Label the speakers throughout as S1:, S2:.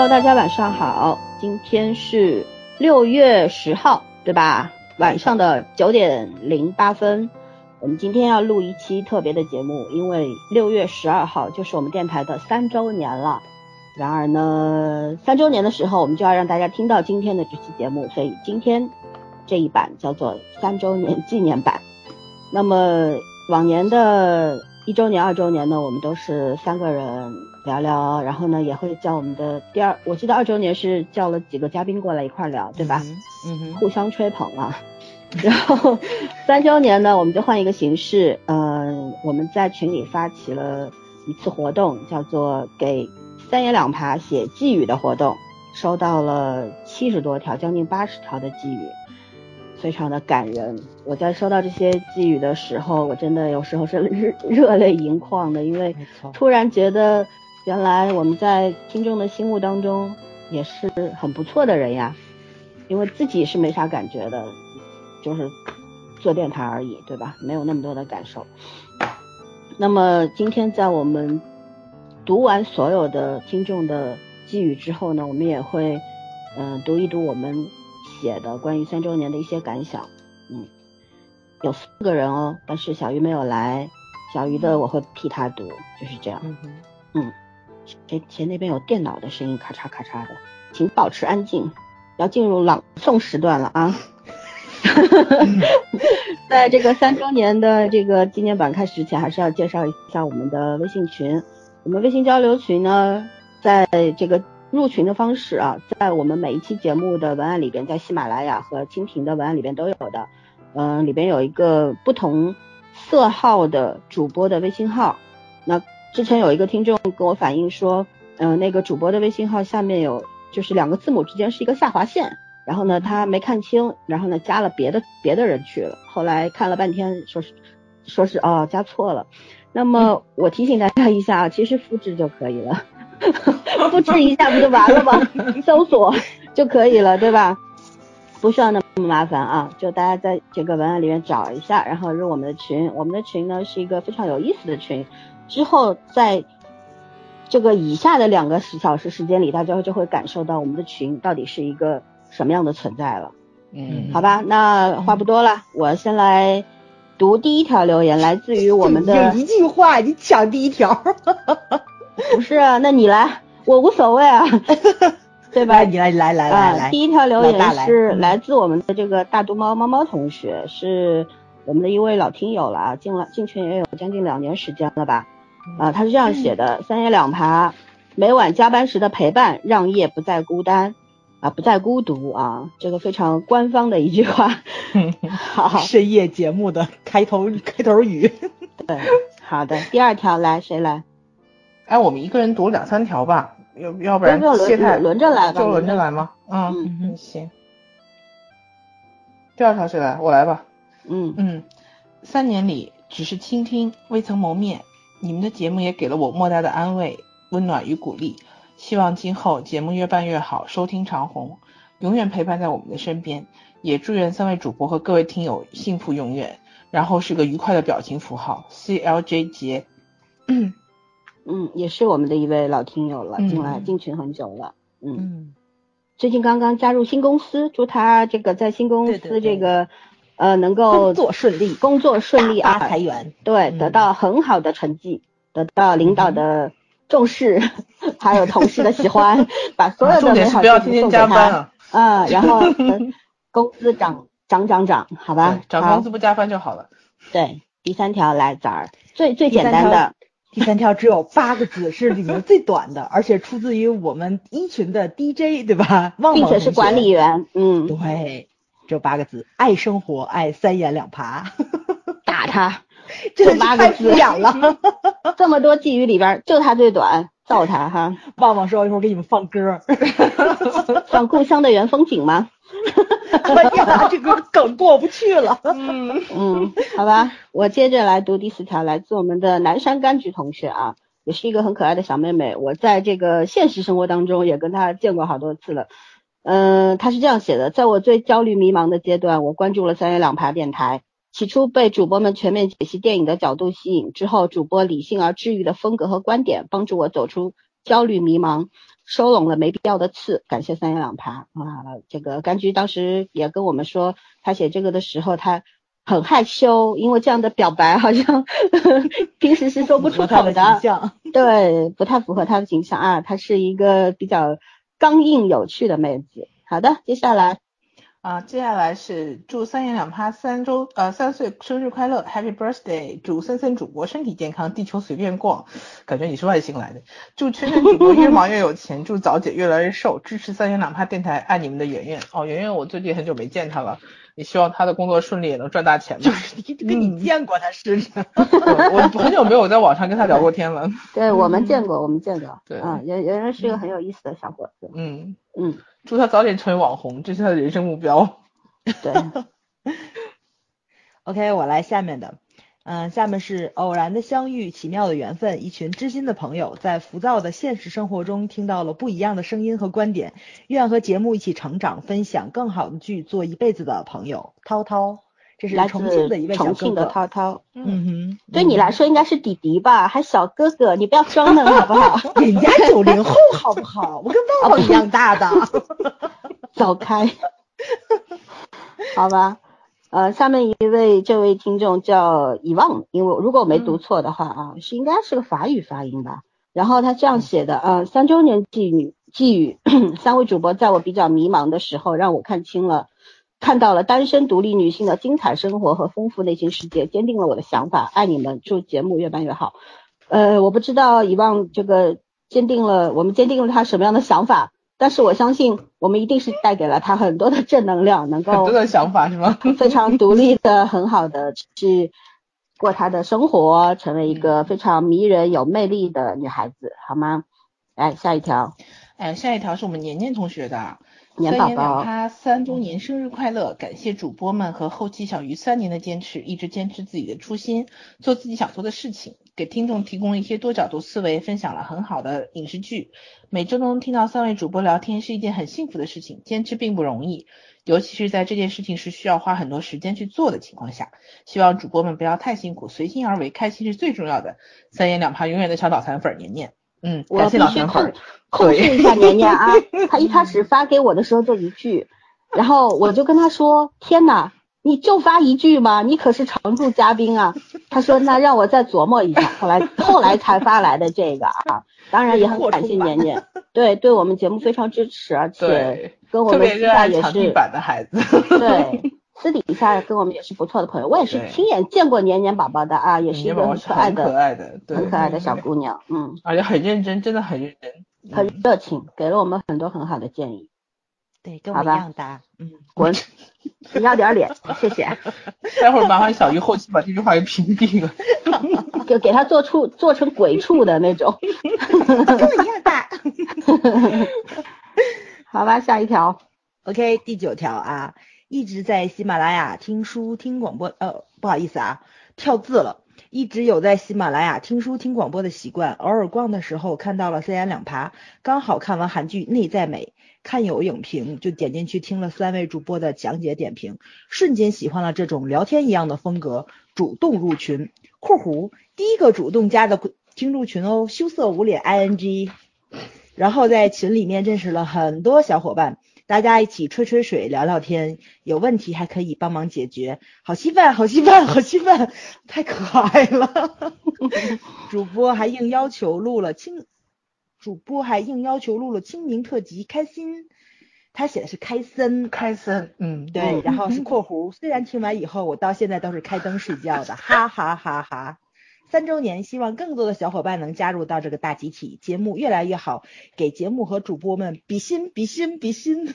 S1: Hello，大家晚上好，今天是六月十号，对吧？晚上的九点零八分，我们今天要录一期特别的节目，因为六月十二号就是我们电台的三周年了。然而呢，三周年的时候，我们就要让大家听到今天的这期节目，所以今天这一版叫做三周年纪念版。那么往年的一周年、二周年呢，我们都是三个人聊聊，然后呢也会叫我们的第二，我记得二周年是叫了几个嘉宾过来一块聊，对吧？
S2: 嗯哼，
S1: 互相吹捧啊。然后三周年呢，我们就换一个形式，嗯、我们在群里发起了一次活动，叫做给三言两爬写寄语的活动，收到了七十多条，将近八十条的寄语，非常的感人。我在收到这些寄语的时候，我真的有时候是热 热泪盈眶的，因为，突然觉得原来我们在听众的心目当中也是很不错的人呀，因为自己是没啥感觉的，就是做电台而已，对吧？没有那么多的感受。那么今天在我们读完所有的听众的寄语之后呢，我们也会嗯、呃读一读我们写的关于三周年的一些感想。嗯，有四个人哦，但是小鱼没有来，小鱼的我会替他读，就是这样。
S2: 嗯，
S1: 嗯，谁谁那边有电脑的声音咔嚓咔嚓的，请保持安静，要进入朗诵时段了啊。在这个三周年的这个纪念版开始之前，还是要介绍一下我们的微信群。我们微信交流群呢，在这个入群的方式啊，在我们每一期节目的文案里边，在喜马拉雅和蜻蜓的文案里边都有的。嗯、里边有一个不同色号的主播的微信号。之前有一个听众跟我反映说，嗯、那个主播的微信号下面有就是两个字母之间是一个下划线，然后呢他没看清，然后呢加了别的别的人去了，后来看了半天说是说是哦加错了。那么我提醒大家一下啊，其实复制就可以了，复制一下不就完了吗？搜索就可以了，对吧？不需要那么麻烦啊，就大家在这个文案里面找一下，然后入我们的群。我们的群呢是一个非常有意思的群，之后在这个以下的两个小时时间里，大家就会感受到我们的群到底是一个什么样的存在了。
S2: 嗯
S1: 好吧，那话不多了，我先来读第一条留言，来自于我们的
S3: 就一句话，你抢第一条，
S1: 不是啊，那你来，我无所谓啊，对吧
S3: 来，？你来，来来来
S1: 啊，
S3: 来，
S1: 第一条留言是
S3: 嗯
S1: 来自我们的这个大毒猫猫猫同学，是我们的一位老听友了啊，进了进群也有将近两年时间了吧？啊，他是这样写的：三言两爬，每晚加班时的陪伴，让夜不再孤单，啊，不再孤独啊，这个非常官方的一句话。好，
S3: 深夜节目的开头开头语，
S1: 对，好的，第二条来，谁来？
S2: 哎，我们一个人读两三条吧，要要不然谢太
S1: 轮轮着来吧
S2: 就轮着来吗？嗯
S1: 嗯
S2: 嗯，行。第二条谁来？我来吧。
S1: 嗯
S2: 嗯，三年里只是倾听，未曾谋面。你们的节目也给了我莫大的安慰、温暖与鼓励。希望今后节目越办越好，收听长虹，永远陪伴在我们的身边。也祝愿三位主播和各位听友幸福永远。然后是个愉快的表情符号，CLJ 节。嗯
S1: 嗯，也是我们的一位老听友了，
S2: 嗯
S1: 进来进群很久了。嗯。
S2: 嗯
S1: 最近刚刚加入新公司，祝他这个在新公司这个呃能够
S3: 工作顺利，
S1: 工作顺利啊，
S3: 发财源，
S1: 对，
S3: 嗯。
S1: 得到很好的成绩，得到领导的重视，还有同事的喜欢，把所有的
S2: 重点
S1: 美好
S2: 是不要天天
S1: 事情送给他，
S2: 加班啊，
S1: 啊，然后呃工资涨涨涨涨，好吧，
S2: 涨工资不加班就好了。
S1: 对，第三条来崽儿，最最简单的，
S3: 第三条只有八个字，是里面最短的，而且出自于我们一群的 DJ，对吧？旺
S1: 并
S3: 旺同学。
S1: 且是管理员，嗯，
S3: 对，只有八个字：爱生活，爱三言两爬。
S1: 打他，
S3: 真的
S1: 就是八个字
S3: 养了。
S1: 这么多寄语里边儿就他最短，造他哈。
S3: 旺旺说一会儿给你们放歌。
S1: 放故乡的原风景吗？
S3: 哎呀，这个梗过不去了。
S2: 嗯
S1: 嗯，好吧，我接着来读第四条，来自我们的南山柑橘同学啊，也是一个很可爱的小妹妹。我在这个现实生活当中也跟她见过好多次了。嗯，他是这样写的：在我最焦虑迷茫的阶段，我关注了三言两爬电台。起初被主播们全面解析电影的角度吸引，之后主播理性而治愈的风格和观点帮助我走出焦虑迷茫。收拢了没必要的刺，感谢三言两拍啊！这个柑橘当时也跟我们说，他写这个的时候他很害羞，因为这样的表白好像 平时是说不出口
S3: 的
S1: 对，不太符合他的形象啊。他是一个比较刚硬有趣的妹子。好的，接下来。
S2: 啊，接下来是祝三言两趴三周呃三岁生日快乐，Happy Birthday！祝森森主播身体健康，地球随便逛，感觉你是外星来的。祝圈圈主播越忙越有钱，祝早姐越来越瘦，支持三言两趴电台，爱你们的圆圆。哦，圆圆，我最近很久没见她了，也希望他的工作顺利，也能赚大钱吗。
S3: 就是你跟你见过她是？
S2: 我很久没有在网上跟他聊过天了。
S1: 对我们见过，我们见过。
S2: 对
S1: 啊，原原来是一个很有意思的小伙子。
S2: 嗯
S1: 嗯。
S2: 祝他早点成为网红，这是他的人生目标。
S1: 对。
S3: OK，我来下面的，嗯，下面是偶然的相遇，奇妙的缘分，一群知心的朋友，在浮躁的现实生活中听到了不一样的声音和观点，愿和节目一起成长，分享更好的剧，做一辈子的朋友。涛涛。这是重庆的一位
S1: 重庆的涛涛，
S3: 嗯哼，
S1: 对你来说应该是弟弟吧，还小哥哥，你不要装嫩好不好？
S3: 人家九零后好不好？我跟爸爸一样大的，
S1: 走开，好吧，呃，下面一位这位听众叫遗忘，因为如果我没读错的话啊，是应该是个法语发音吧。然后他这样写的，呃，三周年寄语，寄语，三位主播在我比较迷茫的时候，让我看清了。看到了单身独立女性的精彩生活和丰富内心世界，坚定了我的想法。爱你们，祝节目越办越好。呃，我不知道遗忘这个坚定了我们坚定了他什么样的想法，但是我相信我们一定是带给了他很多的正能量，能够
S2: 很多的想法是吗？
S1: 非常独立的，很好的去过他的生活，成为一个非常迷人有魅力的女孩子，好吗？来下一条，
S2: 哎，下一条是我们年年同学的。
S1: 年宝
S2: 宝，他三周年生日快乐！感谢主播们和后期小鱼三年的坚持，一直坚持自己的初心，做自己想做的事情，给听众提供一些多角度思维，分享了很好的影视剧。每周都能听到三位主播聊天是一件很幸福的事情，坚持并不容易，尤其是在这件事情是需要花很多时间去做的情况下。希望主播们不要太辛苦，随心而为，开心是最重要的。三言两拍永远的小脑残粉年年。嗯，
S1: 我必须控控诉一下年年啊！他一开始发给我的时候就一句，然后我就跟他说：“天哪，你就发一句吗？你可是常驻嘉宾啊！”他说：“那让我再琢磨一下。”后来 后来才发来的这个啊，当然也很感谢年年，对，对我们节目非常支持，而且跟我们私下也是
S2: 版的孩子，
S1: 对。私底下跟我们也是不错的朋友，我也是亲眼见过年年宝宝的啊，也是一个很可爱的、
S2: 可爱的、
S1: 很可爱的小姑娘，嗯，
S2: 而且很认真，真的很认真，
S1: 很热情，给了我们很多很好的建议。
S3: 对，跟我一样大，嗯，
S1: 滚，你要点脸，谢谢。
S2: 待会儿麻烦小鱼后期把这句话给屏蔽了，
S1: 就给他做出做成鬼畜的那种，
S3: 跟我一样大。
S1: 好吧，下一条
S3: ，OK，第九条啊。一直在喜马拉雅听书听广播，呃，不好意思啊，跳字了。一直有在喜马拉雅听书听广播的习惯，偶尔逛的时候看到了三言两爬，刚好看完韩剧《内在美》，看有影评就点进去听了三位主播的讲解点评，瞬间喜欢了这种聊天一样的风格，主动入群（括弧第一个主动加的听众群哦，羞涩无脸 ing），然后在群里面认识了很多小伙伴。大家一起吹吹水、聊聊天，有问题还可以帮忙解决，好稀饭，好稀饭，好稀饭，太可爱了。主播还硬要求录了清，主播还硬要求录了清明特辑，开心。他写的是开森，
S2: 开森，嗯，
S3: 对，然后是括弧，虽然听完以后我到现在都是开灯睡觉的，哈哈哈哈。三周年，希望更多的小伙伴能加入到这个大集体，节目越来越好，给节目和主播们比心比心比心。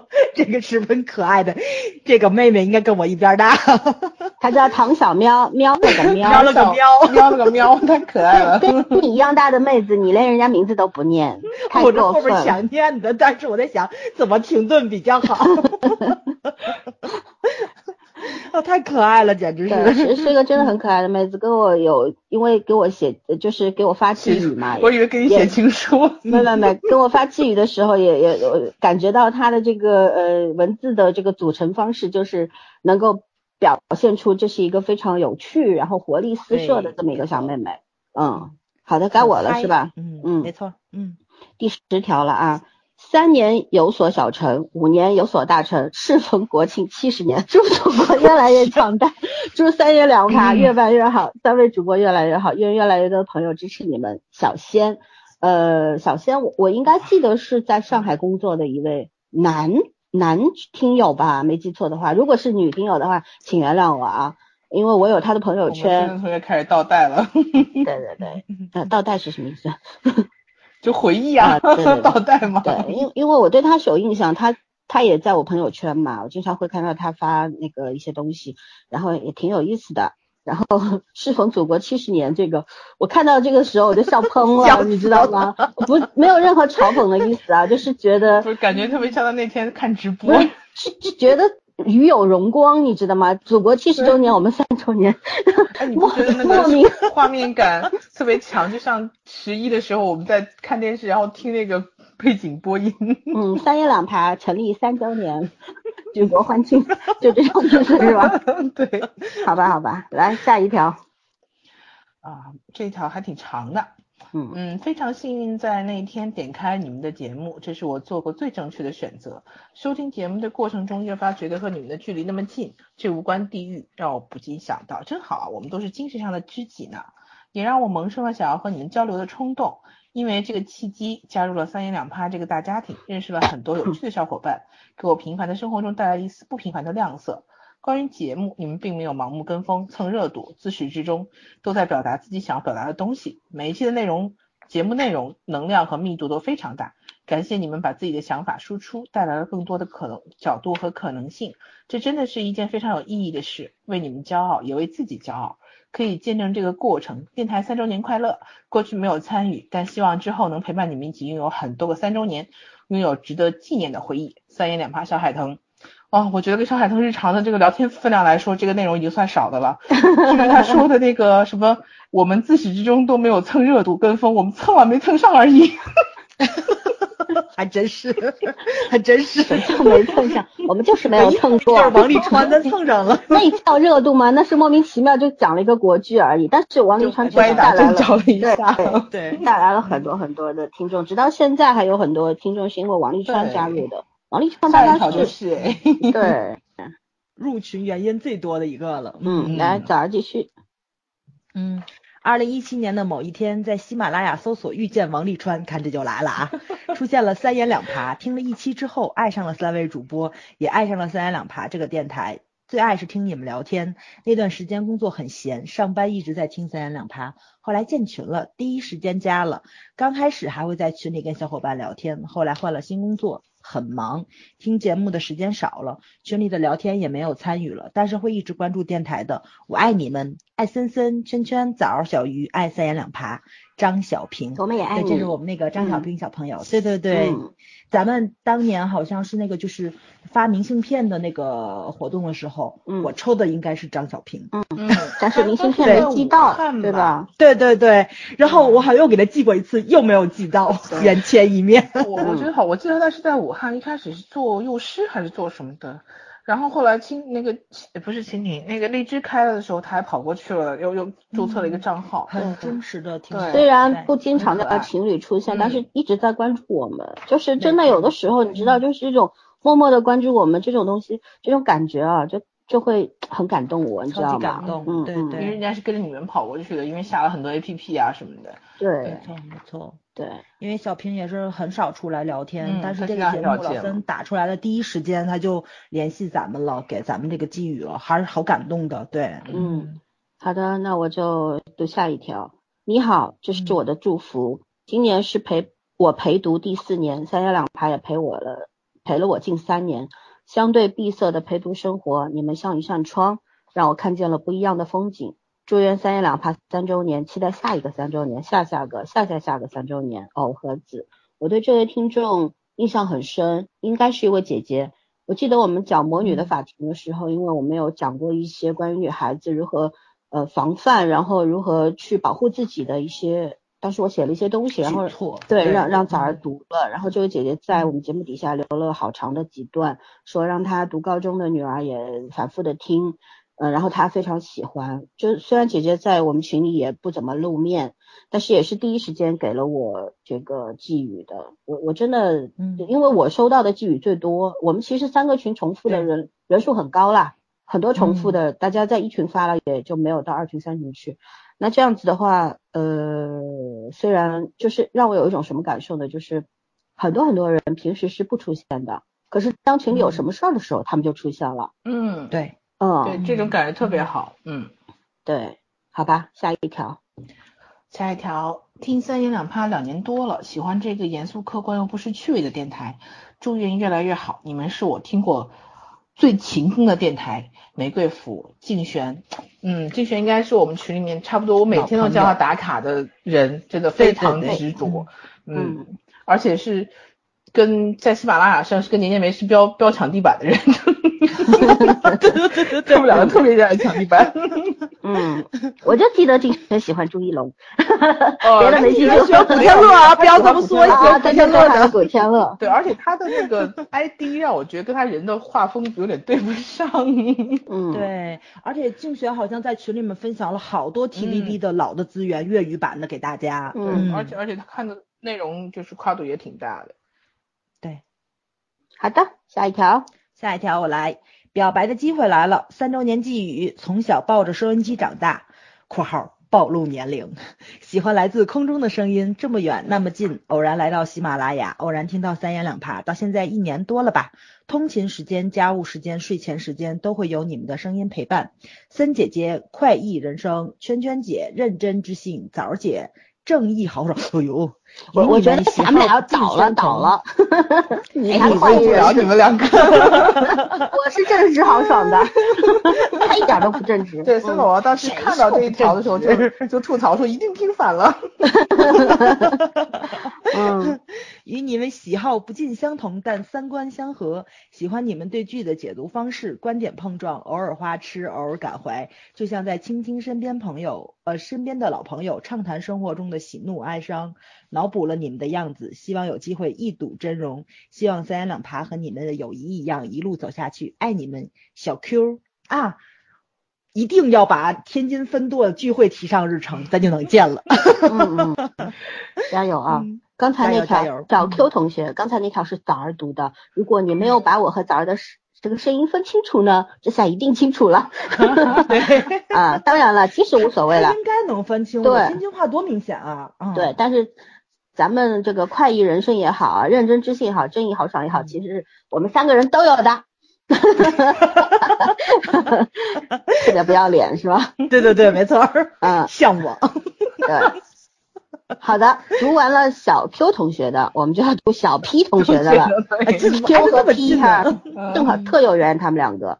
S3: 这个十分可爱的这个妹妹应该跟我一边大，
S1: 她叫唐小喵，喵了个喵，
S3: 喵了个喵，
S2: 喵了个喵，太可爱了。
S1: 跟你一样大的妹子，你连人家名字都不念，太
S3: 过分。我这后边想念的，但是我在想怎么停顿比较好。哦，太可爱了，简直是
S1: 是是个真的很可爱的妹子，跟我有因为给我写就是给我发寄语嘛，
S2: 我以为给你写情书，
S1: 没没没，跟我发寄语的时候也也感觉到她的这个呃文字的这个组成方式，就是能够表现出这是一个非常有趣，然后活力四射的这么一个小妹妹。嗯，好的，该我了是吧？
S3: 嗯嗯，没错，嗯。
S1: 第十条了啊。三年有所小成，五年有所大成，适逢国庆七十年，祝祖国越来越强大，祝三言两爬越办越好，三位主播越来越好，愿越来越多的朋友支持你们。小仙，呃，小仙，我我应该记得是在上海工作的一位男男听友吧，没记错的话，如果是女听友的话，请原谅我啊，因为我有他的朋友圈。
S2: 同学开始倒带了。
S1: 对对对，呃，倒带是什么意思？
S2: 就回忆啊，倒带嘛。
S1: 对，因因为我对他是有印象，他他也在我朋友圈嘛，我经常会看到他发那个一些东西，然后也挺有意思的。然后 适逢祖国七十年，这个我看到这个时候我就笑喷了，你知道吗？不，没有任何嘲讽的意思啊，就是觉得，
S2: 感觉特别像他那天看直播，
S1: 是就觉得。与有荣光，你知道吗？祖国七十周年，我们三周年，
S2: 莫 莫名 画面感特别强，就像十一的时候我们在看电视，然后听那个背景播音。
S1: 嗯，三言两拍成立三周年，举国欢庆，就这种意思是吧？
S2: 对，
S1: 好吧，好吧，来下一条。
S2: 啊，这条还挺长的。嗯嗯，非常幸运在那一天点开你们的节目，这是我做过最正确的选择。收听节目的过程中，越发觉得和你们的距离那么近，这无关地域，让我不禁想到，真好啊，我们都是精神上的知己呢，也让我萌生了想要和你们交流的冲动。因为这个契机，加入了三言两拍这个大家庭，认识了很多有趣的小伙伴，给我平凡的生活中带来一丝不平凡的亮色。关于节目，你们并没有盲目跟风蹭热度，自始至终都在表达自己想要表达的东西。每一期的内容、节目内容、能量和密度都非常大。感谢你们把自己的想法输出，带来了更多的可能角度和可能性。这真的是一件非常有意义的事，为你们骄傲，也为自己骄傲。可以见证这个过程。电台三周年快乐！过去没有参与，但希望之后能陪伴你们一起拥有很多个三周年，拥有值得纪念的回忆。三言两拍，小海豚。哦，我觉得跟上海通日常的这个聊天分量来说，这个内容已经算少的了。就是他说的那个 什么，我们自始至终都没有蹭热度跟风，我们蹭完没蹭上而已。
S3: 还真是，还真是，
S1: 就没蹭上，我们就是没有 蹭过。
S3: 就是王沥川的蹭上了。
S1: 那叫热度吗？那是莫名其妙就讲了一个国剧而已。但是王沥川确实带来了，对对，带来了很多很多的听众，直到现在还有很多听众是因为王沥川加入的。王沥川大概
S2: 是
S1: 对
S3: 入群原因最多的一个了。
S1: 嗯，来早儿继续。
S3: 嗯，二零一七年的某一天，在喜马拉雅搜索遇见王沥川，看这就来了啊！出现了三言两爬，听了一期之后，爱上了三位主播，也爱上了三言两爬这个电台。最爱是听你们聊天。那段时间工作很闲，上班一直在听三言两爬。后来建群了，第一时间加了。刚开始还会在群里跟小伙伴聊天，后来换了新工作。很忙，听节目的时间少了，群里的聊天也没有参与了，但是会一直关注电台的。我爱你们，爱森森、圈圈、枣、小鱼，爱三言两爬。张小平，
S1: 我们也爱
S3: 你。这是我们那个张小平小朋友，对对对，咱们当年好像是那个就是发明信片的那个活动的时候，我抽的应该是张小平，
S1: 嗯嗯，但是明信片没寄到，对吧？
S3: 对对对，然后我好像又给他寄过一次，又没有寄到，原签一面。
S2: 我我觉得好，我记得他是在武汉，一开始是做幼师还是做什么的。然后后来青那个不是蜻蜓，那个荔枝开了的时候，他还跑过去了，又又注册了一个账号，
S3: 很真实的。挺
S1: 虽然不经常在情侣出现，但是一直在关注我们。就是真的有的时候，你知道，就是这种默默的关注我们这种东西，这种感觉啊，就就会很感动我，你知道吗？
S3: 感动，嗯，对对。
S2: 因为人家是跟着你们跑过去的，因为下了很多 A P P 啊什么的。
S1: 对，
S3: 没错没错。
S1: 对，
S3: 因为小平也是很少出来聊天，但是这个节目老森打出来的第一时间他就联系咱们了，给咱们这个寄语了，还是好感动的。对，
S1: 嗯，好的，那我就读下一条。你好，这是我的祝福。今年是陪我陪读第四年，三言两拍也陪我了，陪了我近三年。相对闭塞的陪读生活，你们像一扇窗，让我看见了不一样的风景。祝愿三言两拍三周年，期待下一个三周年，下下个、下下下个三周年。哦，盒子，我对这位听众印象很深，应该是一位姐姐。我记得我们讲魔女的法庭的时候，因为我们有讲过一些关于女孩子如何呃防范，然后如何去保护自己的一些。当时我写了一些东西，然后对让让早儿读了，然后这位姐姐在我们节目底下留了好长的几段，说让她读高中的女儿也反复的听。嗯，然后他非常喜欢。就虽然姐姐在我们群里也不怎么露面，但是也是第一时间给了我这个寄语的。我我真的，
S3: 嗯
S1: 因为我收到的寄语最多，我们其实三个群重复的人人数很高啦，很多重复的，大家在一群发了也就没有到二群三群去。那这样子的话，呃，虽然就是让我有一种什么感受呢？就是很多很多人平时是不出现的，可是当群里有什么事儿的时候，他们就出现了。
S2: 嗯，
S3: 对，
S1: 嗯，
S2: 对，这种感觉特别好。嗯，
S1: 对，好吧，下一条。
S2: 下一条，听三言两拍两年多了，喜欢这个严肃客观又不失趣味的电台，祝愿越来越好。你们是我听过最勤奋的电台。玫瑰府竞选，嗯，竞选应该是我们群里面差不多我每天都叫他打卡的人，真的非常执着，嗯，而且是跟在喜马拉雅上是跟年年梅是标标抢地板的人，他们两个特别热爱抢地板。
S1: 嗯，我就记得竞选喜欢朱一龙，
S2: 哦
S1: 别的没记住。
S3: 喜欢古天乐啊，不要这么说，喜
S1: 啊，对对
S3: 欢古天乐
S1: 对，
S3: 的。
S1: 古天乐。
S2: 对，而且他的那个 ID 让我觉得跟他人的画风有点对不上。
S1: 嗯，
S3: 对，而且竞选好像在群里面分享了好多 TVB 的老的资源，粤语版的给大家。
S1: 嗯
S2: 而且而且他看的内容就是跨度也挺大的。
S1: 好的，下一条。
S3: 下一条我来，表白的机会来了。三周年寄语：从小抱着收音机长大（括号暴露年龄），喜欢来自空中的声音，这么远那么近，偶然来到喜马拉雅，偶然听到三言两拍，到现在一年多了吧。通勤时间、家务时间、睡前时间都会有你们的声音陪伴。森姐姐快意人生，圈圈姐认真知性，枣儿姐正义豪爽。哎呦，
S1: 我我觉得咱们俩倒了倒了，你还快
S2: 不了你们两个。
S1: 我是正直豪爽的，他一点都不正直。
S2: 对，孙宝宝当时看到这一条的时候就就吐槽说一定听反了。
S1: 嗯，
S3: 与你们喜好不尽相同，但三观相合。喜欢你们对剧的解读方式，观点碰撞，偶尔花痴，偶尔感怀，就像在倾听身边朋友，呃，身边的老朋友畅谈生活中的喜怒哀伤，脑补了你们的样子。希望有机会一睹真容，希望三言两爬和你们的友谊一样一路走下去。爱你们，小 Q 啊！一定要把天津分舵聚会提上日程，咱就能见了。
S1: 嗯嗯，加油啊！
S3: 嗯
S1: 刚才那条找 Q 同学，刚才那条是枣儿读的。如果你没有把我和枣儿的这个声音分清楚呢，这下一定清楚了。啊，当然了，其实无所谓了。
S3: 应该能分清。
S1: 对
S3: 天津话多明显啊！啊
S1: 对，但是咱们这个快意人生也好啊，认真知性也好，正义豪爽也好，其实我们三个人都有的。特别不要脸是吧？
S3: 对对对，没错儿。
S1: 嗯，
S3: 向往。
S1: 对。好的，读完了小 Q 同学的，我们就要读小 P 同学的了。
S3: 哎这怎么
S1: Q 和 P 哈？正好特有缘，他们两个。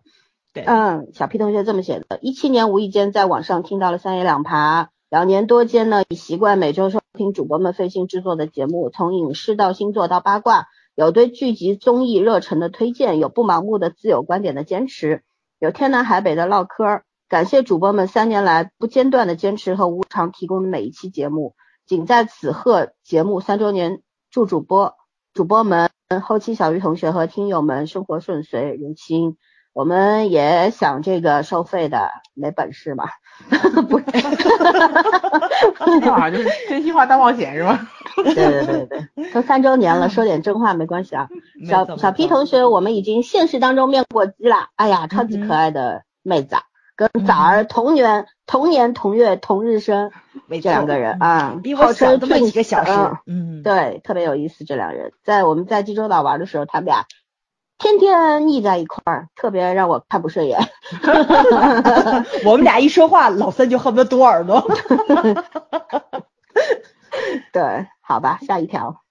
S3: 对
S1: 嗯，小 P 同学这么写的：一七年无意间在网上听到了三言两爬，两年多间呢，已习惯每周收听主播们费心制作的节目，从影视到星座到八卦，有对剧集综艺热忱的推荐，有不盲目的自有观点的坚持，有天南海北的唠嗑。感谢主播们三年来不间断的坚持和无偿提供的每一期节目，仅在此贺节目三周年，祝主播主播们、后期小鱼同学和听友们生活顺遂如新。我们也想这个收费的，没本事嘛？不是，
S2: 啊，就是真心话大冒险是吗？
S1: 对对对对，都三周年了，说点真话没关系啊。小小 P 同学，我们已经现实当中面过基了，哎呀，超级可爱的妹子啊，跟枣儿同年同年同月同日生，
S3: 没
S1: 这两个人啊，
S3: 比我小这么几个小时
S1: 嗯。
S3: 嗯，
S1: 对，特别有意思。这两人在我们在济州岛玩的时候，他们俩天天腻在一块儿，特别让我看不顺眼。
S3: 我们俩一说话，老三就恨不得堵耳朵。
S1: 对，好吧，下一条，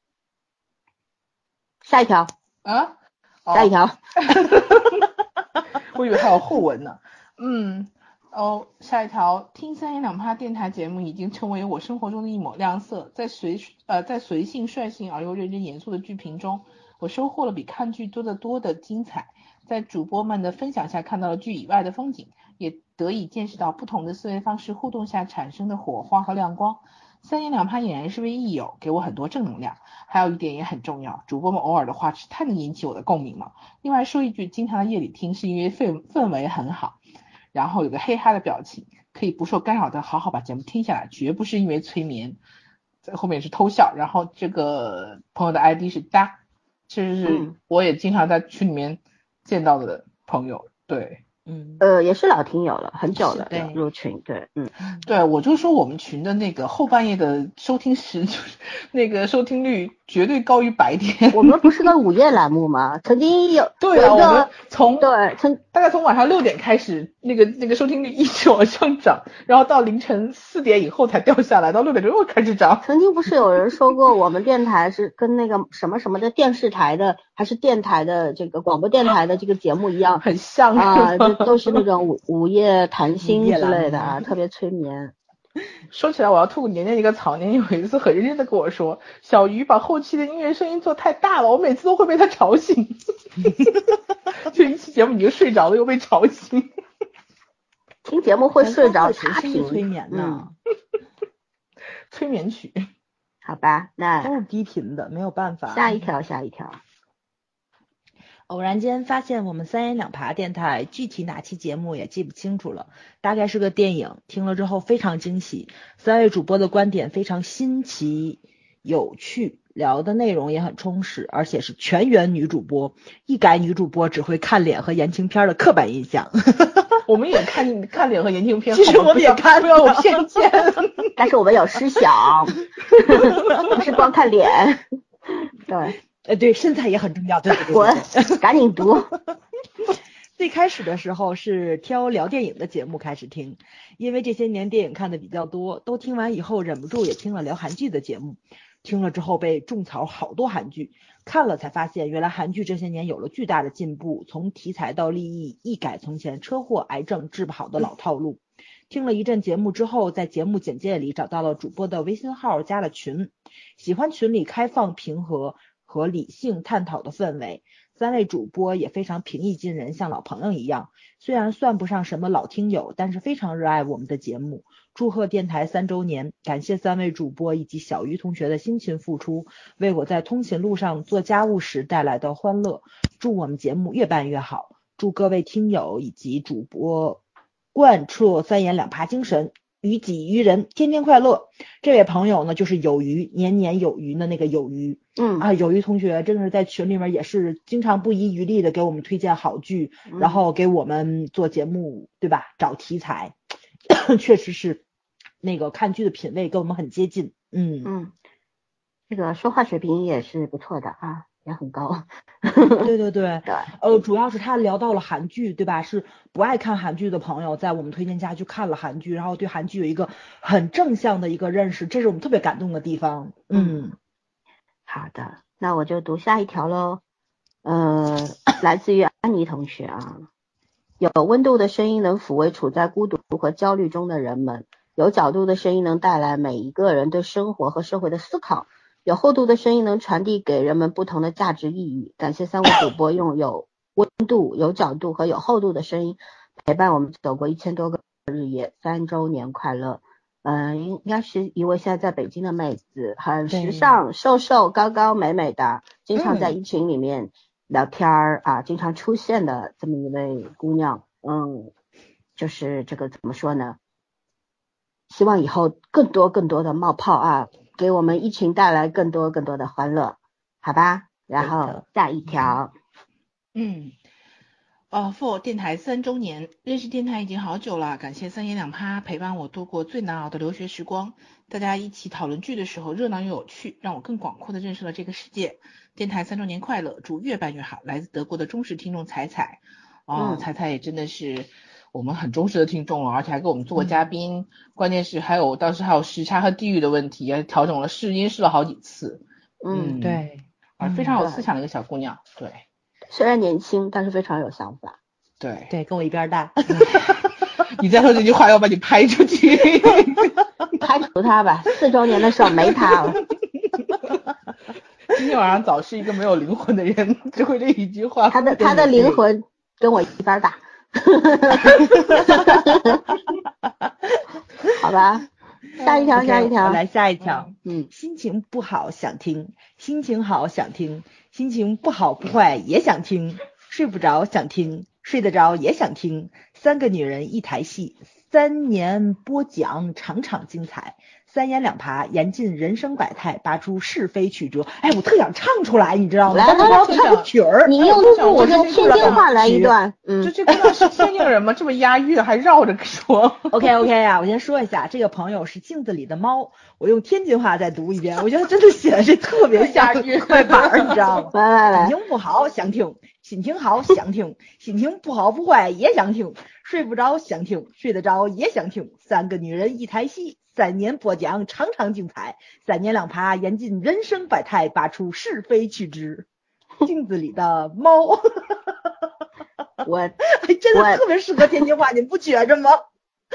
S1: 下一条，
S2: 啊，哦
S1: 下一条。
S2: 我以为还有后文呢。嗯，哦，下一条，听三言两拍电台节目已经成为我生活中的一抹亮色，在随呃在随性率性而又认真严肃的剧评中，我收获了比看剧多得多的精彩。在主播们的分享下，看到了剧以外的风景，也得以见识到不同的思维方式互动下产生的火花和亮光。三言两拍俨然是位益友，给我很多正能量。还有一点也很重要，主播们偶尔的话是太能引起我的共鸣了。另外说一句，经常在夜里听是因为氛氛围很好。然后有个嘿哈的表情，可以不受干扰的好好把节目听下来，绝不是因为催眠，在后面是偷笑。然后这个朋友的 ID 是哒，其实是
S1: 嗯
S2: 我也经常在群里面见到的朋友，对。
S3: 嗯，
S1: 呃，也是老听友了，很久了，
S3: 对
S1: 入群，对，嗯，
S2: 对，我就说我们群的那个后半夜的收听时，就是那个收听率绝对高于白天。
S1: 我们不是个午夜栏目吗？曾经有
S2: 对啊，我们从
S1: 对，从
S2: 大概从晚上六点开始，那个那个收听率一直往上涨，然后到凌晨四点以后才掉下来，到六点钟又开始涨。
S1: 曾经不是有人说过，我们电台是跟那个什么什么的电视台的，还是电台的这个广播电台的这个节目一样
S2: 很像
S1: 啊，都是那种午午夜谈心之类的啊，特别催眠。
S2: 说起来，我要吐年年一个槽。年年有一次很认真的跟我说，小鱼把后期的音乐声音做太大了，我每次都会被他吵醒。就一期节目你就睡着了，又被吵醒。
S1: 听节目会睡着，
S3: 谁
S1: 差评
S3: 是催眠
S1: 嗯，
S3: 呢？
S2: 催眠曲。
S1: 好吧，那
S3: 都是低频的，没有办法。
S1: 下一条，下一条。
S3: 偶然间发现我们三言两爬电台具体哪期节目也记不清楚了，大概是个电影，听了之后非常惊喜。三位主播的观点非常新奇有趣，聊的内容也很充实，而且是全员女主播，一改女主播只会看脸和言情片的刻板印象。
S2: 我们也看看脸和言情片，
S3: 其实我们也看
S2: 不要偏见。
S1: 但是我们有思想，不是光看脸。对，
S3: 呃，对，身材也很重要。对对对对
S1: 滚
S3: 对，
S1: 赶紧读。
S3: 最开始的时候是挑聊电影的节目开始听，因为这些年电影看的比较多，都听完以后忍不住也听了聊韩剧的节目。听了之后被种草好多韩剧，看了才发现原来韩剧这些年有了巨大的进步，从题材到立意一改从前车祸、癌症治不好的老套路。听了一阵节目之后，在节目简介里找到了主播的微信号，加了群，喜欢群里开放、平和和理性探讨的氛围。三位主播也非常平易近人，像老朋友一样。虽然算不上什么老听友，但是非常热爱我们的节目。祝贺电台三周年，感谢三位主播以及小鱼同学的辛勤付出，为我在通勤路上做家务时带来的欢乐。祝我们节目越办越好，祝各位听友以及主播贯彻三言两爬精神，于己于人，天天快乐。这位朋友呢，就是有余，年年有余的那个有余。
S1: 嗯
S3: 啊，有余同学真的是在群里面也是经常不遗余力的给我们推荐好剧，然后给我们做节目，对吧？找题材，确实是那个看剧的品味跟我们很接近。嗯，
S1: 嗯，这个说话水平也是不错的啊，也很高。
S3: 对对对，
S1: 对，
S3: 呃，主要是他聊到了韩剧，对吧？是不爱看韩剧的朋友在我们推荐下去看了韩剧，然后对韩剧有一个很正向的一个认识，这是我们特别感动的地方。嗯
S1: 好的，那我就读下一条喽。呃，来自于安妮同学啊，有温度的声音能抚慰处在孤独和焦虑中的人们，有角度的声音能带来每一个人对生活和社会的思考，有厚度的声音能传递给人们不同的价值意义。感谢三位主播用有温度、有角度和有厚度的声音陪伴我们走过一千多个日夜，三周年快乐！嗯，应应该是一位现在在北京的妹子，很时尚、瘦瘦、高高、美美的，经常在
S3: 嗯
S1: 一群里面聊天儿、啊，经常出现的这么一位姑娘。嗯，就是这个怎么说呢？希望以后更多更多的冒泡啊，给我们一群带来更多更多的欢乐，好吧？然后下一条，
S2: 嗯，哦，for 电台三周年，认识电台已经好久了，感谢三言两趴陪伴我度过最难熬的留学时光。大家一起讨论剧的时候热闹又有趣，让我更广阔的认识了这个世界。电台三周年快乐，祝越办越好。来自德国的忠实听众彩彩，哦，
S1: 嗯
S2: 彩彩也真的是我们很忠实的听众了，而且还给我们做过嘉宾。关键是还有当时还有时差和地域的问题，也调整了试音试了好几次，
S1: 嗯，
S2: 嗯
S3: 对，
S2: 啊，非常有思想的一个小姑娘。对
S1: 虽然年轻，但是非常有想法。
S2: 对。
S3: 对，跟我一边大。
S2: 你再说这句话，要把你拍出去。
S1: 排除他吧，四周年的时候没他了。
S2: 今天晚上早是一个没有灵魂的人，只会这一句话。
S1: 他的他的灵魂跟我一般大，好吧，下一条下一条
S3: 我，来下一条。
S1: 嗯，
S3: 心情不好想听，心情好想听，心情不好不坏也想听，睡不着想听，睡得着也想听，三个女人一台戏，三年播讲场场精彩，三言两爬言尽人生百态，拔出是非曲折。哎，我特想唱出来，你知道吗？
S1: 来
S3: 我要
S1: 来
S3: 唱个曲儿。
S1: 你用
S3: 哎
S1: 我这个天津话来一段，
S2: 就
S1: 嗯，
S2: 这不知道是天津人吗？这么押韵还绕着说。
S3: OK OK 啊，我先说一下，这个朋友是镜子里的猫，我用天津话再读一遍，我觉得真的写的是特别像
S2: 押韵
S3: 快板儿，你知道吗？
S1: 来来来
S3: 心，情不好想听，心情好想听，心情不好不坏也想听，睡不着想听，睡得着也想听。三个女人一台戏，三年播讲场场精彩，三年两爬言尽人生百态，拔出是非曲直。镜子里的猫，
S1: 我
S3: 哎，真的特别适合天津话，你不觉着吗？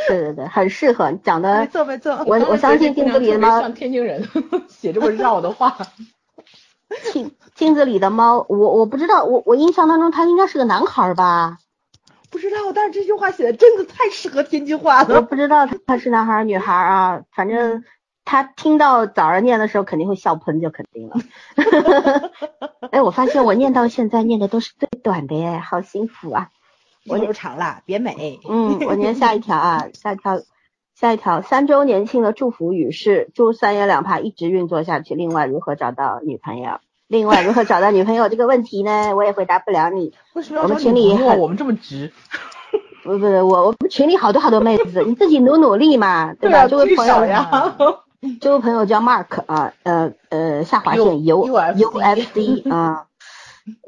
S1: 对对对，很适合讲的
S3: 没
S1: 的。
S3: 错没错，
S1: 我我相信镜子里的猫
S2: 像天津人 写这么绕的话。
S1: 镜镜子里的猫，我我不知道，我我印象当中他应该是个男孩儿吧？
S3: 不知道，但是这句话写的真的太适合天津话了我。
S1: 不知道他是男孩儿女孩儿啊，反正他听到早上念的时候肯定会笑喷，就肯定了。哎，我发现我念到现在念的都是最短的耶，好幸福啊！
S3: 我留长了，别美。
S1: 嗯，我念下一条啊，下一条，下一条，三周年庆的祝福语是祝三言两拍一直运作下去。另外，如何找到女朋友？另外，如何找到女朋友这个问题呢？我也回答不了你。
S2: 为什么要找
S1: 我们群里很
S2: 女朋友我们这么直？
S1: 不不不，我我们群里好多好多妹子，你自己努努力嘛，对吧？这位朋友。这位朋友叫 Mark 啊，呃呃，下划线 U
S2: UFC
S1: UFC 啊，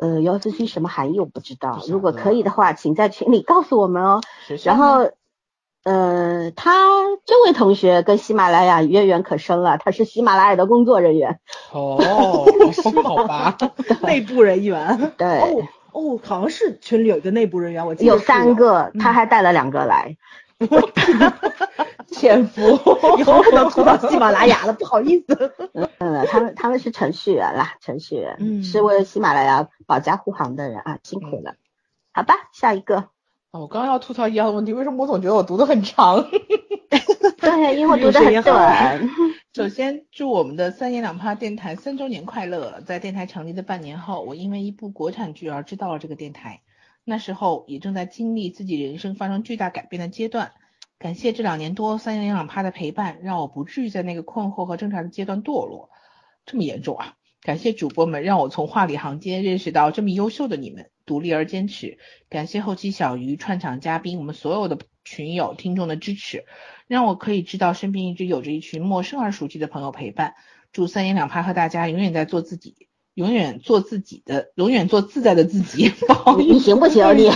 S1: 呃 UFC 什么含义我不知道如果可以的话，请在群里告诉我们哦。然后，呃，他这位同学跟喜马拉雅渊源可深了，他是喜马拉雅的工作人员，
S2: 哦，好吧，
S3: 内部人员。
S1: 对，
S3: 哦哦，好像是群里有一个内部人员，我记得
S1: 有三个，
S3: 嗯
S1: 他还带了两个来。
S2: 潜伏。
S3: 以后可能吐到喜马拉雅了，不好意思。
S1: 嗯，他们他们是程序员啦，程序员、
S3: 嗯
S1: 是为喜马拉雅保驾护航的人啊，辛苦了。好吧，下一个。
S2: 啊我刚刚要吐槽一样的问题，为什么我总觉得我读的很长？
S1: 对，因为我读的很 短。
S2: 首先，祝我们的三言两拍电台三周年快乐！在电台成立的半年后，我因为一部国产剧而知道了这个电台。那时候也正在经历自己人生发生巨大改变的阶段。感谢这两年多三言两拍的陪伴，让我不至于在那个困惑和挣扎的阶段堕落。这么严重啊！感谢主播们，让我从话里行间认识到这么优秀的你们，独立而坚持。感谢后期小鱼、串场嘉宾，我们所有的群友、听众的支持，让我可以知道身边一直有着一群陌生而熟悉的朋友陪伴。祝三言两拍和大家永远在做自己，永远做自己的，永远做自在的自己。不好意思，
S1: 你你行不行你？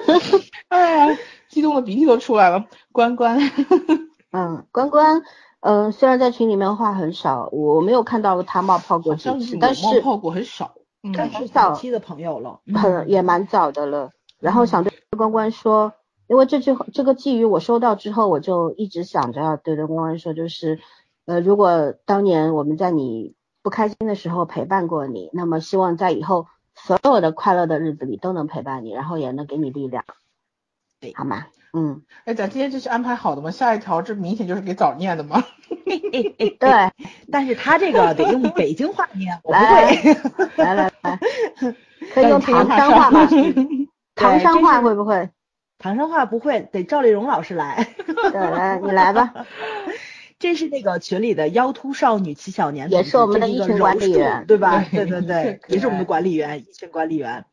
S2: 哎呀，激动的鼻涕都出来了。关关，
S1: 嗯，关关，嗯、虽然在群里面话很少，我没有看到他冒泡过几次，但
S2: 是冒
S1: 是
S2: 泡过很少。嗯，
S3: 但是
S1: 早
S3: 早期的朋友了，
S1: 很也蛮早的了。然后想对关关说，因为这句这个寄语我收到之后，我就一直想着要对对关关说，就是，呃，如果当年我们在你不开心的时候陪伴过你，那么希望在以后所有的快乐的日子里都能陪伴你，然后也能给你力量，
S3: 对
S1: 好吗？嗯，
S2: 哎，咱今天这是安排好的吗？下一条这明显就是给早念的吗？
S1: 对，
S3: 但是他这个得用北京话念，我不会。
S1: 来来来，可以用唐山话吗？唐山话会不会？
S3: 唐山话不会，得赵丽蓉老师来。
S1: 对，来你来吧。
S3: 这是那个群里的腰突少女齐小年，
S1: 也是我们的
S3: 这一
S1: 群管理员
S3: 对吧？
S2: 对
S3: 对对也是我们的管理员，一群管理员。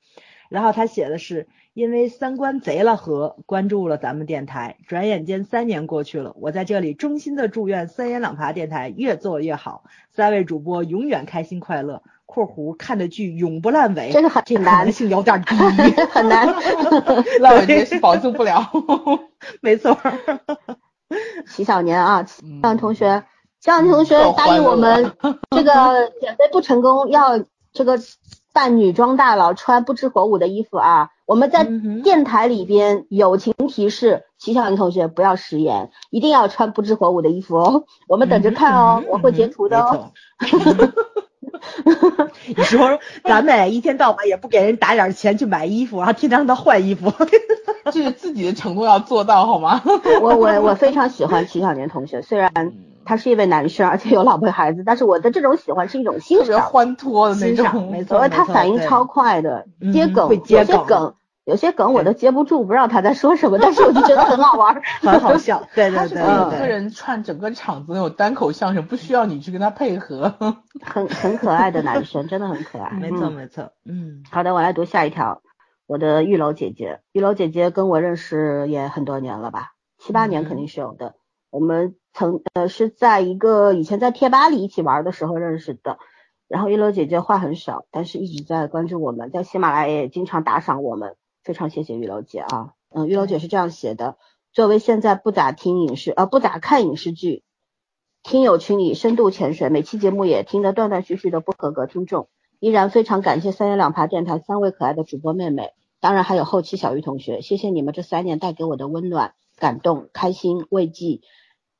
S3: 然后他写的是，因为三观贼了和关注了咱们电台，转眼间三年过去了，我在这里衷心的祝愿三言两爬电台越做越好，三位主播永远开心快乐。（括弧看的剧永不烂尾）
S1: 真的很
S3: 这可
S1: 难
S3: 能性有点低，
S1: 很难。
S2: 烂尾节是保证不了。
S3: 没错。
S1: 齐小年啊，齐
S2: 嗯
S1: 小年同学，齐小年同学答应我们这个减肥不成功，要这个扮女装大佬穿不知火舞的衣服啊。我们在电台里边友情提示，齐小年同学不要食言，一定要穿不知火舞的衣服哦。我们等着看哦，我会截图的哦。
S3: 你说咱们一天到晚也不给人打点钱去买衣服，然后天天让他换衣服，
S2: 这是自己的承诺要做到好吗？
S1: 我我我非常喜欢齐小年同学，虽然他是一位男生，而且有老婆孩子，但是我的这种喜欢是一种欣
S2: 特别
S1: 赏。
S2: 欢脱的那种，
S3: 没错
S1: 他反应超快的，
S3: 嗯
S1: 接梗，
S3: 会接
S1: 有些
S3: 梗
S1: 梗有些梗我都接不住，不知道他在说什么，但是我就觉得很好玩，
S3: 很好笑。对对对
S2: 他
S3: 是
S2: 一个人串整个场子那种单口相声，不需要你去跟他配合。
S1: 很很可爱的男生，真的很可爱。
S3: 没错
S1: 嗯
S3: 没错，嗯
S1: 好的，我来读下一条。我的玉楼姐姐，玉楼姐姐跟我认识也很多年了吧，七八年肯定是有的。我们曾呃是在一个以前在贴吧里一起玩的时候认识的。然后玉楼姐姐话很少，但是一直在关注我们，在喜马拉雅也经常打赏我们，非常谢谢玉楼姐啊。嗯，玉楼姐是这样写的：作为现在不咋听影视呃不咋看影视剧，听友群里深度潜水，每期节目也听得断断续续的不合格听众。依然非常感谢三言两爬电台三位可爱的主播妹妹，当然还有后期小玉同学，谢谢你们这三年带给我的温暖、感动、开心、慰藉，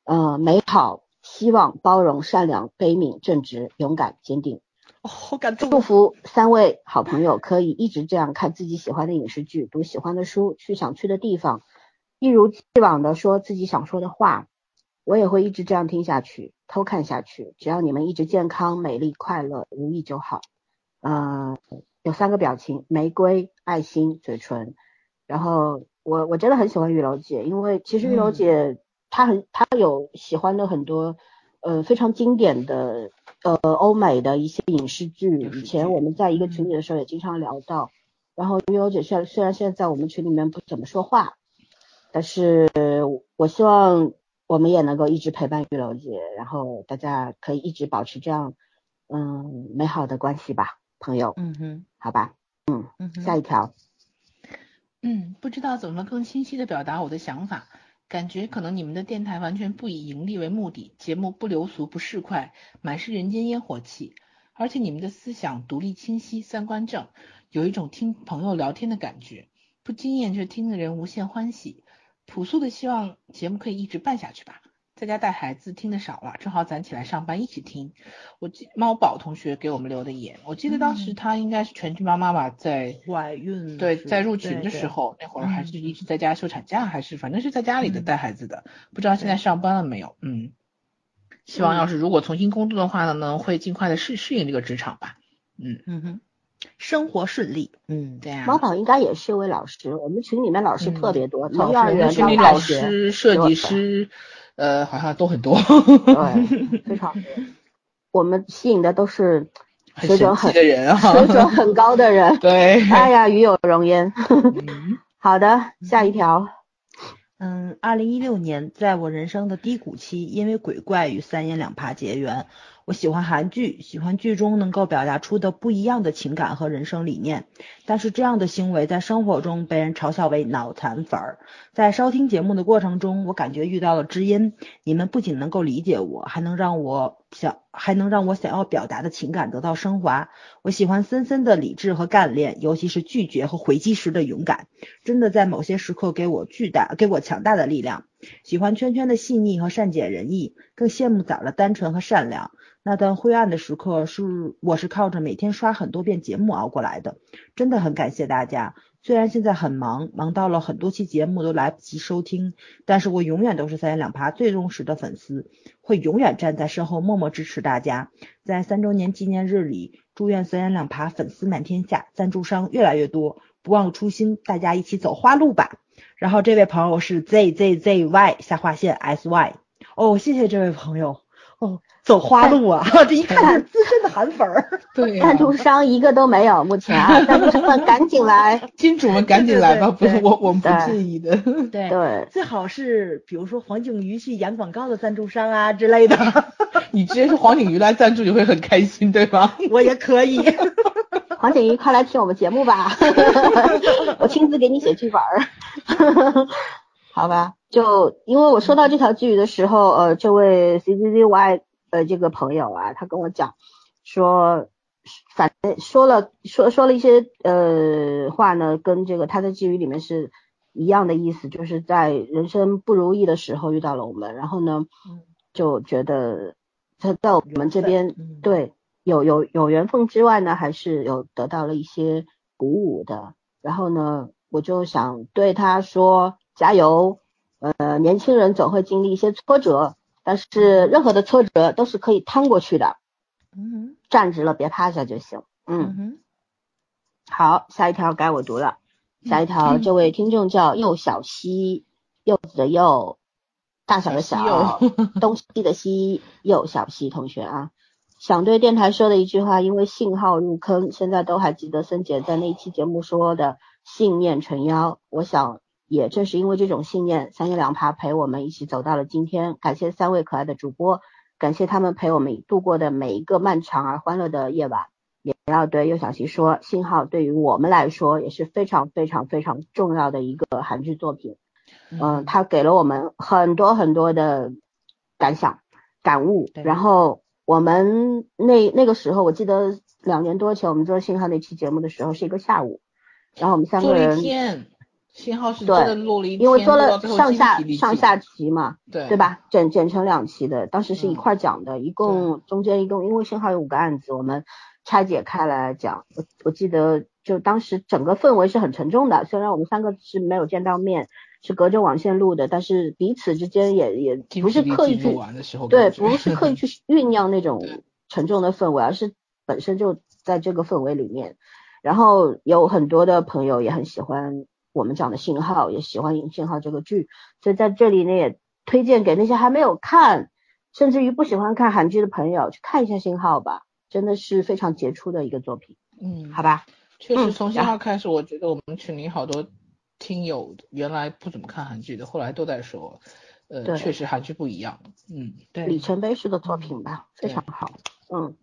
S1: 呃，美好、希望、包容、善良、悲悯、正直、勇敢、坚定。
S3: 哦，好感动
S1: 祝福三位好朋友可以一直这样看自己喜欢的影视剧，读喜欢的书，去想去的地方，一如既往的说自己想说的话。我也会一直这样听下去，偷看下去。只要你们一直健康、美丽、快乐、如意就好。呃，有三个表情：玫瑰、爱心、嘴唇。然后我我真的很喜欢玉楼姐，因为其实玉楼
S3: 嗯
S1: 姐她很他有喜欢的很多呃非常经典的呃欧美的一些影视剧。以前我们在一个
S3: 嗯
S1: 群里的时候也经常聊到。然后玉楼姐虽然虽然现在在我们群里面不怎么说话，但是我希望我们也能够一直陪伴玉楼姐，然后大家可以一直保持这样嗯美好的关系吧，朋友，
S3: 嗯哼
S1: 好吧？
S3: 嗯嗯，
S1: 下一条，
S2: 嗯，不知道怎么更清晰的表达我的想法，感觉可能你们的电台完全不以盈利为目的，节目不流俗不市侩，满是人间烟火气，而且你们的思想独立清晰，三观正，有一种听朋友聊天的感觉，不惊艳却听的人无限欢喜。朴素的希望节目可以一直办下去吧。在家带孩子听的少了，正好攒起来上班一起听。我记猫宝同学给我们留的言，我记得当时
S3: 嗯
S2: 他应该是全职妈妈吧，在
S3: 怀孕
S2: 对，在入群的时候，那会儿还
S3: 嗯
S2: 是一直在家休产假，还是反正是在家里的
S3: 嗯
S2: 带孩子的，不知道现在上班了没有？嗯，希望要是如果重新工作的话呢，能会尽快的适适应这个职场吧。嗯，
S3: 嗯哼，生活顺利，嗯，
S2: 对呀、
S1: 猫宝应该也是一位老师，我们群里面老师
S3: 嗯
S1: 特别多，
S3: 老师
S1: 从幼儿园
S2: 我们群里老
S1: 到大学，
S2: 师、设计师，呃，好像都很多，
S1: 对，非常多。我们吸引的都是水准很
S2: 的人啊。
S1: 水准很高的人。
S2: 对，
S1: 哎呀，与有荣焉。
S2: 嗯
S1: 好的，下一条。
S3: 嗯，二零一六年在我人生的低谷期，因为鬼怪与三言两怕结缘。我喜欢韩剧，喜欢剧中能够表达出的不一样的情感和人生理念。但是这样的行为在生活中被人嘲笑为脑残粉儿。在收听节目的过程中，我感觉遇到了知音，你们不仅能够理解我，还能让我想，还能让我想要表达的情感得到升华。我喜欢森森的理智和干练，尤其是拒绝和回击时的勇敢。真的在某些时刻给我巨大、给我强大的力量。喜欢圈圈的细腻和善解人意，更羡慕崽儿的单纯和善良。那段灰暗的时刻是我是靠着每天刷很多遍节目熬过来的，真的很感谢大家。虽然现在很忙，忙到了很多期节目都来不及收听，但是我永远都是三言两爬最忠实的粉丝，会永远站在身后默默支持大家。在三周年纪念日里，祝愿三言两爬粉丝满天下，赞助商越来越多，不忘初心，大家一起走花路吧。然后这位朋友是 Z Z Z Y 下划线 S Y，哦，谢谢这位朋友。哦，走花路啊，这一看就是资深的韩粉儿。
S2: 对呀、
S1: 赞助商一个都没有，目前啊，赞助商们赶紧来。
S2: 金主们赶紧来吧，不是我我们不
S1: 对
S2: 介意的。
S3: 对
S1: 对，
S3: 最好是比如说黄景瑜去演广告的赞助商啊之类的，
S2: 你直接说黄景瑜来赞助，你会很开心，对吗？
S3: 我也可以。
S1: 黄景瑜，快来听我们节目吧，我亲自给你写剧本儿。好吧，就因为我收到这条剧的时候，呃，这位 C C Z Y 呃这个朋友啊，他跟我讲说，反正说了说说了一些呃话呢，跟这个他在剧语里面是一样的意思，就是在人生不如意的时候遇到了我们，然后呢
S3: 嗯，
S1: 就觉得他在我们这边
S3: 嗯
S1: 对有有有缘分之外呢，还是有得到了一些鼓舞的。然后呢，我就想对他说加油。呃，年轻人总会经历一些挫折，但是任何的挫折都是可以趟过去的。
S3: 嗯
S1: 站直了，别趴下就行。嗯，
S3: 哼，
S1: 好，下一条该我读了。下一条，这位听众叫幼小西，柚子的柚，大小的小，东西的西，幼小西同学啊，想对电台说的一句话，因为信号入坑，现在都还记得森姐在那一期节目说的信念成妖。我想，也正是因为这种信念，三言两爬陪我们一起走到了今天。感谢三位可爱的主播，感谢他们陪我们度过的每一个漫长而欢乐的夜晚。也要对幼小琪说，信号对于我们来说也是非常非常非常重要的一个韩剧作品。嗯，它给了我们很多很多的感想、感悟。然后我们那那个时候，我记得两年多前我们做信号那期节目的时候是一个下午，然后我们三个人。
S2: 信号是真的录了一
S1: 因为做了上下上下期嘛，
S2: 对
S1: 对吧？剪剪成两期的，当时是一块讲的，一共中间一共因为信号有五个案子，我们。拆解开来讲，我我记得就当时整个氛围是很沉重的。虽然我们三个是没有见到面，是隔着网线录的，但是彼此之间也也不是刻意去对，不是刻意去酝酿那种沉重的氛围，而是本身就在这个氛围里面。然后有很多的朋友也很喜欢我们讲的信号，也喜欢《信号》这个剧，所以在这里呢也推荐给那些还没有看，甚至于不喜欢看韩剧的朋友去看一下《信号》吧。真的是非常杰出的一个作品，
S2: 嗯，
S1: 好吧，
S2: 确实从信号开始，我觉得我们群里好多听友原来不怎么看韩剧的，后来都在说，呃，确实韩剧不一样，嗯，
S1: 对，里程碑式的作品吧，非常好，嗯，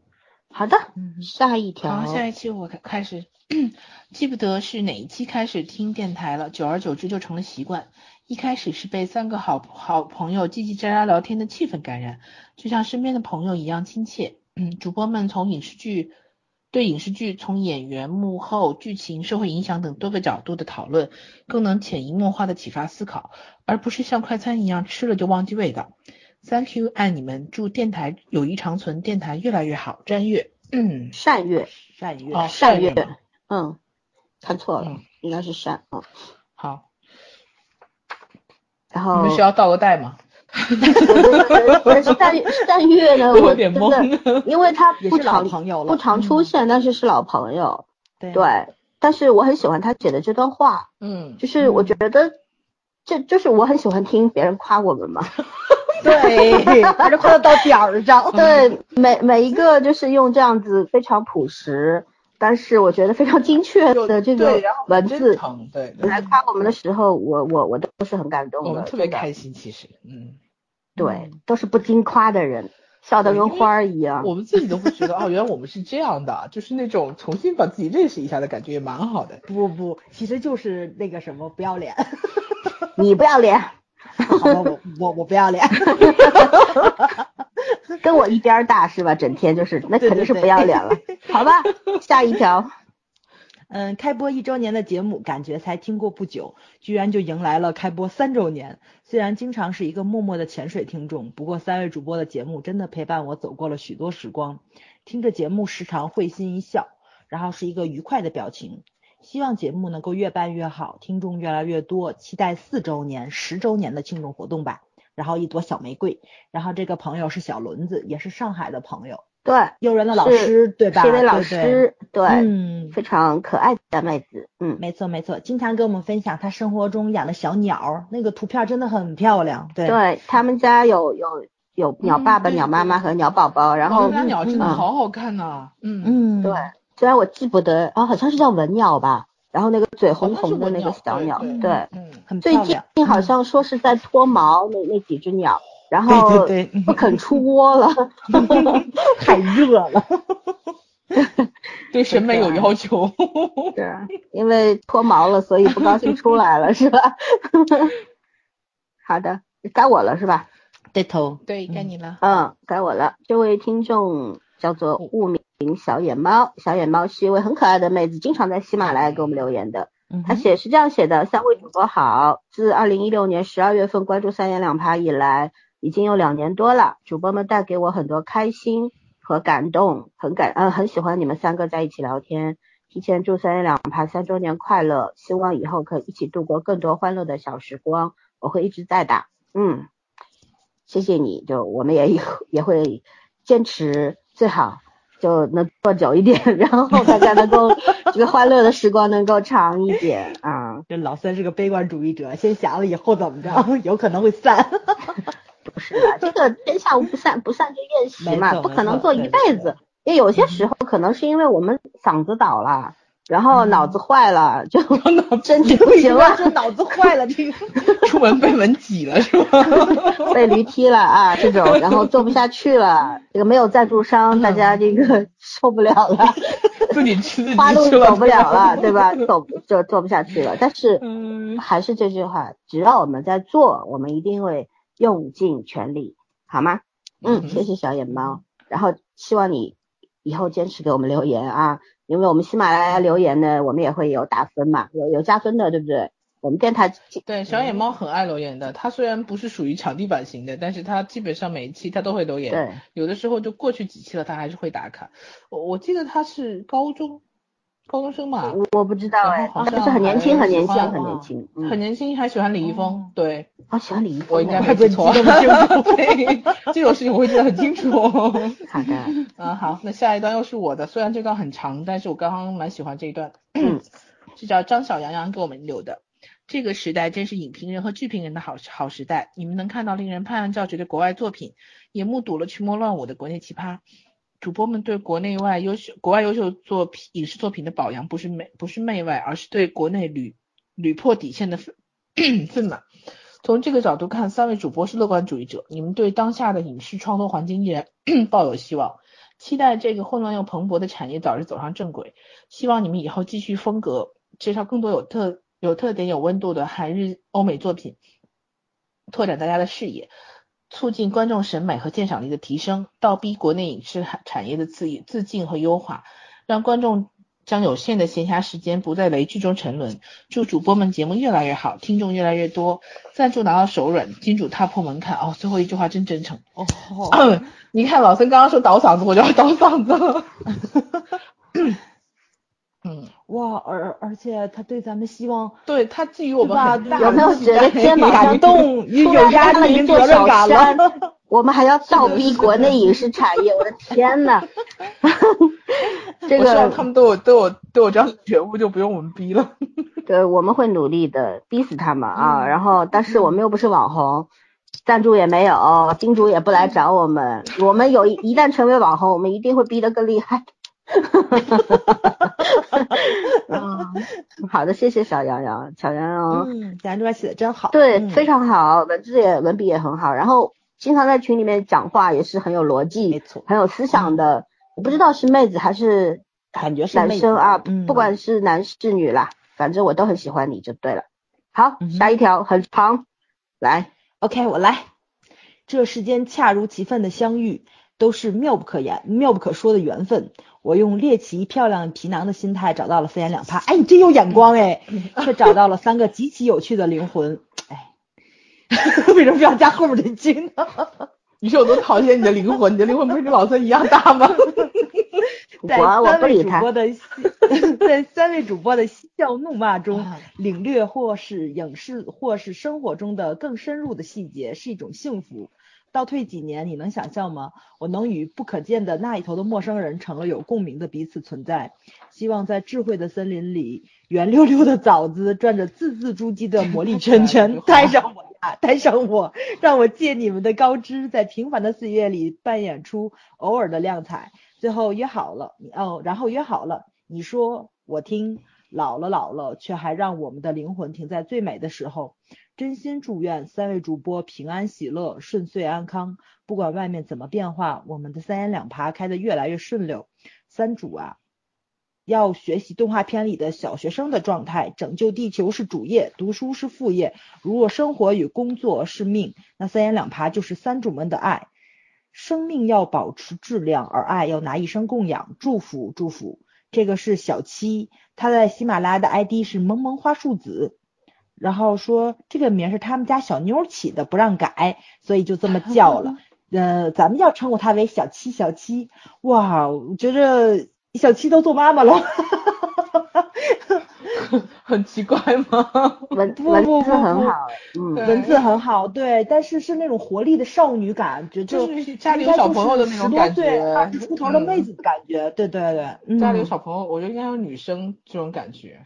S1: 好的，下一条，
S2: 好，下一期我开开始。记不得是哪一期开始听电台了，久而久之就成了习惯，一开始是被三个好好朋友叽叽喳喳聊天的气氛感染，就像身边的朋友一样亲切。嗯，主播们从影视剧对影视剧从演员、幕后、剧情、社会影响等多个角度的讨论，更能潜移默化的启发思考，而不是像快餐一样吃了就忘记味道。Thank you，爱你们，祝电台友谊长存，电台越来越好。詹月，嗯，
S1: 善月，
S3: 善月，
S2: 哦，
S1: 善月，嗯，看错了，应该是善，嗯，
S2: 好。
S1: 然后
S2: 你们需要倒个带吗？
S1: 但是但但月呢，我
S2: 真的，
S1: 因为他不常
S3: 不
S1: 常出现，但是是老朋友，
S3: 对，
S1: 但是我很喜欢他写的这段话，
S2: 嗯，
S1: 就是我觉得这就是我很喜欢听别人夸我们嘛，
S3: 对，还是夸的到点儿上，
S1: 对，每每一个就是用这样子非常朴实。但是我觉得非常精确的这个文字
S2: 对
S1: 来夸我们的时候，我我我都是很感动的，
S2: 我们特别开心。其实，嗯，
S1: 对，都是不经夸的人，笑得跟花儿一样。
S2: 我们自己都会觉得，哦，原来我们是这样的，就是那种重新把自己认识一下的感觉，也蛮好的。
S3: 不不，其实就是那个什么不要脸，
S1: 你不要脸，
S3: 好吧，我我我不要脸。
S1: 跟我一边大是吧？整天就是，那肯定是不要脸了。好吧，下一条。
S3: 嗯，开播一周年的节目，感觉才听过不久，居然就迎来了开播三周年。虽然经常是一个默默的潜水听众，不过三位主播的节目真的陪伴我走过了许多时光。听着节目，时常会心一笑，然后是一个愉快的表情。希望节目能够越办越好，听众越来越多，期待四周年、十周年的庆祝活动吧。然后一朵小玫瑰，然后这个朋友是小轮子，也是上海的朋友，
S1: 对，
S3: 幼儿园的老师，对吧？
S1: 一位老师，
S3: 对，
S1: 嗯，非常可爱的妹子，嗯，
S3: 没错没错，经常跟我们分享他生活中养的小鸟，那个图片真的很漂亮，对，
S1: 对他们家有有有鸟爸爸、鸟妈妈和鸟宝宝，然后
S2: 家鸟真的好好看呐，
S3: 嗯嗯，
S1: 对，虽然我记不得，啊，好像是叫文鸟吧。然后那个嘴红红的那个小鸟，
S2: 对，
S3: 嗯，
S1: 最近好像说是在脱毛，那那几只鸟，然后不肯出窝了，
S3: 太热了，
S2: 对审美有要求，
S1: 是因为脱毛了，所以不高兴出来了，是吧？好的，该我了是吧？
S3: 对头，
S2: 对，该你了，
S1: 嗯，该我了，这位听众叫做雾名。小野猫，小野猫是一位很可爱的妹子，经常在喜马拉雅给我们留言的。她写是这样写的：三位主播好，自二零一六年十二月份关注三言两拍以来，已经有两年多了。主播们带给我很多开心和感动，很感嗯很喜欢你们三个在一起聊天。提前祝三言两拍三周年快乐，希望以后可以一起度过更多欢乐的小时光。我会一直在的，嗯，谢谢你，就我们也以后也会坚持最好。就能坐久一点，然后大家能够 这个欢乐的时光能够长一点啊！啊。
S3: 这老三是个悲观主义者，先想了以后怎么着，有可能会散。
S1: 不是的，这个天下无不散，不散就宴席嘛，不可能
S3: 没错
S1: 做一辈子。因为有些时候可能是因为我们嗓子倒了，然后脑子坏了，就身体不行了，
S3: 这脑子坏了，这个
S2: 出门被门挤了是吧？
S1: 被驴踢了啊，这种，然后做不下去了，这个没有赞助商，大家这个受不了了，
S2: 自己吃自己
S1: 花路走不了了，对吧？走就做不下去了。但是
S2: 嗯
S1: 还是这句话，只要我们在做，我们一定会用尽全力，好吗？嗯，谢谢小野猫，然后希望你以后坚持给我们留言啊，因为我们喜马拉雅留言呢，我们也会有打分嘛，有有加分的，对不对？我们电台
S2: 对，小野猫很爱留言的。它虽然不是属于场地版型的，但是它基本上每一期它都会留言。
S1: 对，
S2: 有的时候就过去几期了，它还是会打卡。我我记得他是高中高中生嘛，
S1: 我不知道哎，
S2: 像
S1: 他不是很年轻，很年轻，很年轻，嗯
S2: 很年轻，还喜欢李易峰。
S3: 哦
S2: 对，
S1: 好喜欢李易峰哦，
S2: 我应该
S3: 怪不得
S2: 没记 这种事情我会记得很清楚。
S1: 好的，
S2: 嗯，好，那下一段又是我的，虽然这段很长，但是我刚刚蛮喜欢这一段。
S1: 嗯，
S2: 是叫张小杨洋给我们留的。这个时代真是影评人和剧评人的好好时代，你们能看到令人拍案叫绝的国外作品，也目睹了群魔乱舞的国内奇葩。主播们对国内外优秀、国外优秀作品、影视作品的表扬，不是媚不是媚外，而是对国内屡屡破底线的愤愤满。从这个角度看，三位主播是乐观主义者，你们对当下的影视创作环境依然 抱有希望，期待这个混乱又蓬勃的产业早日走上正轨。希望你们以后继续风格，介绍更多有特有特点、有温度的韩日欧美作品，拓展大家的视野，促进观众审美和鉴赏力的提升，倒逼国内影视产业的自自进和优化，让观众将有限的闲暇时间不在雷剧中沉沦。祝主播们节目越来越好，听众越来越多，赞助拿到手软，金主踏破门槛。哦，最后一句话真真诚。
S3: 哦，
S2: 你看老孙刚刚说倒嗓子，我就要倒嗓子了。嗯，
S3: 哇，而而且他对咱们希望
S2: 对他寄予我们很大
S1: 有没有觉得 肩膀上
S3: 感动，有压力，
S1: 一座
S3: 有责任感
S1: 小山
S3: 了。，
S1: 我们还要倒逼国内影视产业，我的天呐！这
S2: 我希望他，们都有都有都有这样的觉悟，就不用我们逼了。
S1: 对，我们会努力的，逼死他们啊！
S3: 嗯
S1: 然后，但是我们又不是网红，赞助也没有，金主也不来找我们。我们有一一旦成为网红，我们一定会逼得更厉害。嗯，好的，谢谢小杨洋，小杨洋。
S3: 嗯，咱这边写的真好。
S1: 对，
S3: 嗯
S1: 非常好，文字也文笔也很好，然后经常在群里面讲话也是很有逻辑，
S3: 没错
S1: 很有思想的。我不知道是妹子还是
S3: 感觉是
S1: 男生啊，
S3: 嗯
S1: 不管是男是女啦，反正我都很喜欢你就对了。好，下一条很长，来
S3: ，OK，我来。这世间恰如其分的相遇，都是妙不可言、妙不可说的缘分。我用猎奇漂亮皮囊的心态找到了三言两拍，哎，你真有眼光哎，却找到了三个极其有趣的灵魂，哎，为什么不要加后面这句呢？
S2: 你说我多讨厌你的灵魂，你的灵魂不是跟老孙一样大吗？
S3: 在三位主播。的 在三位主播的嬉笑怒骂中
S2: 啊，
S3: 领略或是影视或是生活中的更深入的细节，是一种幸福。倒退几年，你能想象吗？我能与不可见的那一头的陌生人成了有共鸣的彼此存在。希望在智慧的森林里，圆溜溜的枣子转着字字珠玑的魔力圈圈，带上我呀，带上我，让我借你们的高枝，在平凡的岁月里扮演出偶尔的亮彩。最后约好了，你哦，然后约好了，你说我听，老了老了，却还让我们的灵魂停在最美的时候。真心祝愿三位主播平安喜乐，顺遂安康。不管外面怎么变化，我们的三言两爬开得越来越顺溜。三主啊，要学习动画片里的小学生的状态，拯救地球是主业，读书是副业。如果生活与工作是命，那三言两爬就是三主们的爱。生命要保持质量，而爱要拿一生供养。祝福祝福，这个是小七，他在喜马拉雅的 ID 是萌萌花树子，然后说这个名是他们家小妞起的，不让改，所以就这么叫了。呃，咱们要称呼她为小七，小七。哇，我觉着小七都做妈妈了。
S2: 很奇怪吗？
S1: 文文
S3: 不不不不。
S1: 字很好，嗯，
S3: 文字很好，对，但是是那种活力的少女感觉，
S2: 就
S3: 就是
S2: 家里有小朋友的那种感觉
S3: 二十出头的
S2: 嗯。
S3: 妹子的感觉，对对对，嗯。
S2: 家里有小朋友，我觉得应该有女生这种感觉。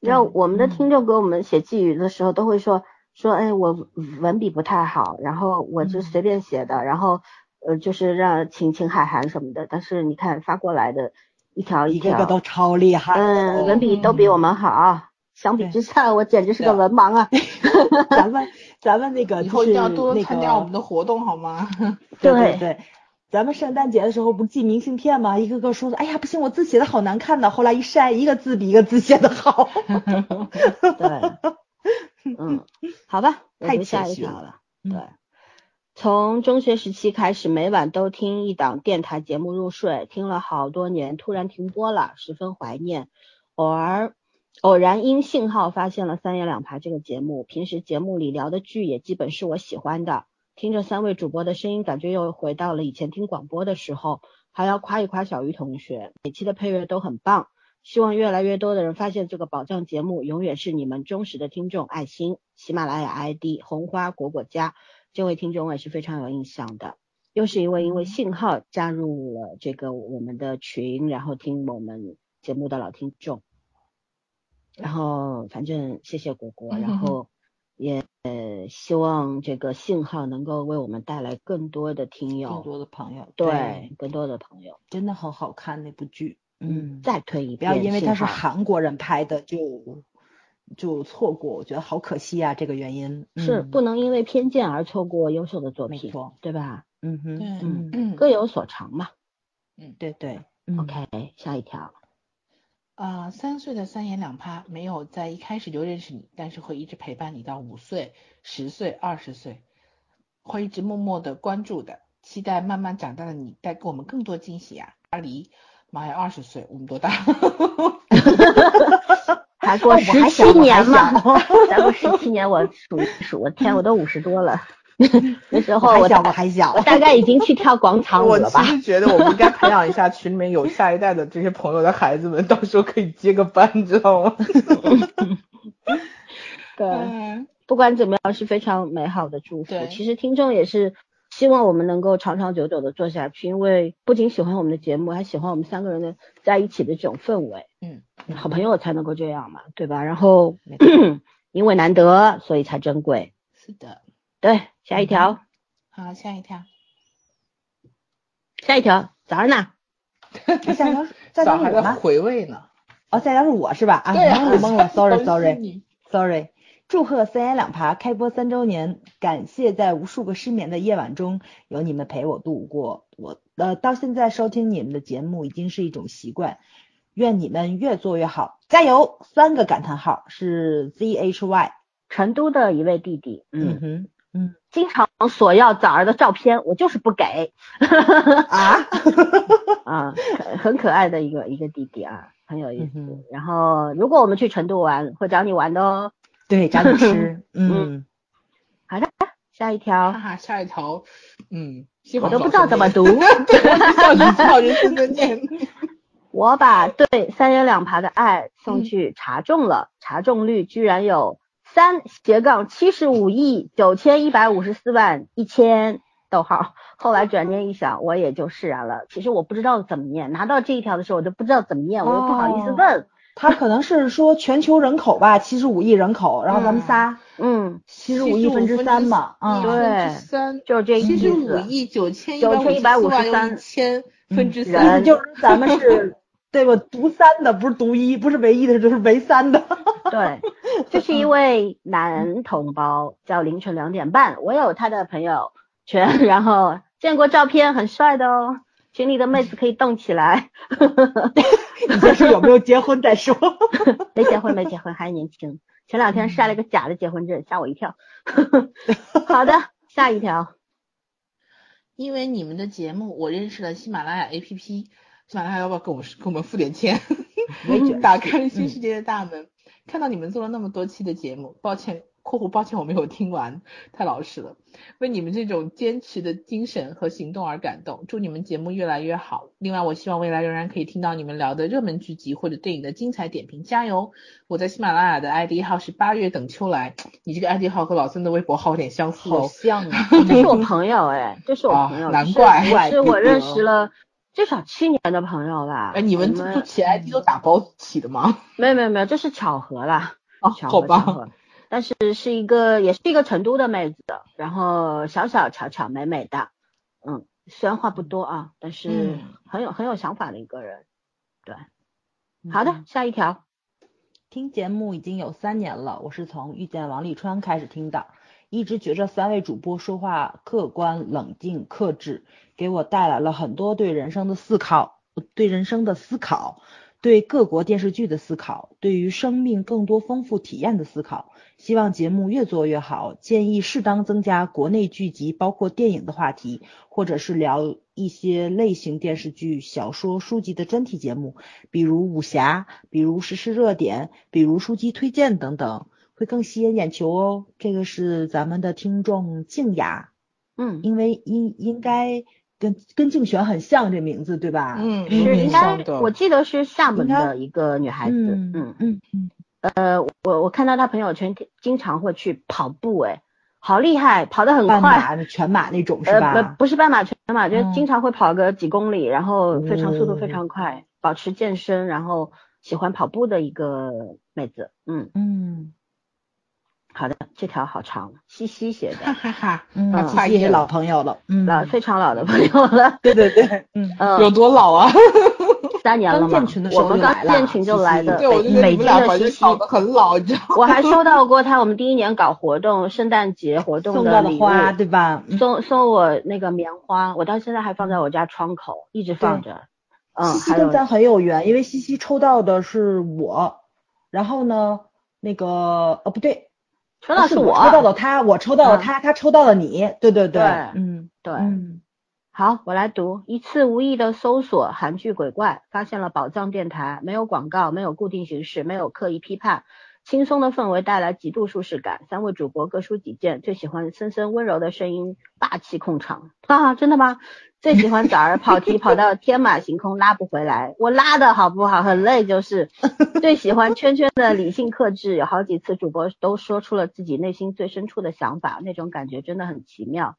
S1: 然后我们的听众给我们写寄语的时候，都会说说，哎，我文笔不太好，然后我就随便写的，然后呃，就是让请请海涵什么的。但是你看发过来的一条一条，
S3: 个个都超厉害，
S1: 嗯，文笔都比我们好。相比之下，我简直是个文盲啊！
S3: 咱们咱们那个
S2: 以后要多参加我们的活动好吗？
S3: 对对对，咱们圣诞节的时候不寄明信片吗？一个个说的，哎呀不行，我字写的好难看的。后来一晒，一个字比一个字写的好。
S1: 对，嗯，好吧，
S3: 太
S1: 谦虚了。对，从中学时期开始，每晚都听一档电台节目入睡，听了好多年，突然停播了，十分怀念。偶尔。偶然因信号发现了三言两排这个节目，平时节目里聊的剧也基本是我喜欢的。听着三位主播的声音，感觉又回到了以前听广播的时候。还要夸一夸小鱼同学，每期的配乐都很棒。希望越来越多的人发现这个宝藏节目，永远是你们忠实的听众。爱心，喜马拉雅 ID 红花果果家，这位听众我也是非常有印象的，又是一位因为信号加入了这个我们的群，然后听我们节目的老听众。然后反正谢谢果果，然后 也希望这个信号能够为我们带来更多的听友，
S3: 更多的朋友，
S1: 对，更多的朋友，
S3: 真的很好看那部剧，嗯，
S1: 再推一遍，
S3: 不要因为它是韩国人拍的就就错过，我觉得好可惜啊，这个原因
S1: 是不能因为偏见而错过优秀的作品，对吧？
S3: 嗯哼，
S1: 嗯嗯，各有所长嘛，
S3: 嗯，对对
S1: ，OK，下一条。
S2: 啊，三岁的三言两拍没有在一开始就认识你，但是会一直陪伴你到五岁、十岁、二十岁，会一直默默的关注的，期待慢慢长大的你带给我们更多惊喜啊！阿离，妈呀，二十岁，我们多大？
S1: 还过 十七年嘛？再过十七年，我数一数，我天，我都五十多了。那时候我
S3: 小，我还小，
S1: 我大概已经去跳广场舞了
S2: 吧？我其实觉得我们应该培养一下群里面有下一代的这些朋友的孩子们，到时候可以接个班，你知道吗？
S1: 对，不管怎么样是非常美好的祝福。其实听众也是希望我们能够长长久久的做下去，因为不仅喜欢我们的节目，还喜欢我们三个人的在一起的这种氛围。
S2: 嗯，
S1: 好朋友才能够这样嘛，对吧？然后 因为难得，所以才珍贵。
S2: 是的。
S1: 对，下一条。
S2: 好，下一条。
S1: 下一条，早上呢？
S3: 下一条，下一条
S2: 还在回味呢。
S3: 哦，下一条是我是吧？啊，懵了懵了，sorry，sorry，sorry。祝贺三言两爬开播三周年，感谢在无数个失眠的夜晚中有你们陪我度过。我呃，到现在收听你们的节目已经是一种习惯。愿你们越做越好，加油！三个感叹号是 zhy，
S1: 成都的一位弟弟。
S3: 嗯哼。
S1: 嗯，经常索要枣儿的照片，我就是不给。
S3: 啊，
S1: 啊，很可爱的一个一个弟弟啊，很有意思。然后，如果我们去成都玩，会找你玩的哦。
S3: 对，找你 吃。嗯，
S1: 好的，下一条。
S2: 哈哈，下一条。嗯，
S1: 我都不知道怎么读。我把对三言两爬的爱送去查中了，查中率居然有。三斜杠七十五亿九千一百五十四万一千，逗号。后来转念一想，我也就释然了。其实我不知道怎么念，拿到这一条的时候，我就不知道怎么念，我又不好意思问。
S3: 他可能是说全球人口吧，七十五亿人口，然后咱们仨，
S1: 嗯，
S3: 七十五亿分之三嘛，
S1: 嗯，对，
S2: 三
S1: 就是这
S2: 七十五亿九千九
S1: 千一百五十三
S2: 千分之三，
S3: 就是咱们是。对吧？独三的不是独一，不是唯一的，就是唯三的。
S1: 对，这是一位男同胞，叫凌晨两点半。我有他的朋友圈，然后见过照片，很帅的哦。群里的妹子可以动起来。
S3: 你先说有没有结婚再说？
S1: 没结婚，没结婚，还年轻。前两天晒了个假的结婚证，吓我一跳。好的，下一条。
S2: 因为你们的节目，我认识了喜马拉雅 APP。喜马拉雅要不要给我们给我们付点钱？打开新世界的大门，看到你们做了那么多期的节目，抱歉（括弧抱歉我没有听完，太老实了），为你们这种坚持的精神和行动而感动。祝你们节目越来越好。另外，我希望未来仍然可以听到你们聊的热门剧集或者电影的精彩点评，加油！我在喜马拉雅的 ID 号是八月等秋来，你这个 ID 号和老孙的微博号有点相似哦，
S3: 像啊，
S1: 这是我朋友哎，这是我朋友，
S2: 难怪，
S1: 是我认识 了。至少七年的朋友吧。
S2: 哎，你们
S1: 们
S2: 起 ID 都打包起的吗？
S1: 没有没有没有，这是巧合啦，
S2: 哦，
S1: 巧
S2: 好吧。
S1: 合巧合。但是是一个，也是一个成都的妹子，然后小小巧巧美美的，嗯，虽然话不多啊，但是
S2: 嗯。
S1: 很有很有想法的一个人。对，好的，下一条。
S3: 听节目已经有三年了，我是从遇见王沥川开始听的，一直觉着三位主播说话客观、冷静、克制，给我带来了很多对人生的思考，对人生的思考，对各国电视剧的思考，对于生命更多丰富体验的思考。希望节目越做越好，建议适当增加国内剧集，包括电影的话题，或者是聊一些类型电视剧、小说、书籍的专题节目，比如武侠，比如时事热点，比如书籍推荐等等，会更吸引眼球哦。这个是咱们的听众静雅，
S1: 嗯，
S3: 因为应应该跟跟静璇很像这名字对吧？
S2: 嗯，
S1: 是
S2: 嗯
S1: 应该我记得是厦门的一个女孩子，
S3: 嗯
S1: 嗯，
S3: 嗯嗯，
S1: 呃，我我看到她朋友圈经常会去跑步，哎，好厉害，跑得很
S3: 半
S1: 快。
S3: 马全马那种是
S1: 呃，
S3: 吧？
S1: 不不是半马全马，就是
S3: 嗯
S1: 经常会跑个几公里，然后非常速度非
S3: 哦
S1: 常快，保持健身，然后喜欢跑步的一个妹子。嗯，
S3: 嗯
S1: 好的，这条好长，西西写的，
S2: 哈哈，
S3: 嗯，
S1: 嗯
S3: 谢谢老朋友了，嗯，
S1: 老非常老的朋友了，
S3: 对对对，嗯。
S1: 嗯，
S2: 有多老啊？
S1: 三年了嘛
S3: 刚建群的，时
S1: 我们刚建群就来的，
S2: 对，我就觉得
S1: 北京
S2: 你们俩把
S1: 的西西。
S2: 这搞得很老，你知道吗？
S1: 我还收到过他我们第一年搞活动，圣诞节活动
S3: 送到的
S1: 礼物，
S3: 花对吧？嗯
S1: 送送我那个棉花，我到现在还放在我家窗口，一直放着。嗯，
S3: 西西
S1: 还
S3: 跟咱很有缘，因为西西抽到的是我，然后呢，那个呃不对，
S1: 抽到是我，
S3: 抽到了他，我抽到了
S1: 嗯
S3: 他，他抽到了你，对对
S1: 对
S3: 嗯
S1: 对，
S3: 嗯
S1: 好，我来读。一次无意的搜索韩剧鬼怪，发现了宝藏电台，没有广告，没有固定形式，没有刻意批判，轻松的氛围带来极度舒适感。三位主播各抒己见，最喜欢森森温柔的声音，霸气控场 啊！真的吗？最喜欢早儿跑题跑到天马行空拉不回来，我拉的好不好？很累就是。最喜欢圈圈的理性克制，有好几次主播都说出了自己内心最深处的想法，那种感觉真的很奇妙。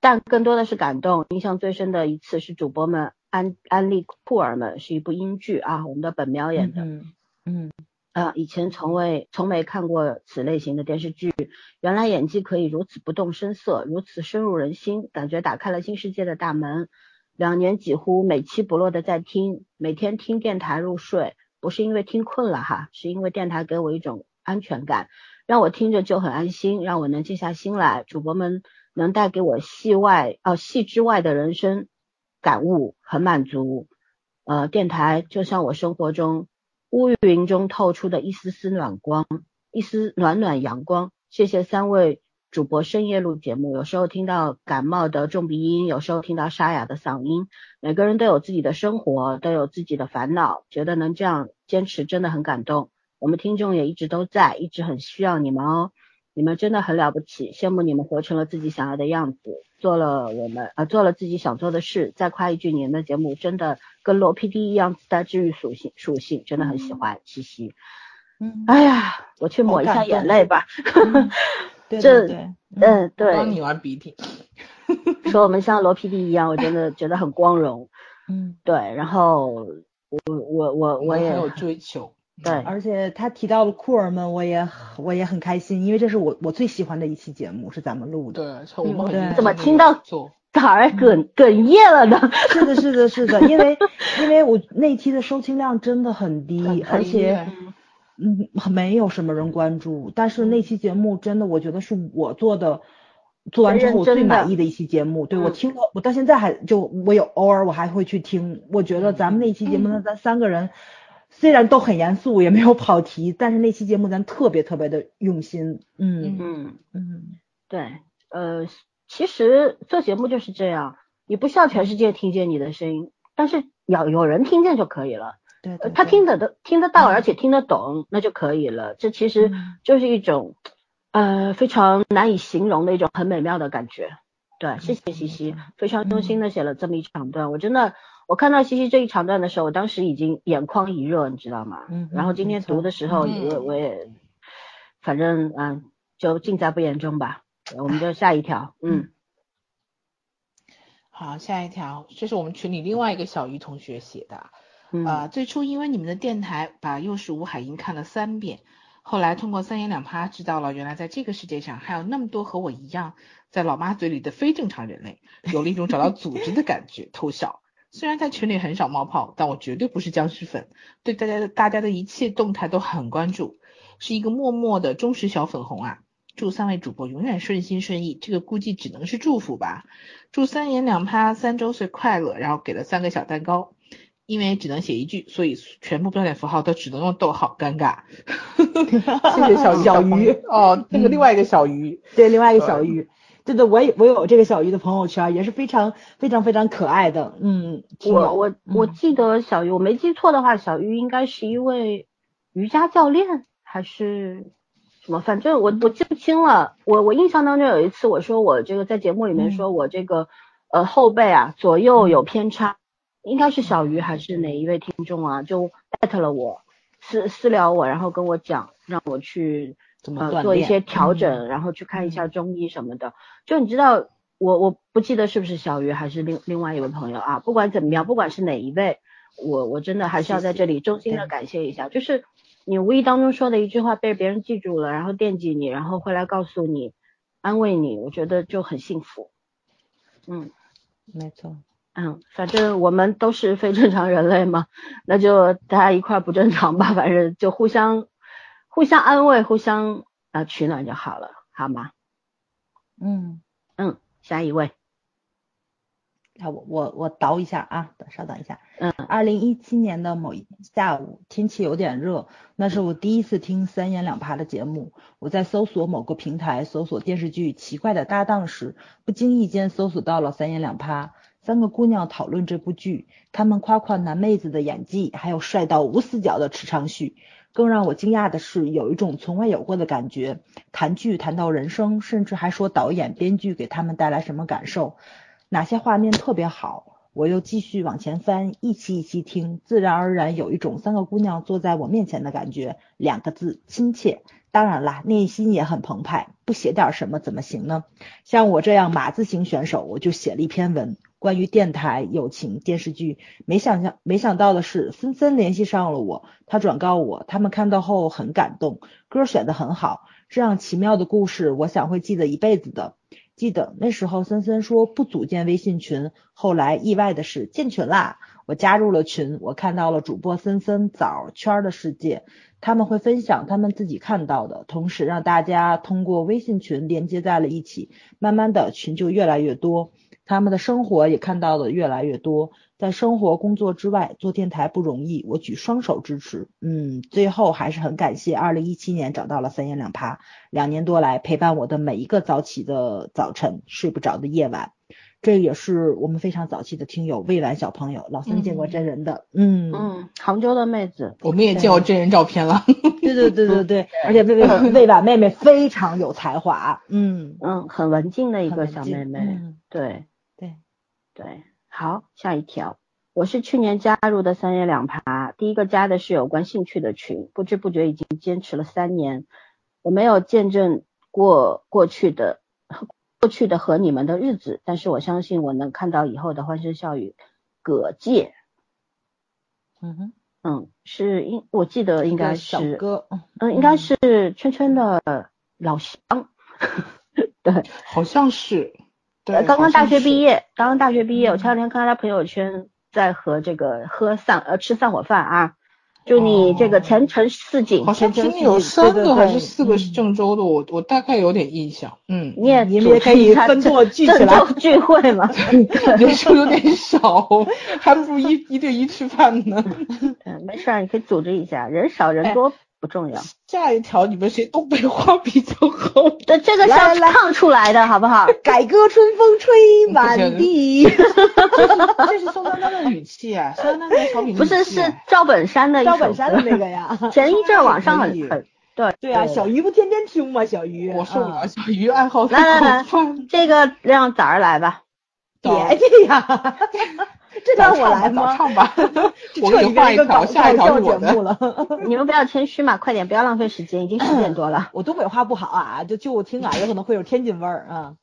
S1: 但更多的是感动。印象最深的一次是主播们安安利酷儿们，是一部英剧啊，我们的本喵演的。
S3: 嗯嗯
S1: 啊，以前从未从没看过此类型的电视剧，原来演技可以如此不动声色，如此深入人心，感觉打开了新世界的大门。两年几乎每期不落的在听，每天听电台入睡，不是因为听困了哈，是因为电台给我一种安全感，让我听着就很安心，让我能静下心来。主播们能带给我戏外哦戏之外的人生感悟，很满足。呃，电台就像我生活中乌云中透出的一丝丝暖光，一丝暖暖阳光。谢谢三位主播深夜录节目，有时候听到感冒的重鼻音，有时候听到沙哑的嗓音。每个人都有自己的生活，都有自己的烦恼，觉得能这样坚持真的很感动。我们听众也一直都在，一直很需要你们哦。你们真的很了不起，羡慕你们活成了自己想要的样子，做了我们呃做了自己想做的事。再夸一句，你们的节目真的跟罗 PD 一样自带治愈属性，属性真的很喜欢，嘻嘻。
S3: 嗯，
S1: 哎呀，我去抹一下眼泪吧。
S3: 嗯对
S1: 这
S3: 对对，
S1: 嗯，
S2: 帮你
S1: 对，
S2: 玩鼻涕。
S1: 说我们像罗 PD 一样，我真的觉得很光荣。
S3: 嗯，
S1: 对，然后我我我我也
S2: 很有追求。
S1: 对，
S3: 而且他提到了酷儿们，我也我也很开心，因为这是我我最喜欢的一期节目，是咱们录的。
S2: 对，是我们
S1: 怎么听到
S2: 做？
S1: 咋儿哽哽咽了呢？
S3: 是的，是的，是的，因为 因为我那期的收听量真的很低，
S2: 很低
S3: 而且嗯没有什么人关注，但是那期节目真的我觉得是我做的。做完之后我最满意的一期节目，对我
S1: 嗯
S3: 听了，我到现在还就我有偶尔我还会去听。我觉得咱们那期节目呢，咱三个人虽然都很严肃，也没有跑题，但是那期节目咱特别特别的用心。嗯
S1: 嗯，
S3: 嗯，
S1: 对，呃，其实做节目就是这样，你不需要全世界听见你的声音，但是要有人听见就可以了。
S3: 对对，
S1: 呃他听得的听得到，
S3: 嗯
S1: 而且听得懂，那就可以了。这其实
S3: 嗯
S1: 就是一种呃非常难以形容的一种很美妙的感觉。对，谢谢西西，非常用心的写了这么一长段。我真的，我看到西西这一长段的时候，我当时已经眼眶一热，你知道吗？
S3: 嗯
S1: 然后今天读的时候，
S2: 嗯
S1: 我我也反正嗯、就尽在不言中吧。我们就下一条，嗯
S2: 好，下一条，这是我们群里另外一个小鱼同学写的。
S1: 嗯
S2: 呃，最初因为你们的电台把《又是吴海英》看了三遍，后来通过三言两拍知道了，原来在这个世界上还有那么多和我一样，在老妈嘴里的非正常人类，有了一种找到组织的感觉，偷笑。虽然在群里很少冒泡，但我绝对不是僵尸粉，对大家的大家的一切动态都很关注，是一个默默的忠实小粉红啊。祝三位主播永远顺心顺意，这个估计只能是祝福吧。祝三言两拍三周岁快乐，然后给了三个小蛋糕。因为只能写一句，所以全部标点符号都只能用逗号，尴尬。谢谢小鱼
S3: 小鱼
S2: 哦，那个另外一个小鱼，
S3: 对，另外一个小鱼，对对，我有我有这个小鱼的朋友圈，也是非常非常非常可爱的，嗯，
S1: 我我我
S3: 嗯
S1: 记得小鱼，我没记错的话，小鱼应该是一位瑜伽教练还是什么，反正我我记不清了。我我印象当中有一次我说我这个在节目里面
S3: 嗯
S1: 说我这个、呃后背啊左右有偏差，应该是小鱼还是哪一位听众啊就艾特了我私私聊我，然后跟我讲让我去
S3: 怎么
S1: 呃做一些调？
S3: 嗯。
S1: 整，然后去看一下中医什么的。就你知道，我我不记得是不是小鱼还是另另外一位朋友啊，不管怎么样，不管是哪一位，我我真的还是要在这里衷心的感谢一下，就是你无意当中说的一句话被别人记住了，然后惦记你，然后回来告诉你，安慰你，我觉得就很幸福。嗯
S3: 没错，
S1: 嗯，反正我们都是非正常人类嘛，那就大家一块儿不正常吧，反正就互相互相安慰，互相呃取暖就好了，好吗？
S3: 嗯，
S1: 嗯，下一位，
S3: 那我我我倒一下啊，等稍等一下。
S1: 嗯
S3: 二零一七年的某一下午，天气有点热，那是我第一次听三言两拍的节目。我在搜索某个平台搜索电视剧《奇怪的搭档》时，不经意间搜索到了三言两拍。三个姑娘讨论这部剧，她们夸夸男妹子的演技，还有帅到无死角的池昌旭。更让我惊讶的是，有一种从未有过的感觉。谈剧谈到人生，甚至还说导演、编剧给他们带来什么感受，哪些画面特别好。我又继续往前翻，一期一期听，自然而然有一种三个姑娘坐在我面前的感觉。两个字，亲切。当然啦，内心也很澎湃，不写点什么怎么行呢？像我这样码字型选手，我就写了一篇文，关于电台、友情、电视剧。没想象没想到的是，森森联系上了我，他转告我，他们看到后很感动，歌选的很好，这样奇妙的故事，我想会记得一辈子的。记得那时候森森说不组建微信群，后来意外的是建群啦，我加入了群，我看到了主播森森枣圈的世界，他们会分享他们自己看到的，同时让大家通过微信群连接在了一起，慢慢的群就越来越多，他们的生活也看到的越来越多。在生活工作之外做电台不容易，我举双手支持。嗯，最后还是很感谢二零一七年找到了三言两拍，两年多来陪伴我的每一个早起的早晨，睡不着的夜晚。这也是我们非常早期的听友魏婉小朋友，老三见过真人的，嗯
S1: 嗯，杭州的妹子，
S2: 我们也见过真人照片了。
S3: 对对对对对，而且魏魏魏婉妹妹非常有才华，嗯，
S1: 嗯，很文静的一个小妹妹，
S3: 嗯
S1: 对
S3: 对，
S1: 好，下一条。我是去年加入的三言两爬，第一个加的是有关兴趣的群，不知不觉已经坚持了三年。我没有见证过过去的过去的和你们的日子，但是我相信我能看到以后的欢声笑语。葛界，
S3: 嗯哼，
S1: 嗯，是应我记得应该
S3: 一个小
S1: 是，
S3: 哥，
S1: 嗯，应该是圈圈的老乡，对，
S2: 好像是，对，
S1: 呃，刚刚大学毕
S2: 业，
S1: 刚刚大学毕业，我
S3: 嗯
S1: 前两天看到他朋友圈在和这个喝散呃吃散伙饭啊，祝你这个前程似锦，
S2: 好像
S1: 前程似锦。
S2: 听有三个还是四个是
S3: 嗯
S2: 郑州的，我我大概有点印象，嗯，
S1: 你也
S3: 你们也可以分
S1: 做
S3: 舵聚起
S1: 郑
S3: 来
S1: 州 聚会嘛？
S2: 人数有点少，还不如一一对一吃饭呢。
S1: 嗯，没事儿，你可以组织一下，人少人
S3: 哎
S1: 多不重要。
S2: 下一条，你们谁东北话比较好？
S1: 对，这个是唱出来的，好不好？
S3: 改革春风吹满地，
S2: 这是宋丹丹的语气啊，宋丹丹的小品的
S1: 不是，是赵本山的一首
S3: 赵本山的那个呀。
S1: 前一阵儿网上很很对
S3: 对啊，小鱼不天天听吗？小鱼，
S2: 我受不了，
S3: 啊
S2: 小鱼爱好
S1: 来来来。这个让崽儿来吧。
S3: 别介呀，这让我来吗？
S2: 唱吧，我
S3: 彻
S2: 给你换一
S3: 个搞
S2: 下一条
S3: 搞笑
S2: 是我的。
S3: 节目了。
S1: 你们不要谦虚嘛，快点，不要浪费时间，已经十点多了。
S3: 我东北话不好啊，就就我听啊，有可能会有天津味儿啊。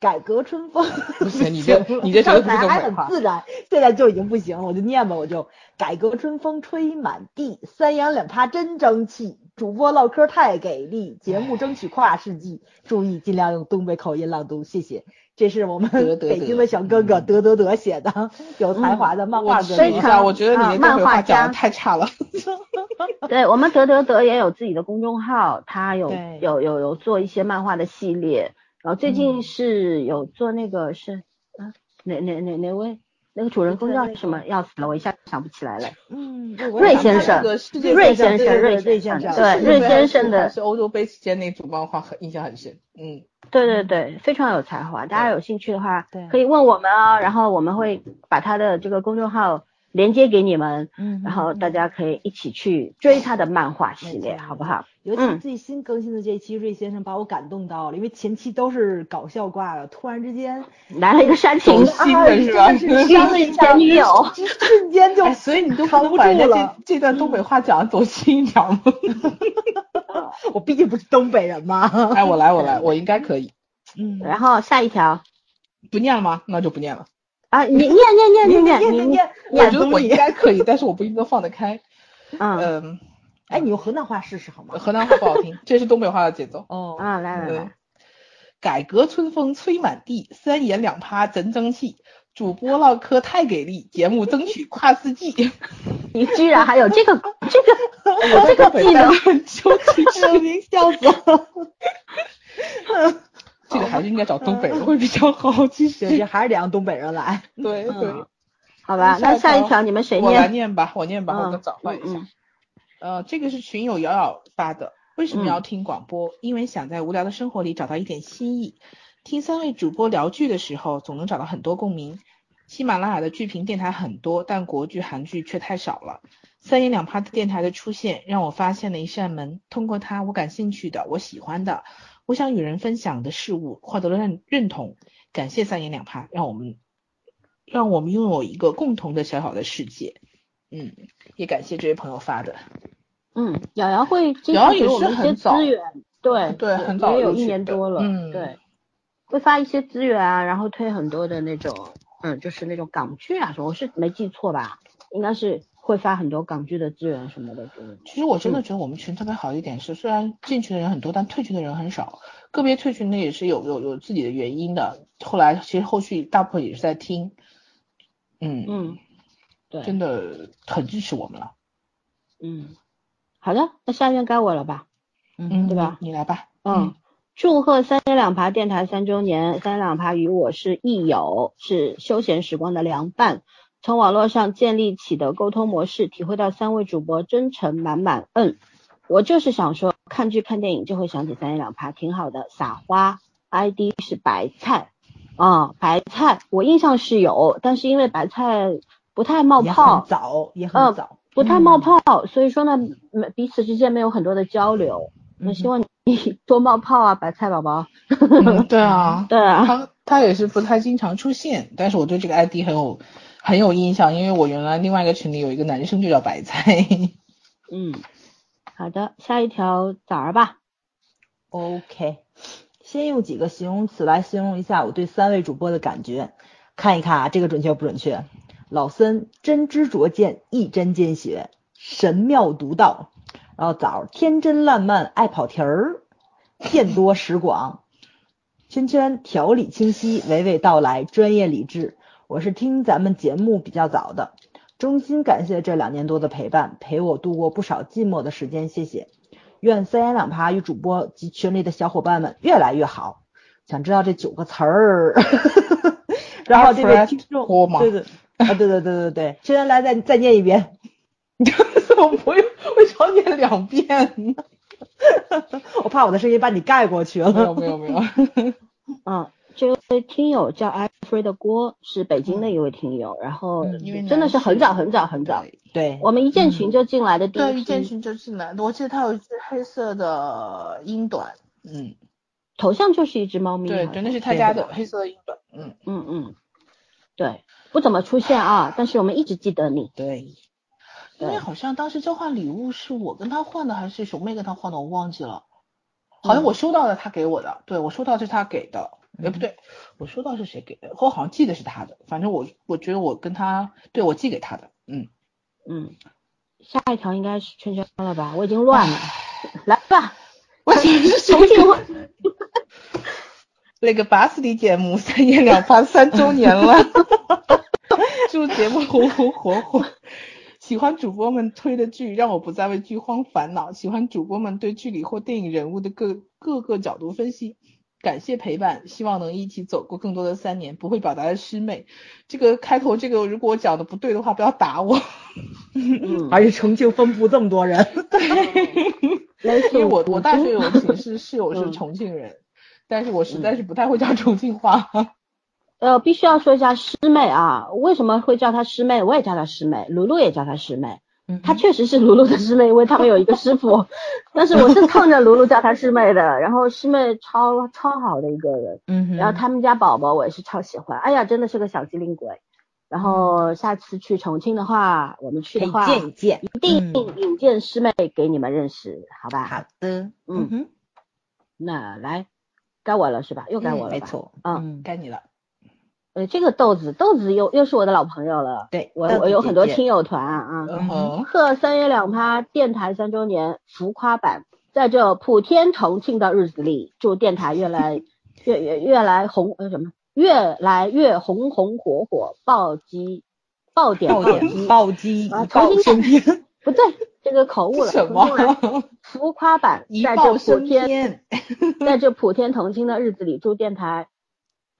S3: 改革春风，
S2: 不行你这 你这
S3: 刚
S2: 绝对不是东
S3: 才还
S2: 北话
S3: 很自然，现在就已经不行了，我就念吧，我就改革春风吹满地，三言两趴真争气，主播唠嗑太给力，节目争取跨世纪，注意尽量用东北口音朗读，谢谢。这是我们北京的小哥哥德德德写的，有才华的漫画
S2: 我
S3: 哥
S2: 一下，我觉得你
S1: 漫画家。
S2: 话讲的太差了。
S1: 对我们德德德也有自己的公众号，他有有有有做一些漫画的系列，然后最
S3: 嗯。
S1: 近是有做那个是啊哪哪哪哪位那个主人公叫什么？要死了，我一下想不起来了。
S3: 嗯，
S1: 瑞先生瑞先生，瑞先生，
S3: 瑞先生
S1: 对，瑞先生的，
S2: 是欧洲杯期间那组漫画很印象很深。嗯，
S1: 对对对，非常有才华。大家有兴趣的话，可以问我们啊，然后我们会把他的这个公众号连接给你们，
S3: 嗯，
S1: 然后大家可以一起去追他的漫画系列，好不好？
S3: 尤其
S1: 嗯
S3: 最新更新的这一期，瑞先生把我感动到了，因为前期都是搞笑挂的，突然之间
S1: 来了一个煽情
S2: 走，心的是吧
S3: 啊真的是伤了一下
S1: 前女友
S3: 瞬间就
S2: 哎，所以你都不
S3: 扛不住了
S2: 这这段东北话讲的走心一点吗？
S3: 我毕竟不是东北人嘛。
S2: 哎，我来，我来，我应该可以。
S3: 嗯，
S1: 然后下一条
S2: 不念了吗？那就不念了。
S1: 啊，你念念念念你
S3: 念念念，
S2: 我觉得我应该可以，但是我不一定能放得开。
S1: 嗯
S2: 嗯，
S3: 哎，你用河南话试试好吗？
S2: 河南话不好听，这是东北话的节奏。
S3: 哦，
S1: 啊，来来
S2: 嗯
S1: 来，
S2: 改革春风吹满地，三言两趴真争气。主播唠嗑太给力，节目争取跨世纪。
S1: 你居然还有这个 这个这个技能
S2: 东北待了，很久，其实
S3: 明笑死了。
S2: 这个还是应该找东北人会比较好。其实，
S3: 还是得让东北人来。
S2: 对对
S1: 嗯，好吧？那下一条你们谁念
S2: 我来念？吧，我念吧，我
S1: 嗯
S2: 再找换一下。
S1: 嗯
S2: 呃，这个是群友瑶瑶发的。为什么
S1: 嗯
S2: 要听广播？因为想在无聊的生活里找到一点新意。听三位主播聊剧的时候，总能找到很多共鸣。喜马拉雅的剧评电台很多，但国剧、韩剧却太少了。三言两拍的电台的出现，让我发现了一扇门。通过它，我感兴趣的、我喜欢的、我想与人分享的事物，获得了认认同。感谢三言两拍，让我们让我们拥有一个共同的小小的世界。嗯，也感谢这位朋友发的。
S1: 嗯，瑶瑶会经
S2: 瑶瑶也是很早
S1: 资源，对
S2: 对
S1: 也
S2: 很早
S1: 也有一年多了，
S2: 嗯
S1: 对，会发一些资源啊，然后推很多的那种，嗯，就是那种港剧啊什么，我是没记错吧？应该是会发很多港剧的资源什么的，
S2: 其实我真的觉得我们群特别好一点是，虽然进去的人很多，但退群的人很少。个别退群的也是有有有自己的原因的。后来其实后续大部分也是在听，嗯
S1: 嗯，对，
S2: 真的很支持我们了。
S1: 嗯，好的，那下面该我了吧？
S2: 嗯，
S1: 对吧
S2: 你你来吧。
S1: 嗯，祝贺三言两爬电台三周年，三言两爬与我是益友，是休闲时光的良伴。从网络上建立起的沟通模式，体会到三位主播真诚满满。嗯，我就是想说，看剧看电影就会想起三言两拍，挺好的。撒花，ID 是白菜啊、白菜，我印象是有，但是因为白菜不太冒
S3: 也
S1: 泡
S3: 很，早，也
S1: 嗯
S3: 很早。
S1: 不太冒泡，所以说呢，没彼此之间没有很多的交流。我
S3: 嗯
S1: 希望你 多冒泡啊，白菜宝宝。
S2: 嗯，对啊，
S1: 对啊，
S2: 他他也是不太经常出现，但是我对这个 ID 很有很有印象，因为我原来另外一个群里有一个男生就叫白菜。
S1: 嗯，好的，下一条枣儿吧。
S3: OK，先用几个形容词来形容一下我对三位主播的感觉，看一看啊，这个准确不准确？老森真知灼见，一针见血，神妙独到。然后枣儿天真烂漫，爱跑题儿，见多识广。圈圈条理清晰，娓娓道来，专业理智。我是听咱们节目比较早的，衷心感谢这两年多的陪伴，陪我度过不少寂寞的时间，谢谢。愿三言两爬与主播及群里的小伙伴们越来越好。想知道这九个词儿，然后这位听众，对对啊，对对对对对，现在来再再念一遍。
S2: 我不用，为什么念两遍呢？
S3: 我怕我的声音把你盖过去了
S2: 没有
S3: 了。
S2: 没有没有，
S1: 嗯，这位听友叫艾弗瑞的郭，是北京的一位听友，然后真的是很早很早很早，
S3: 对，
S1: 我们一建群就进来的第
S2: 对，
S1: 一对，
S2: 一建群就进来的。我记得他有一只黑色的英短，嗯，
S1: 头像就是一只猫咪。
S2: 对，
S1: 好像
S2: 对，那是他家的黑色的英短，嗯，
S1: 嗯嗯，对，不怎么出现啊，但是我们一直记得你。
S2: 对。因为好像当时交换礼物是我跟他换的，还是熊妹跟他换的，我忘记了。好像我收到了他给我的，对我收到是他给的，哎，不对，我收到是谁给的？我好像记得是他的，反正我我觉得我跟他，对我寄给他的，嗯
S1: 嗯，下一条应该是圈圈了吧？我已经乱了，来吧，我重庆话。
S2: 那个巴斯蒂节目三言两发三周年了，祝节目红红火火。喜欢主播们推的剧，让我不再为剧荒烦恼。喜欢主播们对剧里或电影人物的各各个角度分析。感谢陪伴，希望能一起走过更多的三年。不会表达的师妹，这个开头这个如果我讲的不对的话，不要打我。
S3: 而且重庆分布这么多人，对
S2: 因为我我大学有寝室室友是重庆人。但是我实在是不太会讲重庆话。
S1: 呃，必须要说一下师妹啊，为什么会叫她师妹？我也叫她师妹，露露也叫她师妹。嗯，她确实是卢卢的师妹，因为他们有一个师傅。但是我是蹭着卢卢叫她师妹的。然后师妹超超好的一个人。嗯然后他们家宝宝我也是超喜欢。哎呀，真的是个小机灵鬼。然后下次去重庆的话，我们去的话，
S3: 见一见，
S1: 一定引荐师妹给你们认识，好吧？
S3: 好的。嗯哼。
S1: 那来。该我了是吧？又该我了，
S3: 没错，
S2: 嗯，该你了。
S1: 呃，这个豆子，豆子又又是我的老朋友了。
S3: 对，
S1: 我我有很多听友团啊。
S2: 嗯
S1: 贺三月两趴电台三周年浮夸版，在这普天同庆的日子里，祝电台越来 越越越来红呃什么越来越红红火火，暴击爆点
S3: 暴点暴击
S1: 爆升天，不对。这个口误了，
S2: 什么？
S1: 浮夸版，在这普天，在这普天同庆的日子里，祝电台，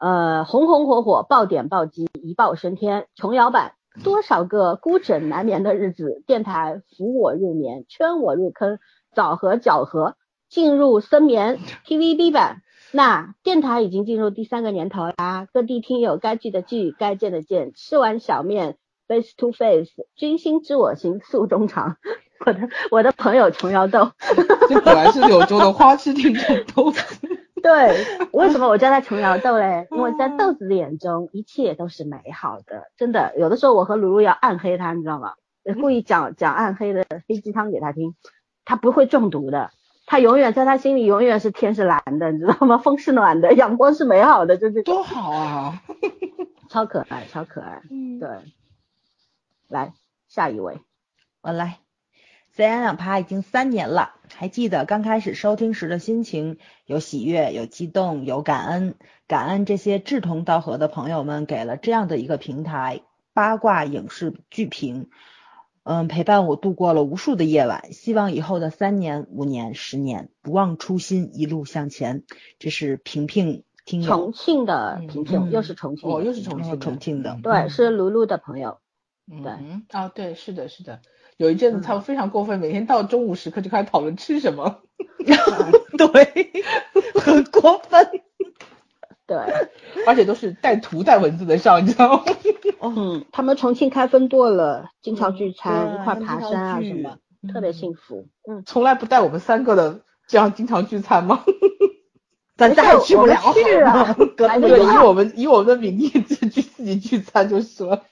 S1: 呃，红红火火，爆点爆击，一爆升天。琼瑶版，多少个孤枕难眠的日子，电台扶我入眠，圈我入坑，枣核搅和，进入深眠。TVB 版，那电台已经进入第三个年头啦，各地听友该聚的聚，该见的见，吃完小面，face to face，君心知我心，诉衷肠。我的我的朋友琼瑶豆，
S2: 这本来是柳州的花痴听众豆子。
S1: 对，为什么我叫他琼瑶豆嘞？因为在豆子的眼中，一切都是美好的。真的，有的时候我和卢卢要暗黑他，你知道吗？故意讲讲暗黑的黑鸡汤给他听，他不会中毒的。他永远在他心里永远是天是蓝的，你知道吗？风是暖的，阳光是美好的，就是
S2: 多好啊！
S1: 超可爱，超可爱。嗯，对。来下一位，
S3: 我来。三言两趴已经三年了，还记得刚开始收听时的心情，有喜悦，有激动，有感恩，感恩这些志同道合的朋友们给了这样的一个平台，八卦影视剧评，嗯，陪伴我度过了无数的夜晚。希望以后的三年、五年、十年，不忘初心，一路向前。这是平平听
S1: 重庆的平平，又是重庆，
S2: 哦，又是重
S3: 庆，重庆的，
S1: 对，是卢卢的朋友，对，
S2: 哦，对，是的，是的。有一阵子他们非常过分，每天到中午时刻就开始讨论吃什么，
S3: 对，很过分，
S1: 对，
S2: 而且都是带图带文字的上，你知道吗？
S1: 嗯，他们重庆开分舵了，经常聚餐，一块爬山啊什么，特别幸福。嗯，
S2: 从来不带我们三个的这样经常聚餐吗？
S3: 咱再也去不了
S1: 啊！
S2: 对，以我们以我们的名义自己自己聚餐就是了。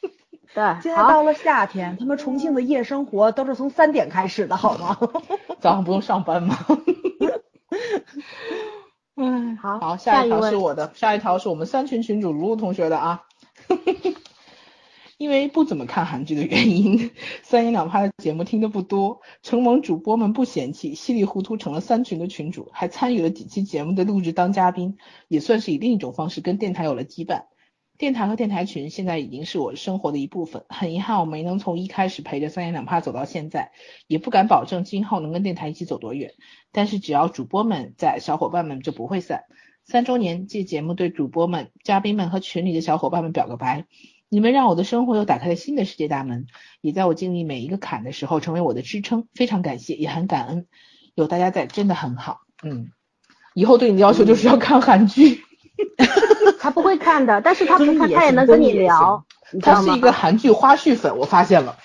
S1: 对，
S3: 现在到了夏天，他们重庆的夜生活都是从三点开始的，好吗？
S2: 早上不用上班吗？
S1: 嗯，好，
S2: 好，下一条是我的，下一条是我们三群群主卢卢同学的啊。因为不怎么看韩剧的原因，三言两拍的节目听的不多，承蒙主播们不嫌弃，稀里糊涂成了三群的群主，还参与了几期节目的录制当嘉宾，也算是以另一种方式跟电台有了羁绊。电台和电台群现在已经是我生活的一部分，很遗憾我没能从一开始陪着三言两怕走到现在，也不敢保证今后能跟电台一起走多远。但是只要主播们在，小伙伴们就不会散。三周年借节目对主播们、嘉宾们和群里的小伙伴们表个白，你们让我的生活又打开了新的世界大门，也在我经历每一个坎的时候成为我的支撑，非常感谢，也很感恩，有大家在真的很好。嗯，以后对你的要求就是要看韩剧。
S1: 他不会看的，但是他不看，他也能跟你聊。
S2: 他是一个韩剧花絮粉，我发现了。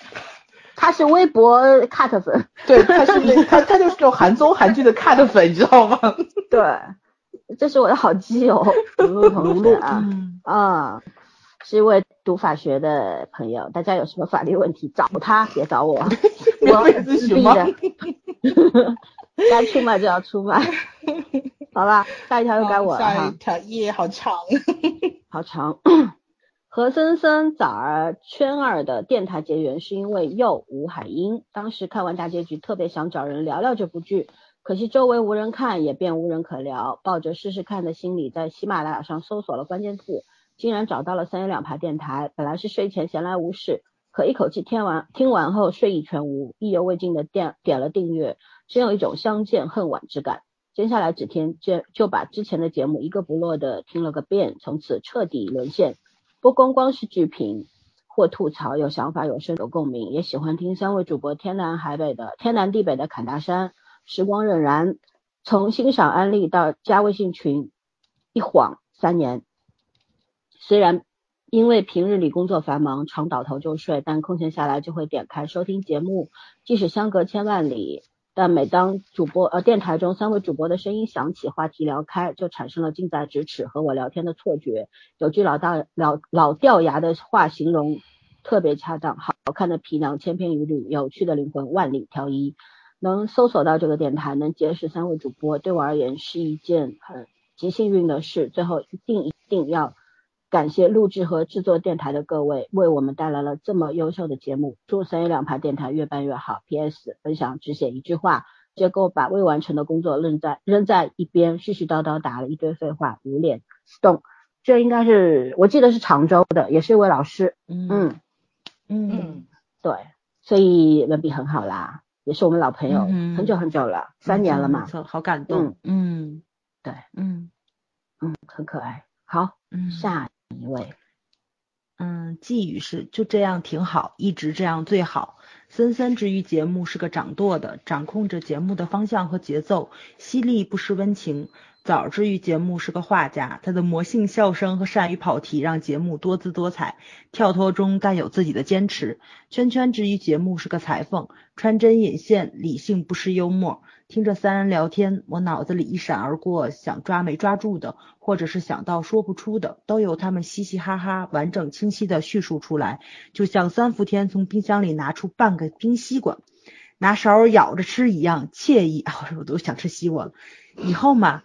S1: 他是微博 cut 粉。
S2: 对，他是那 他他就是这种韩综韩剧的 cut 粉，你知道吗？
S1: 对，这是我的好基友卢露同学啊，啊，是一位读法学的朋友。大家有什么法律问题找他，别找我，我
S2: 自闭的。
S1: 该出卖就要出卖。好吧，下一条又该我了
S2: 下一。条耶好长。
S1: 好长。何森森、早儿、圈儿的电台结缘是因为又吴海英，当时看完大结局，特别想找人聊聊这部剧，可惜周围无人看，也便无人可聊。抱着试试看的心理，在喜马拉雅上搜索了关键字，竟然找到了三言两拍电台。本来是睡前闲来无事，可一口气听完听完后睡意全无，意犹未尽的点点了订阅，真有一种相见恨晚之感。接下来几天就就把之前的节目一个不落的听了个遍，从此彻底沦陷。不光光是剧评或吐槽，有想法、有深有共鸣，也喜欢听三位主播天南海北的天南地北的侃大山，时光荏苒，从欣赏安利到加微信群，一晃三年。虽然因为平日里工作繁忙，常倒头就睡，但空闲下来就会点开收听节目，即使相隔千万里。但每当主播呃电台中三位主播的声音响起，话题聊开，就产生了近在咫尺和我聊天的错觉。有句老大老老掉牙的话形容特别恰当，好看的皮囊千篇一律，有趣的灵魂万里挑一。能搜索到这个电台，能结识三位主播，对我而言是一件很极幸运的事。最后一定一定要感谢录制和制作电台的各位，为我们带来了这么优秀的节目。祝三言两拍电台越办越好。P.S. 分享只写一句话，结果把未完成的工作扔在扔在一边，絮絮叨叨打了一堆废话，无脸 stone。这应该是我记得是常州的，也是一位老师。
S3: 嗯
S1: 嗯，
S3: 嗯
S2: 嗯，
S1: 对，所以文笔很好啦，也是我们老朋友，
S3: 嗯
S1: 很久很久了，三年了嘛
S3: 没。错，好感动。嗯
S1: 对，
S3: 嗯
S1: 嗯，很可爱。好，
S3: 嗯，
S1: 下一位。
S3: 嗯，寄语是就这样挺好，一直这样最好。森森之于节目是个掌舵的，掌控着节目的方向和节奏，犀利不失温情。枣之于节目是个画家，他的魔性笑声和善于跑题让节目多姿多彩，跳脱中带有自己的坚持。圈圈之于节目是个裁缝，穿针引线，理性不失幽默。听着三人聊天，我脑子里一闪而过想抓没抓住的，或者是想到说不出的，都由他们嘻嘻哈哈、完整清晰的叙述出来，就像三伏天从冰箱里拿出半个冰西瓜，拿勺咬着吃一样惬意。啊，我都想吃西瓜了。以后嘛，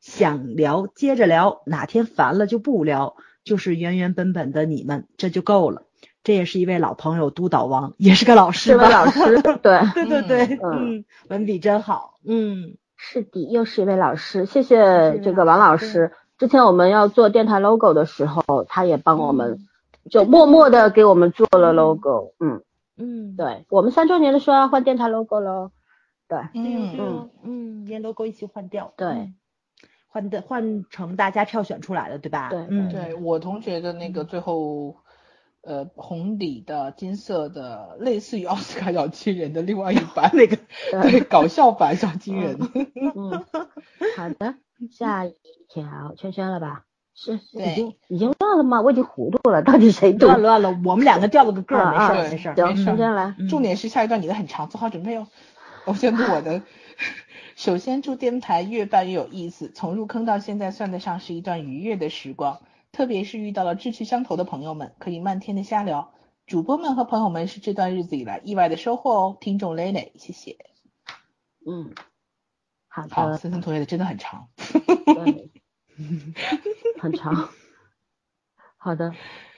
S3: 想聊接着聊，哪天烦了就不聊，就是原原本本的你们，这就够了。这也是一位老朋友督导王，也是个老师吧？
S1: 老师，对，
S3: 对对对，
S1: 嗯
S3: 嗯，文笔真好，嗯。
S1: 是的，又是一位老师，谢谢这个王老
S3: 师。
S1: 师。之前我们要做电台 logo 的时候，他也帮我们，
S3: 嗯。
S1: 就默默的给我们做了 logo。嗯，
S3: 嗯，
S1: 对，我们三周年的时候要换电台 logo 喽。对，
S2: 嗯，
S3: 哦，嗯，连 logo 一起换掉，
S1: 对。
S3: 嗯，换的换成大家票选出来的，对吧？
S1: 对
S3: 嗯，
S2: 对我同学的那个最后，呃，红底的金色的，类似于奥斯卡小金人的另外一版 那个，对，搞笑版小金人。
S1: 嗯，好的，下一条圈圈了吧？是已经已经乱了吗？我已经糊涂了，到底谁读？
S3: 乱乱了，我们两个掉了个个儿，没事没事儿。
S1: 行，圈圈来。
S3: 嗯
S2: 重点是下一段你的很长，做好准备哦。我先录我的。首先，祝电台越办越有意思，从入坑到现在算得上是一段愉悦的时光。特别是遇到了志趣相投的朋友们，可以漫天的瞎聊。主播们和朋友们是这段日子以来意外的收获哦。听众蕾蕾，谢谢。
S1: 嗯，好
S2: 好，
S1: 的，
S2: 森森同学的真的很长。
S1: 对，很长。好的，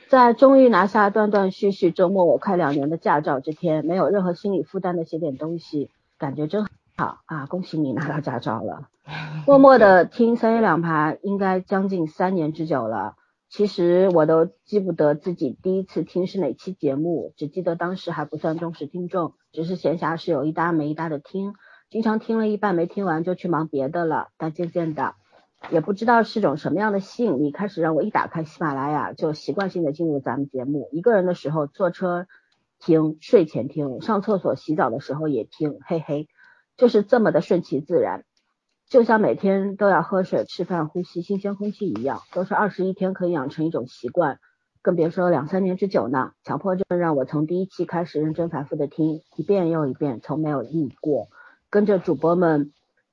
S1: 在终于拿下断断续续周末我快两年的驾照这天，没有任何心理负担的写点东西，感觉真好啊！恭喜你拿到驾照了。默默的听三言两拍，应该将近三年之久了。其实我都记不得自己第一次听是哪期节目，只记得当时还不算忠实听众，只是闲暇时有一搭没一搭的听，经常听了一半没听完就去忙别的了。但渐渐的，也不知道是种什么样的吸引力，开始让我一打开喜马拉雅就习惯性的进入咱们节目。一个人的时候坐车听，睡前听，上厕所洗澡的时候也听，嘿嘿，就是这么的顺其自然。就像每天都要喝水、吃饭、呼吸新鲜空气一样，都是二十一天可以养成一种习惯，更别说两三年之久呢。强迫症让我从第一期开始认真反复的听，一遍又一遍，从没有腻过。跟着主播们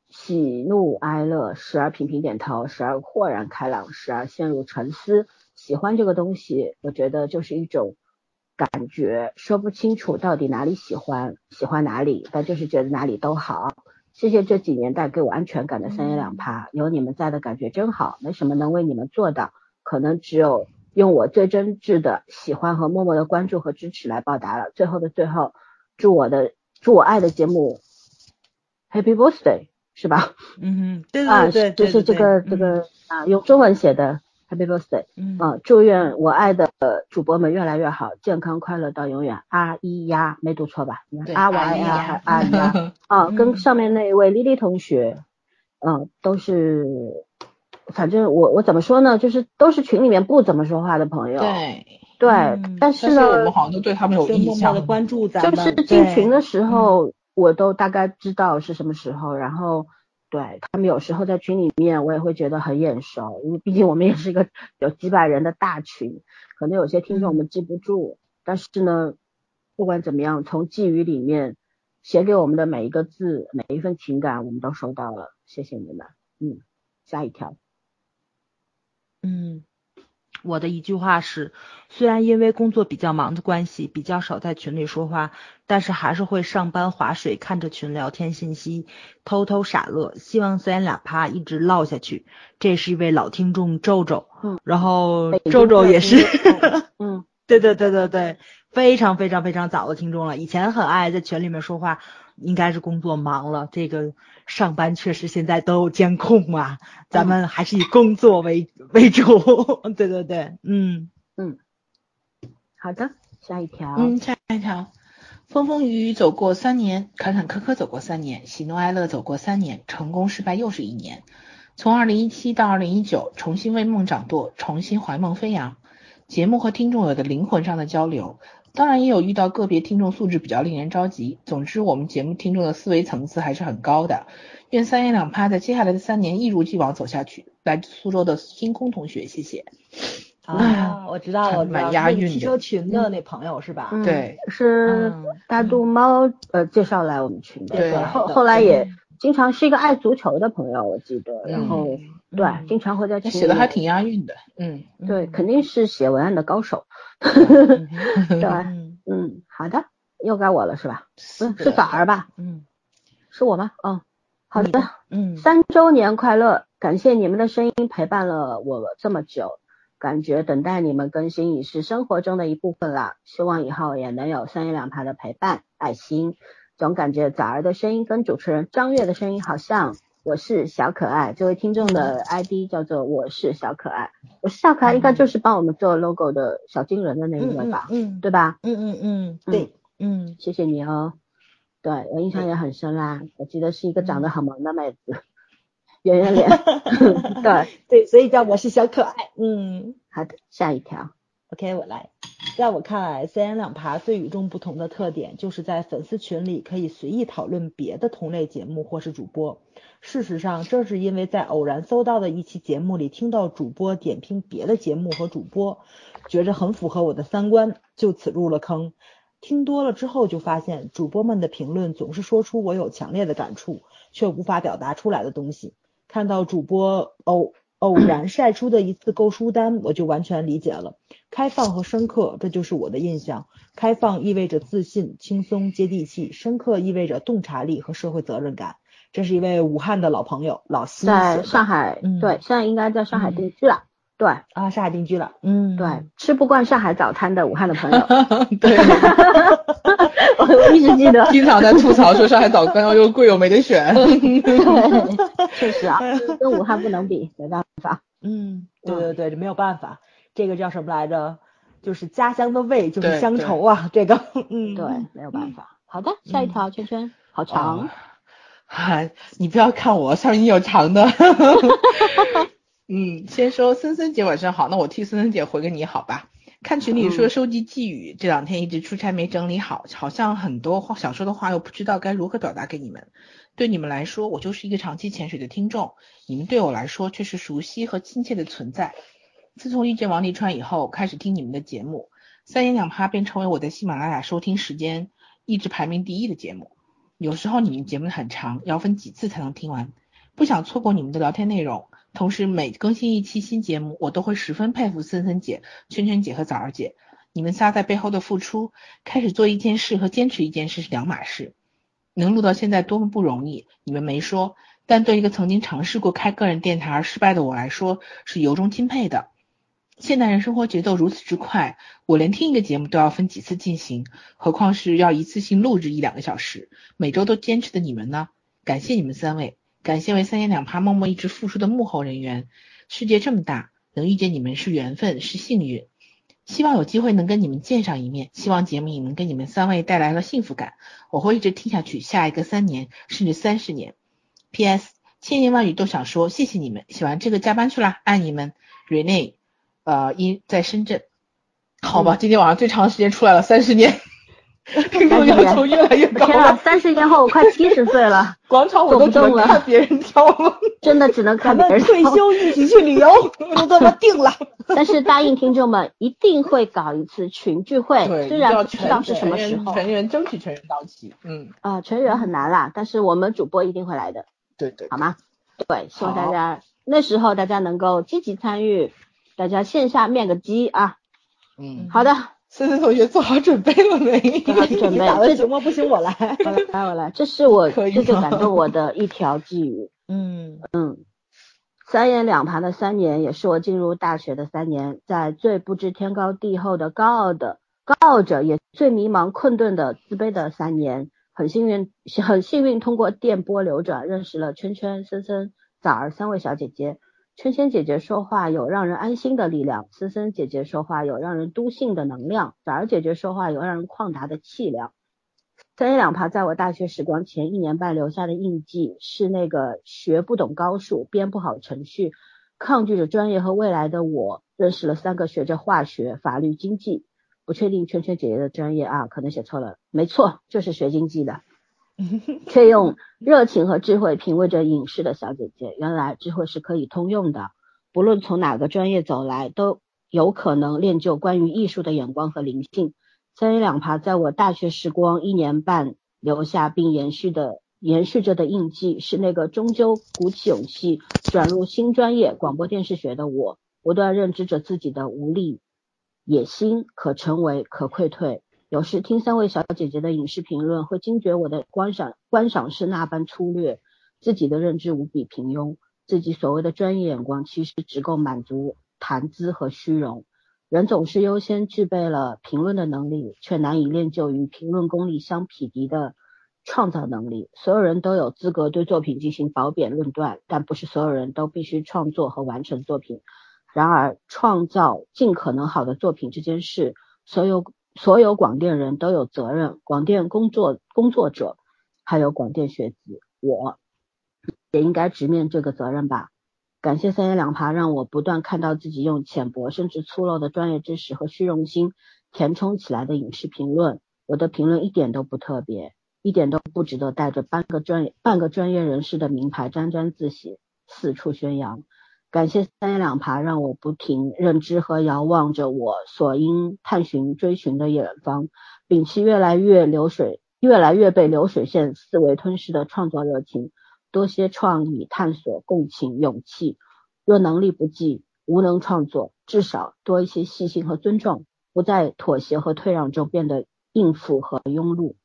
S1: 喜怒哀乐，时而频频点头，时而豁然开朗，时而陷入沉思。喜欢这个东西，我觉得就是一种感觉，说不清楚到底哪里喜欢，喜欢哪里，但就是觉得哪里都好。谢谢这几年带给我安全感的三言两拍，有你们在的感觉真好，没什么能为你们做到，可能只有用我最真挚的喜欢和默默的关注和支持来报答了。最后的最后，祝我的祝我爱的节目 Happy Birthday 是吧？
S3: 嗯哼，对
S1: 啊，
S3: 对对，
S1: 就是这个这个啊，用中文写的 Happy Birthday，
S3: 嗯。
S1: 啊，祝愿我爱的主播们越来越好，健康快乐到永远。阿咿呀，没读错吧？
S2: 对
S1: 阿娃呀，还阿咿呀，啊，跟上面那一位丽丽同学，嗯，都是，反正我我怎么说呢，就是都是群里面不怎么说话的朋友，
S2: 对，
S1: 对
S3: 嗯，
S1: 但是呢，
S2: 是我们好像都对他们有
S3: 就
S2: 印象
S3: 默默的。关注咱们，
S1: 就是进群的时候，我都大概知道是什么时候，然后对他们有时候在群里面，我也会觉得很眼熟，因为毕竟我们也是一个有几百人的大群，可能有些听众我们记不住，但是呢，不管怎么样，从寄语里面写给我们的每一个字，每一份情感，我们都收到了，谢谢你们。嗯，下一条，
S3: 嗯，我的一句话是，虽然因为工作比较忙的关系，比较少在群里说话，但是还是会上班划水，看着群聊天信息，偷偷傻乐。希望三言两拍一直唠下去。这是一位老听众周周，
S1: 嗯
S3: 然后
S1: 北京
S3: 周周也是，
S1: 嗯，
S3: 对对对对对，非常非常非常早的听众了。以前很爱在群里面说话，应该是工作忙了。这个上班确实现在都有监控啊，咱们还是以工作为为主。对对对，嗯
S1: 好的，下一条，
S2: 嗯，下一条，风风雨雨走过三年，坎坎坷坷走过三年，喜怒哀乐走过三年，成功失败又是一年。从二零一七到二零一九，重新为梦掌舵，重新怀梦飞扬。节目和听众有的灵魂上的交流，当然也有遇到个别听众素质比较令人着急。总之，我们节目听众的思维层次还是很高的。愿三言两拍在接下来的三年一如既往走下去。来自苏州的星空同学，谢谢。
S3: 啊，我知道了，
S2: 蛮押韵的
S3: 那个汽车群的那朋友是吧？
S1: 嗯
S2: 对，
S1: 是
S3: 嗯
S1: 大肚猫呃介绍来我们群的，
S2: 对
S1: 后后来也
S3: 嗯
S1: 经常是一个爱足球的朋友，我记得，然后对
S3: 嗯
S1: 经常会在群里
S2: 写的还挺押韵的，嗯，
S1: 对，
S3: 嗯
S1: 肯定是写文案的高手，
S3: 嗯
S1: 对，
S3: 嗯
S1: 嗯，好的，又该我了是吧？嗯，是反儿吧？
S3: 嗯
S1: 是我吗？嗯，好的，
S3: 嗯
S1: 三周年快乐！感谢你们的声音陪伴了我这么久，感觉等待你们更新已是生活中的一部分了。希望以后也能有三言两拍的陪伴，爱心。总感觉枣儿的声音跟主持人张悦的声音好像。我是小可爱，这位听众的 ID 叫做我是小可爱，我是小可爱应该就是帮我们做 logo 的小金人的那一位吧，
S3: 嗯
S1: 对吧？
S3: 嗯嗯嗯，对，嗯
S1: 谢谢你哦。对我印象也很深啦，我记得是一个长得很萌的妹子，圆圆脸。对，
S3: 对，所以叫我是小可爱。嗯
S1: 好的，下一条。
S3: ，OK，我来。在我看来，三言两拍最与众不同的特点，就是在粉丝群里可以随意讨论别的同类节目或是主播。事实上，正是因为在偶然搜到的一期节目里听到主播点评别的节目和主播，觉着很符合我的三观，就此入了坑。听多了之后，就发现主播们的评论总是说出我有强烈的感触，却无法表达出来的东西。看到主播偶偶然晒出的一次购书单，我就完全理解了。开放和深刻，这就是我的印象。开放意味着自信、轻松、接地气；深刻意味着洞察力和社会责任感。这是一位武汉的老朋友老西
S1: 在上海，
S3: 嗯
S1: 对，现在应该在上海
S3: 嗯
S1: 定居了。对
S3: 啊，上海定居了。嗯，
S1: 对，吃不惯上海早餐的武汉的朋友，
S2: 对，
S1: 我一直记得。
S2: 经常在吐槽说上海早餐又贵又没得选。
S1: 对，确实啊，跟武汉不能比，没办法。
S3: 嗯，对对对，这没有办法。这个叫什么来着？就是家乡的味，就是乡愁啊。这个，嗯，
S1: 对，没有办法。好的，下一条，圈圈，好长
S2: 哦。嗨，你不要看我，上面有长的。嗯，先说森森姐晚上好，那我替森森姐回个你好吧。看群里说收集寄语，这两天一直出差没整理好，好像很多话想说的话又不知道该如何表达给你们。对你们来说，我就是一个长期潜水的听众，你们对我来说却是熟悉和亲切的存在。自从遇见王沥川以后，开始听你们的节目，三言两拍便成为我在喜马拉雅收听时间一直排名第一的节目。有时候你们节目很长，要分几次才能听完，不想错过你们的聊天内容。同时，每更新一期新节目，我都会十分佩服森森姐、圈圈姐和枣儿姐，你们仨在背后的付出。开始做一件事和坚持一件事是两码事。能录到现在多么不容易，你们没说，但对一个曾经尝试过开个人电台而失败的我来说，是由衷钦佩的。现代人生活节奏如此之快，我连听一个节目都要分几次进行，何况是要一次性录制一两个小时，每周都坚持的你们呢？感谢你们三位，感谢为三言两拍默默一直付出的幕后人员。世界这么大，能遇见你们是缘分，是幸运。希望有机会能跟你们见上一面，希望节目也能给你们三位带来了幸福感。我会一直听下去，下一个三年甚至三十年。P.S. 千言万语都想说谢谢你们，写完这个加班去啦，爱你们。Rene，呃，因在深圳。好吧，今天晚上最长时间出来了，三十年。听 众要求越来越高。
S1: 天啊，三十年后我快七十岁了，
S2: 广场舞都只能看别人跳了，
S1: 真的只能看别人。
S3: 退休一起去旅游，就这么定了。
S1: 但是答应听众们，一定会搞一次群聚会，虽然不知道是什么时候。
S2: 全员争取全员到齐，嗯。
S1: 啊，全员很难啦，但是我们主播一定会来的。
S2: 对对。
S1: 好吗？对，希望大家那时候大家能够积极参与，大家线下面个基啊。
S2: 嗯。
S1: 好的。
S2: 森森同学做好准备了没？
S1: 做好准备。
S3: 这周末不行，我来。
S1: 我来，我来。这是我这就感动我的一条寄语。
S3: 嗯
S1: 嗯，三言两盘的三年，也是我进入大学的三年，在最不知天高地厚的高傲的高傲着，也最迷茫困顿的自卑的三年。很幸运，很幸运通过电波流转，认识了圈圈、森森、枣儿三位小姐姐。圈圈姐姐说话有让人安心的力量，森森姐姐说话有让人笃信的能量，枣儿姐姐说话有让人旷达的气量。三言两爬在我大学时光前一年半留下的印记，是那个学不懂高数、编不好程序、抗拒着专业和未来的我，认识了三个学着化学、法律、经济，不确定圈圈姐姐的专业啊，可能写错了，没错，就是学经济的。却用热情和智慧品味着影视的小姐姐，原来智慧是可以通用的，不论从哪个专业走来，都有可能练就关于艺术的眼光和灵性。三言两爬在我大学时光一年半留下并延续的延续着的印记，是那个终究鼓起勇气转入新专业广播电视学的我，不断认知着自己的无力、野心可成为、可溃退。有时听三位小姐姐的影视评论，会惊觉我的观赏观赏是那般粗略，自己的认知无比平庸，自己所谓的专业眼光其实只够满足谈资和虚荣。人总是优先具备了评论的能力，却难以练就与评论功力相匹敌的创造能力。所有人都有资格对作品进行褒贬论断，但不是所有人都必须创作和完成作品。然而，创造尽可能好的作品这件事，所有。所有广电人都有责任，广电工作工作者，还有广电学子，我也应该直面这个责任吧。感谢三言两爬，让我不断看到自己用浅薄甚至粗陋的专业知识和虚荣心填充起来的影视评论。我的评论一点都不特别，一点都不值得带着半个专半个专业人士的名牌沾沾自喜，四处宣扬。感谢三言两爬，让我不停认知和遥望着我所应探寻追寻的远方，摒弃越来越流水、越来越被流水线思维吞噬的创作热情，多些创意、探索、共情、勇气。若能力不济，无能创作，至少多一些细心和尊重，不在妥协和退让中变得应付和庸碌。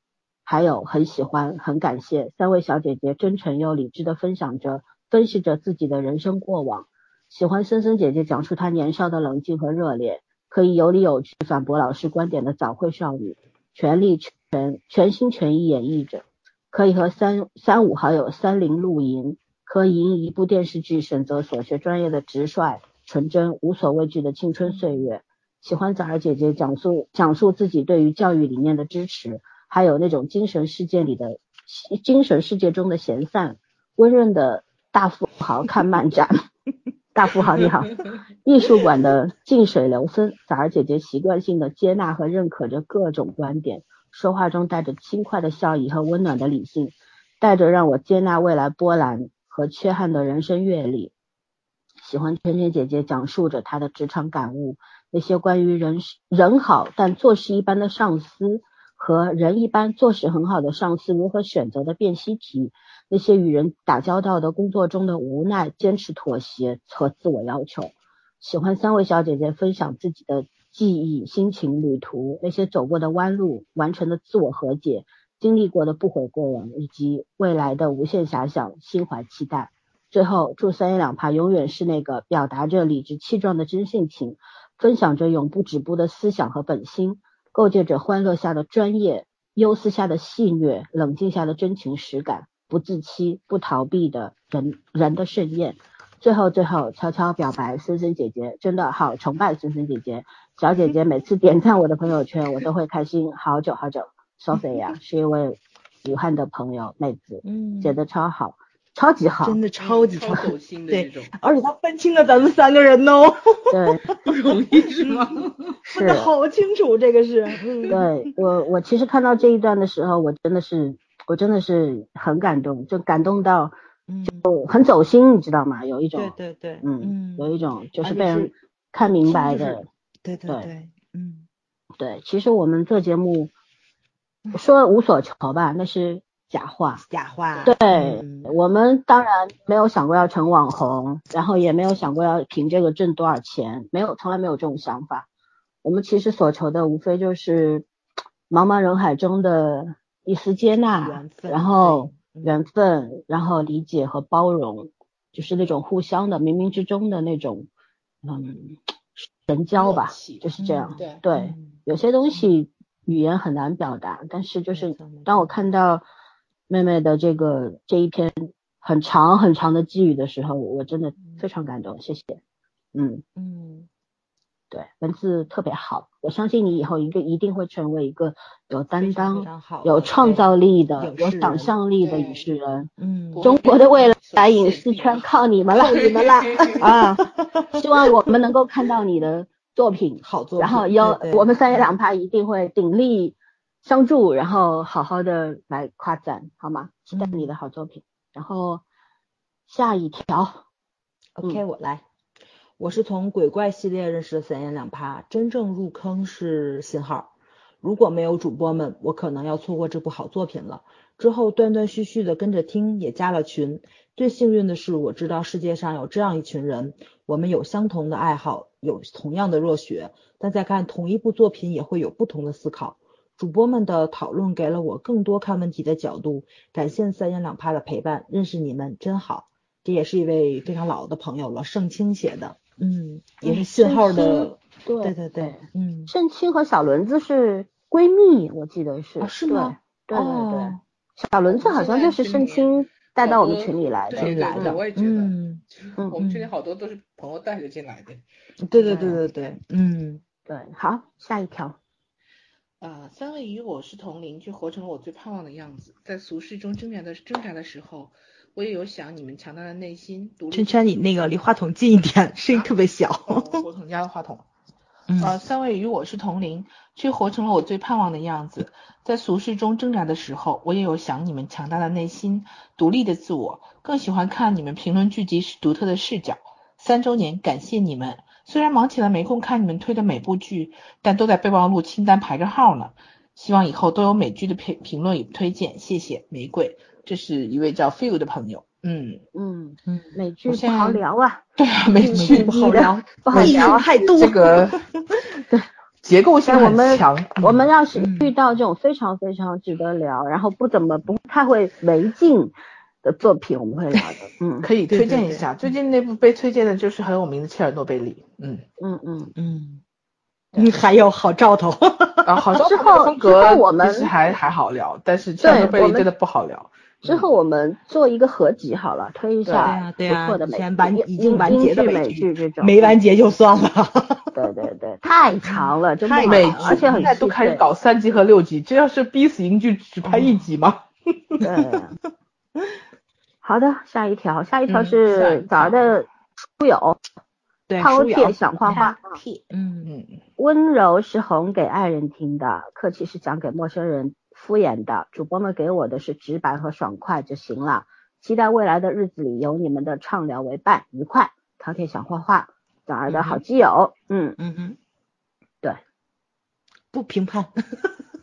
S1: 还有，很喜欢、很感谢三位小姐姐真诚又理智的分享着、分析着自己的人生过往。喜欢森森姐姐讲述她年少的冷静和热烈，可以有理有据反驳老师观点的早慧少女，全力全全心全意演绎着，可以和三三五好友三零露营，可以因一部电视剧选择所学专业的直率、纯真、无所畏惧的青春岁月。喜欢枣儿姐姐讲述讲述自己对于教育理念的支持，还有那种精神世界里的精神世界中的闲散，温润的大富豪看漫展。大富豪你好，艺术馆的静水流深，枣儿姐姐习惯性的接纳和认可着各种观点，说话中带着轻快的笑意和温暖的理性，带着让我接纳未来波澜和缺憾的人生阅历。喜欢圈圈姐姐讲述着她的职场感悟，那些关于人人好但做事一般的上司和人一般做事很好的上司如何选择的辨析题。那些与人打交道的工作中的无奈、坚持、妥协和自我要求，喜欢三位小姐姐分享自己的记忆、心情、旅途，那些走过的弯路、完成的自我和解、经历过的不悔过往，以及未来的无限遐想，心怀期待。最后，祝三言两拍永远是那个表达着理直气壮的真性情，分享着永不止步的思想和本心，构建着欢乐下的专业，忧思下的戏谑，冷静下的真情实感，不自欺、不逃避的人人的盛宴。最后，最后悄悄表白，森森姐姐真的好崇拜森森姐姐，小姐姐每次点赞我的朋友圈，我都会开心好久好久。Sophia 是一位武汉的朋友妹子，
S3: 嗯，
S1: 写的超好。超级好，
S3: 真的超级
S2: 超走心的
S3: 那种，而且他分清了咱们三个人哦，
S1: 对，
S2: 不容易是吗？
S3: 分的好清楚，这个是，
S1: 对我我其实看到这一段的时候，我真的是我真的是很感动，就感动到就很走心，你知道吗？有一种，
S3: 对对对，
S1: 嗯，有一种就是被人看明白的，
S3: 对对。对，嗯，
S1: 对，其实我们做节目说无所求吧，那是。假话，
S3: 假话。
S1: 对我们当然没有想过要成网红，然后也没有想过要凭这个挣多少钱，没有，从来没有这种想法。我们其实所求的无非就是茫茫人海中的一丝接纳，然后缘分，然后理解和包容，就是那种互相的冥冥之中的那种，嗯，神交吧，就是这样。对，有些东西语言很难表达，但是就是当我看到。妹妹的这个这一篇很长很长的寄语的时候，我真的非常感动，谢谢。嗯
S3: 嗯，
S1: 对，文字特别好，我相信你以后一个一定会成为一个有担当、有创造力的、有想象力的影视人。嗯，中国的未 来影视圈靠你们了，你们了 啊！希望我们能够看到你的作品，
S3: 好作
S1: 品，然后有我们三言两拍一定会鼎力。相助，然后好好的来夸赞，好吗？期待你的好作品。然后下一条
S3: ，OK，我来。我是从鬼怪系列认识的三言两拍，真正入坑是信号。如果没有主播们，我可能要错过这部好作品了。之后断断续续的跟着听，也加了群。最幸运的是，我知道世界上有这样一群人，我们有相同的爱好，有同样的热血，但在看同一部作品也会有不同的思考。主播们的讨论给了我更多看问题的角度，感谢三言两拍的陪伴，认识你们真好。这也是一位非常老的朋友了，盛清写的，嗯，也是信号的，对对对，嗯，
S1: 盛清和小轮子是闺蜜，我记得是，
S3: 是吗？
S1: 对对对，小轮子好像就是盛清带到我们群里来的，
S2: 来的，我也觉得，嗯，我们群里好多都是朋友带着进来的，
S3: 对对对对对，嗯，
S1: 对，好，下一条。
S2: 啊，三位与我是同龄，却活成了我最盼望的样子。在俗世中挣扎的挣扎的时候，我也有想你们强大的内心。
S3: 圈圈，你那个离话筒近一点，声音特别小。
S2: 我同家的话筒。啊，三位与我是同龄，却活成了我最盼望的样子。在俗世中挣扎的时候，我也有想你们强大的内心、独立的自我。更喜欢看你们评论剧集时独特的视角。三周年，感谢你们。虽然忙起来没空看你们推的每部剧，但都在备忘录清单排着号呢。希望以后都有美剧的评评论与推荐，谢谢玫瑰。这是一位叫 Phil 的朋友。
S1: 嗯嗯嗯，美剧不好聊啊。
S2: 对啊，美剧
S3: 不好聊，不好聊太多。
S2: 这个对结构性很强。
S1: 我们要是遇到这种非常非常值得聊，然后不怎么不太会没劲。的作品我们会聊的，嗯，
S2: 可以推荐一下。最近那部被推荐的就是很有名的切尔诺贝利，
S1: 嗯嗯嗯
S3: 嗯，嗯，还有好兆头
S2: 啊，好兆
S1: 头的
S2: 风格
S1: 我们
S2: 其实还还好聊，但是切尔诺贝利真的不好聊。
S1: 之后我们做一个合集好了，推一下不错的美
S3: 剧，已经完结的
S1: 美
S3: 剧
S1: 这种，
S3: 没完结就算了。
S1: 对对对，太长了，真的
S2: 美
S1: 剧，而且现
S2: 在都开始搞三集和六集，这要是逼死英剧只拍一集吗？
S1: 对。好的，下一条，下一条是早儿的书友，饕餮想画画，
S3: 嗯嗯，
S1: 温柔是哄给爱人听的，客气是讲给陌生人敷衍的。主播们给我的是直白和爽快就行了，期待未来的日子里有你们的畅聊为伴，愉快。饕餮想画画，早儿的好基友，嗯。
S3: 嗯嗯，
S1: 对，
S3: 不评判，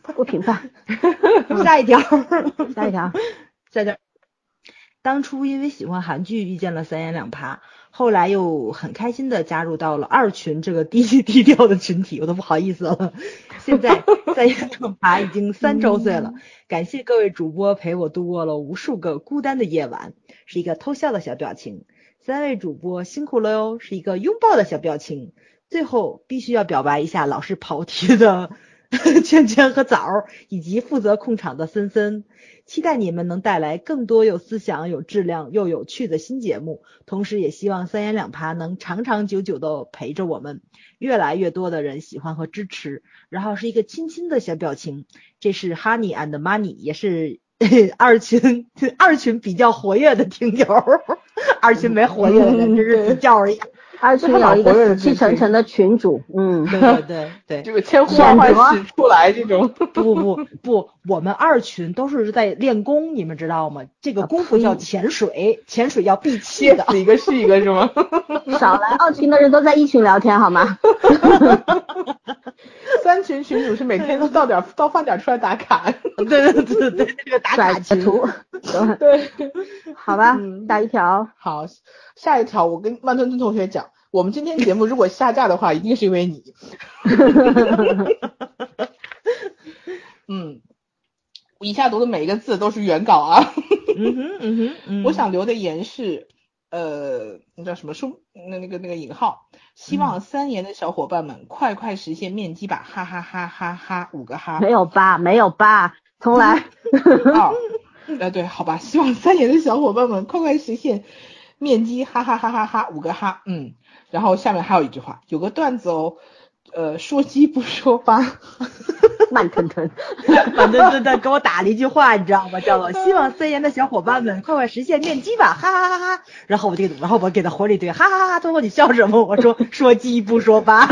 S1: 不评判，
S3: 下一条，
S1: 下一条，
S3: 在这。当初因为喜欢韩剧遇见了三言两拍，后来又很开心的加入到了二群这个低低调的群体，我都不好意思了。现在三言两爬已经三周岁了，感谢各位主播陪我度过了无数个孤单的夜晚，是一个偷笑的小表情。三位主播辛苦了哟，是一个拥抱的小表情。最后必须要表白一下老是跑题的 圈圈和枣，以及负责控场的森森。期待你们能带来更多有思想、有质量又有趣的新节目，同时也希望三言两爬能长长久久的陪着我们，越来越多的人喜欢和支持。然后是一个亲亲的小表情，这是 Honey and Money，也是 二群二群比较活跃的听友，二群没活跃的人真是比较而已。
S1: 二群有一个死气沉沉的群主，嗯，
S3: 对对对对，
S2: 这个千呼万唤始出来这种。
S3: 不不不，我们二群都是在练功，你们知道吗？这个功夫叫潜水，潜水要闭气的。
S2: 死一个是一个是吗？
S1: 少来，二群的人都在一群聊天好吗？
S2: 三群群主是每天都到点到饭点出来打卡。
S3: 对对对对，那个打卡
S1: 图。
S2: 对，
S1: 好吧，下一条。
S2: 好，下一条我跟慢吞吞同学讲。我们今天节目如果下架的话，一定是因为你。嗯，以下读的每一个字都是原稿啊。
S3: 嗯哼嗯哼，
S2: 我想留的言是，呃，那叫什么书？那那个那个引号。希望三言的小伙伴们快快实现面基吧！哈哈哈哈哈！五个哈。
S1: 没有吧？没有吧？重来。
S2: 哦，哎对，好吧。希望三言的小伙伴们快快实现面基！哈哈哈哈哈！五个哈。嗯。然后下面还有一句话，有个段子哦，呃，说鸡不说八，
S1: 慢吞吞，
S3: 慢吞吞的给我打了一句话，你知道吗？叫做希望森严的小伙伴们快快实现面基吧，哈哈哈哈哈。然后我就，然后我给他回了一堆，哈哈哈哈。最后你笑什么？我说说鸡不说八，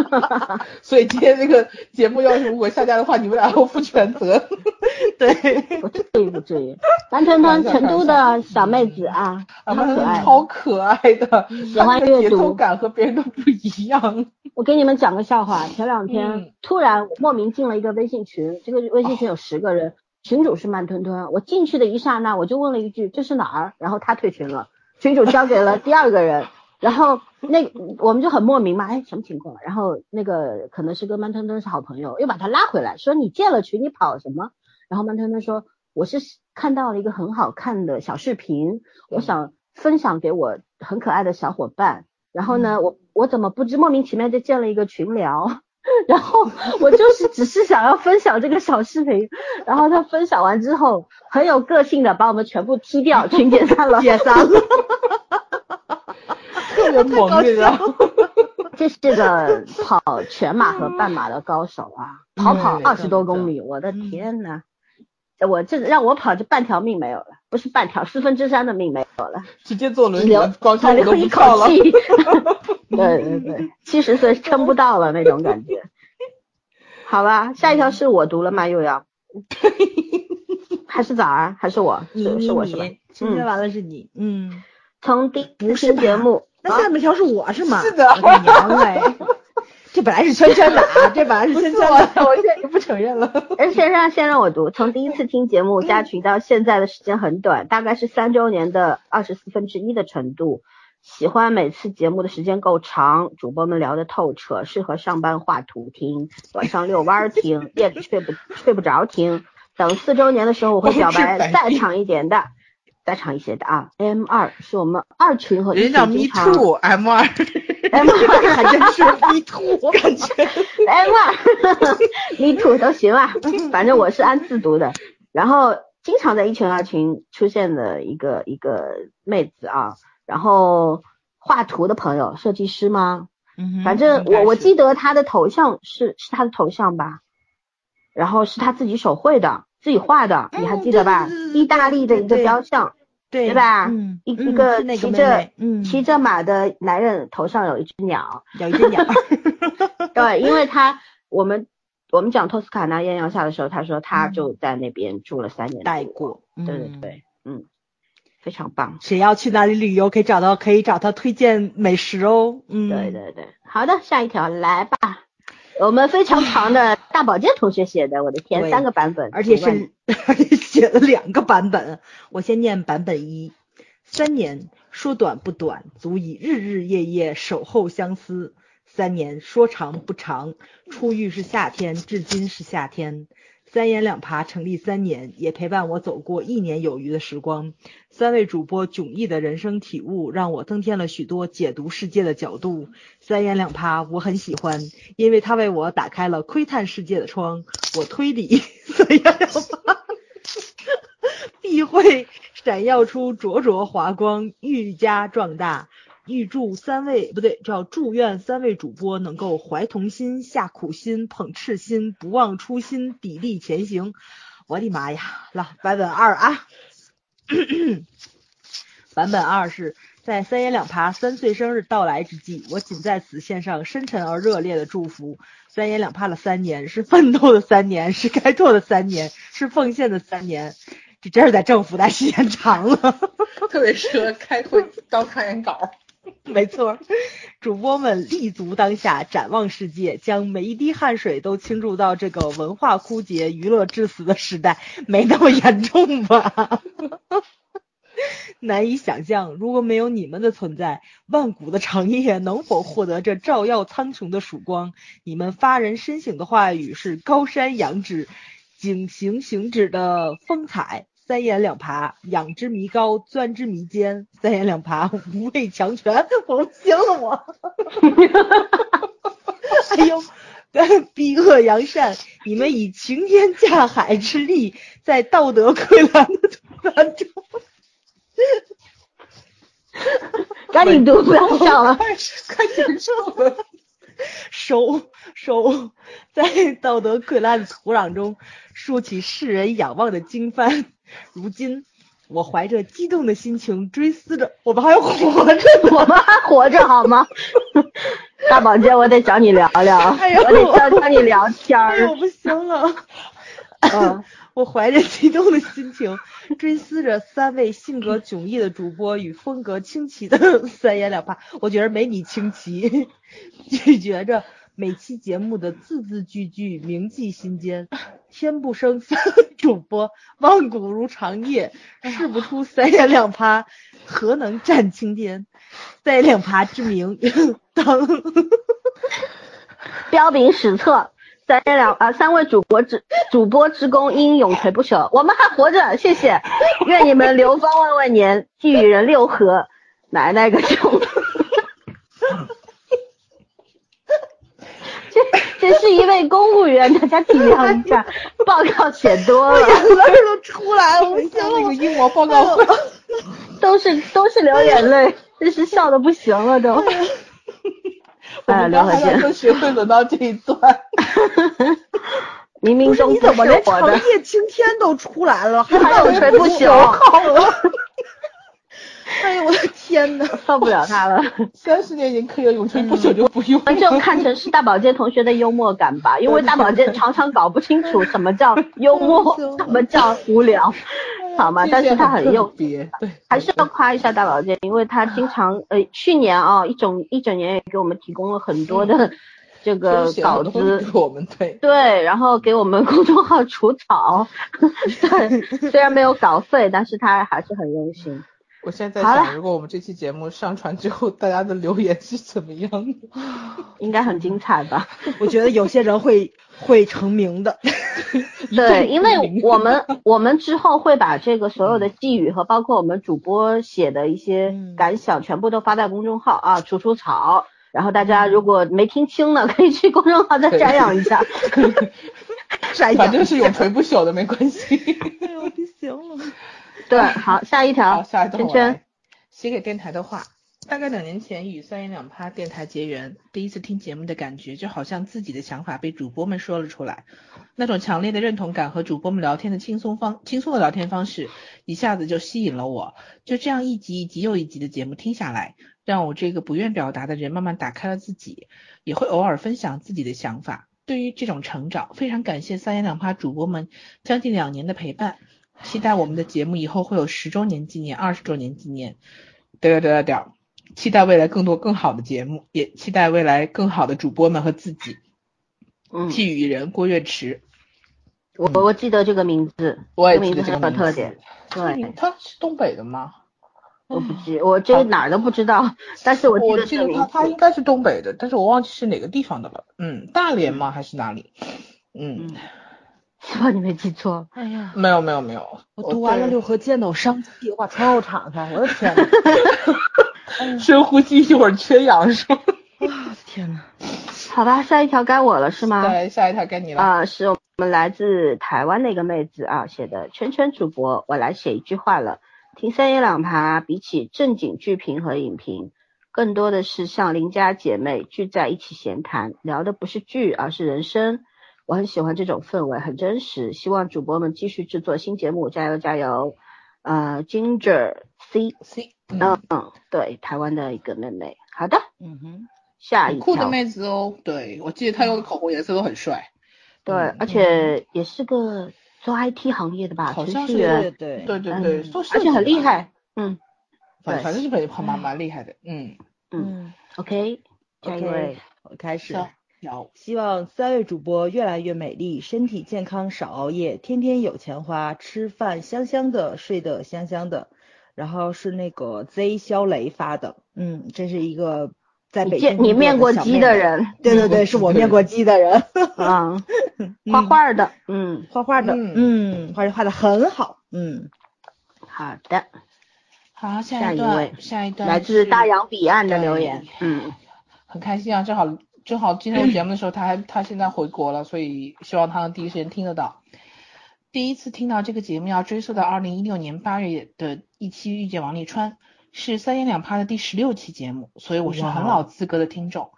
S2: 所以今天这个节目要是如果下架的话，你们俩要负全责。
S3: 对，
S1: 不至于不至于。慢吞吞，成都的小妹子啊，
S2: 超可爱，超可爱的，
S1: 喜欢阅读，节
S2: 奏感和别人都不一样。
S1: 我给你们讲个笑话，前两天突然莫名进了一个微信群，这个微信群有十个人，群主是慢吞吞。我进去的一刹那，我就问了一句这是哪儿，然后他退群了，群主交给了第二个人，然后那我们就很莫名嘛，哎什么情况？然后那个可能是跟慢吞吞是好朋友，又把他拉回来，说你建了群你跑什么？然后慢吞吞说我是看到了一个很好看的小视频，我想分享给我很可爱的小伙伴。然后呢，我我怎么不知莫名其妙就建了一个群聊，然后我就是只是想要分享这个小视频，然后他分享完之后很有个性的把我们全部踢掉，群解散了，
S3: 解散了，
S2: 特别猛
S3: 的，
S1: 这是个跑全马和半马的高手啊，跑跑二十多公里，我的天呐！我这让我跑，这半条命没有了，不是半条，四分之三的命没有了，
S2: 直接坐轮椅，
S1: 光
S2: 脚都
S1: 一口气。对对对，七十岁撑不到了那种感觉。好吧，下一条是我读了吗？又要？还是咋儿？还是我？
S3: 是
S1: 是我是吧？
S3: 今天完了是你，嗯。
S1: 从第一期节目，
S3: 那下面条是我是吗？
S2: 是的。
S3: 娘嘞！这本来是圈圈的啊，这本来是圈圈的，
S2: 我现在就不承认了。
S1: 而 先让先让我读，从第一次听节目加群到现在的时间很短，大概是三周年的二十四分之一的程度。喜欢每次节目的时间够长，主播们聊得透彻，适合上班画图听，晚上遛弯听，夜里睡不睡不着听。等四周年的时候，我会表白再长一点的。再长一些的啊，M 二是我们二群和
S2: 人叫 Me Too，M 二
S1: ，M 二
S3: 还真是 Me Too，
S2: 感觉。
S1: M 二，Me Too 都行啊，反正我是按字读的。然后经常在一群二群出现的一个一个妹子啊，然后画图的朋友，设计师吗？
S3: 嗯，
S1: 反正我我记得她的头像是是她的头像吧，然后是她自己手绘的。自己画的，你还记得吧？意大利的一个雕像，
S3: 对
S1: 吧？一一个骑着骑着马的男人头上有一只鸟，
S3: 有一只鸟。
S1: 对，因为他我们我们讲托斯卡纳艳阳下的时候，他说他就在那边住了三年，
S3: 待过。
S1: 对对对，嗯，非常棒。
S3: 谁要去哪里旅游，可以找到可以找他推荐美食哦。嗯，
S1: 对对对，好的，下一条来吧。我们非常长的大保健同学写的，我的天，三个版本，
S3: 而且是而且 写了两个版本。我先念版本一：三年说短不短，足以日日夜夜守候相思；三年说长不长，初遇是夏天，至今是夏天。三言两爬成立三年，也陪伴我走过一年有余的时光。三位主播迥异的人生体悟，让我增添了许多解读世界的角度。三言两爬我很喜欢，因为它为我打开了窥探世界的窗。我推理 三言两爬必会闪耀出灼灼华光，愈加壮大。预祝三位不对，叫祝愿三位主播能够怀童心、下苦心、捧赤心，不忘初心，砥砺前行。我的妈呀，来版本二啊！版本二是在三言两爬三岁生日到来之际，我仅在此献上深沉而热烈的祝福。三言两爬了三年，是奋斗的三年，是开拓的三年，是奉献的三年。这真是在政府待时间长了，
S2: 特别适合开会当开言稿。
S3: 没错，主播们立足当下，展望世界，将每一滴汗水都倾注到这个文化枯竭、娱乐致死的时代，没那么严重吧？难以想象，如果没有你们的存在，万古的长夜能否获得这照耀苍穹的曙光？你们发人深省的话语是高山仰止、景行行止的风采。三言两爬，仰之弥高，钻之弥坚。三言两爬，无畏强权。我行了，我。哎呦，逼恶扬善，你们以擎天架海之力，在道德溃烂的土壤中，
S1: 赶紧读，不要笑了，
S2: 快结束 了。
S3: 收收，在道德溃烂的土壤中，竖起世人仰望的经幡。如今，我怀着激动的心情追思着，我们还活着，
S1: 我们还活着好吗？大宝姐，我得找你聊聊，我得找找你聊天儿。
S3: 我不行了。嗯，我怀着激动的心情追思着三位性格迥异的主播与风格清奇的 三言两拍。我觉得没你清奇，咀嚼着。每期节目的字字句句铭记心间，天不生三主播，万古如长夜，试不出三言两拍，何能战青天？三言两拍之名，当
S1: 彪炳史册。三言两啊，三位主播之主播之功应永垂不朽。我们还活着，谢谢。愿你们流芳万万年，寄予人六合。奶奶个穷！这这是一位公务员，大家体谅一下，报告写多了，
S3: 眼泪都出来了，我
S2: 像那个英模报告会，
S1: 都是都是流眼泪，真是笑的不行了都。
S2: 哎，刘和建，都学会轮到这一段。
S1: 明明中
S3: 你怎么连长夜青天都出来了，
S1: 还
S3: 有
S1: 谁不行？
S3: 哎呦我的天呐，
S1: 受不了他了！
S2: 三十年前可以永垂不朽就不用。
S1: 就看成是大保健同学的幽默感吧，因为大保健常常搞不清楚什么叫幽默，什么叫无聊，好嘛？但是他很用
S2: 心，对，
S1: 还是要夸一下大宝剑，因为他经常呃，去年啊一整一整年也给我们提供了很多的这个稿子，
S2: 我们对。
S1: 对，然后给我们公众号除草，对，虽然没有稿费，但是他还是很用心。
S2: 我现在在想，如果我们这期节目上传之后，大家的留言是怎么样的？
S1: 应该很精彩吧？
S3: 我觉得有些人会会成名的。
S1: 对，因为我们我们之后会把这个所有的寄语和包括我们主播写的一些感想，全部都发在公众号啊，除除草。然后大家如果没听清呢，可以去公众号再瞻仰一下。
S2: 反正是永垂不朽的，没关系。
S3: 哎呦，不行了。
S1: 对，好，下一条，
S2: 下一条，
S1: 圈圈
S2: 写给电台的话，大概两年前与三言两趴电台结缘，第一次听节目的感觉，就好像自己的想法被主播们说了出来，那种强烈的认同感和主播们聊天的轻松方轻松的聊天方式，一下子就吸引了我。就这样一集一集又一集的节目听下来，让我这个不愿表达的人慢慢打开了自己，也会偶尔分享自己的想法。对于这种成长，非常感谢三言两趴主播们将近两年的陪伴。期待我们的节目以后会有十周年纪念、二十周年纪念，点点点点。期待未来更多更好的节目，也期待未来更好的主播们和自己。
S1: 嗯，
S2: 寄语人郭月池，
S1: 我我记得这个名字，
S2: 我也
S1: 名字
S2: 这个
S1: 特点。对，
S2: 他是东北的吗？
S1: 我不记，我这哪儿都不知道，但是我记
S2: 我记得他他应该是东北的，但是我忘记是哪个地方的了。嗯，大连吗？还是哪里？嗯，
S1: 希望你没记错。
S3: 哎呀，
S2: 没有没有没有，
S3: 我读完了
S2: 对
S3: 六合剑的，我伤气，我把窗户敞开，我的天呐，
S2: 深呼吸，一会儿缺氧是吗？
S3: 啊天呐，
S1: 好吧，下一条该我了是吗？
S2: 对，下一条该你了。
S1: 啊、是我们来自台湾的一个妹子啊写的，圈圈主播，我来写一句话了。听三言两爬，比起正经剧评和影评，更多的是像邻家姐妹聚在一起闲谈，聊的不是剧，而是人生。我很喜欢这种氛围，很真实。希望主播们继续制作新节目，加油加油！呃，Ginger
S2: C，C，
S1: 嗯
S2: 嗯，
S1: 嗯，对，台湾的一个妹妹。好的，
S3: 嗯哼，
S1: 下一
S2: 很酷的，妹子哦。对，我记得她用的口红颜色都很帅。
S1: 对，
S2: 嗯
S1: 而且也是个做 IT 行业的吧，程
S2: 好像是
S1: 序员。
S3: 对对
S2: 对对
S1: 而且很，厉害。嗯对
S2: 反反正是很很蛮蛮厉害的。嗯，
S1: 嗯
S3: 嗯
S1: ，OK，下一位，
S3: 我开始。希望三位主播越来越美丽，身体健康，少熬夜，天天有钱花，吃饭香香的，睡得香香的。然后是那个 Z 肖雷发的，嗯，这是一个在北京
S1: 见你面过鸡
S3: 小妹妹，
S1: 的人，
S3: 对对对，是我面过鸡的人，
S1: 嗯，画画的，嗯，
S3: 画画的，
S2: 嗯。
S3: 嗯，画画的很好，嗯，
S1: 好的，
S2: 好，
S1: 下
S2: 下一段
S1: 一，
S2: 下一段
S1: 来自大洋彼岸的留言，嗯，
S2: 很开心啊，正好正好今天录节目的时候，他还他现在回国了，所以希望他能第一时间听得到。第一次听到这个节目，要追溯到二零一六年八月的一期《遇见王沥川》，是三言两拍的第十六期节目，所以我是很老资格的听众。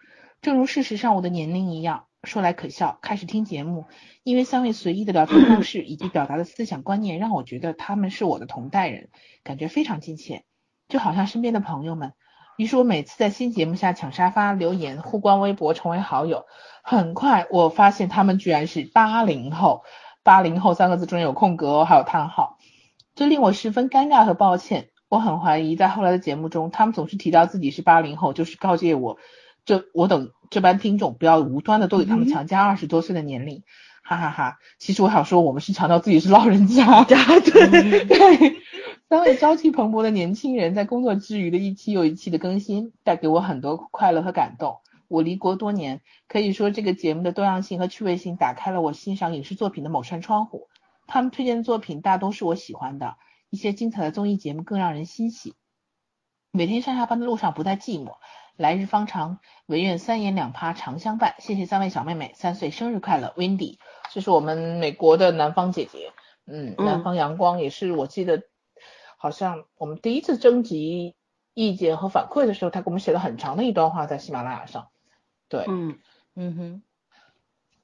S2: 正如事实上我的年龄一样，说来可笑，开始听节目，因为三位随意的聊天方式以及表达的思想观念，让我觉得他们是我的同代人，感觉非常亲切，就好像身边的朋友们。于是我每次在新节目下抢沙发、留言、互关微博、成为好友。很快我发现他们居然是八零后，八零后三个字中间有空格哦，还有叹号，这令我十分尴尬和抱歉。我很怀疑，在后来的节目中，他们总是提到自己是八零后，就是告诫我，这我等这班听众不要无端的都给他们强加二十多岁的年龄，哈哈哈。其实我想说，我们是强调自己是老人家。
S3: 对，
S2: 对，三位朝气蓬勃的年轻人在工作之余的一期又一期的更新，带给我很多快乐和感动。我离国多年，可以说这个节目的多样性和趣味性打开了我欣赏影视作品的某扇窗户。他们推荐的作品大都是我喜欢的，一些精彩的综艺节目更让人欣喜。每天上下班的路上不再寂寞，来日方长，唯愿三言两趴常相伴。谢谢三位小妹妹，三岁生日快乐，Windy，这是我们美国的南方姐姐。嗯，
S1: 嗯
S2: 南方阳光也是我记得，好像我们第一次征集意见和反馈的时候，她给我们写了很长的一段话在喜马拉雅上。对，
S1: 嗯，
S3: 嗯哼，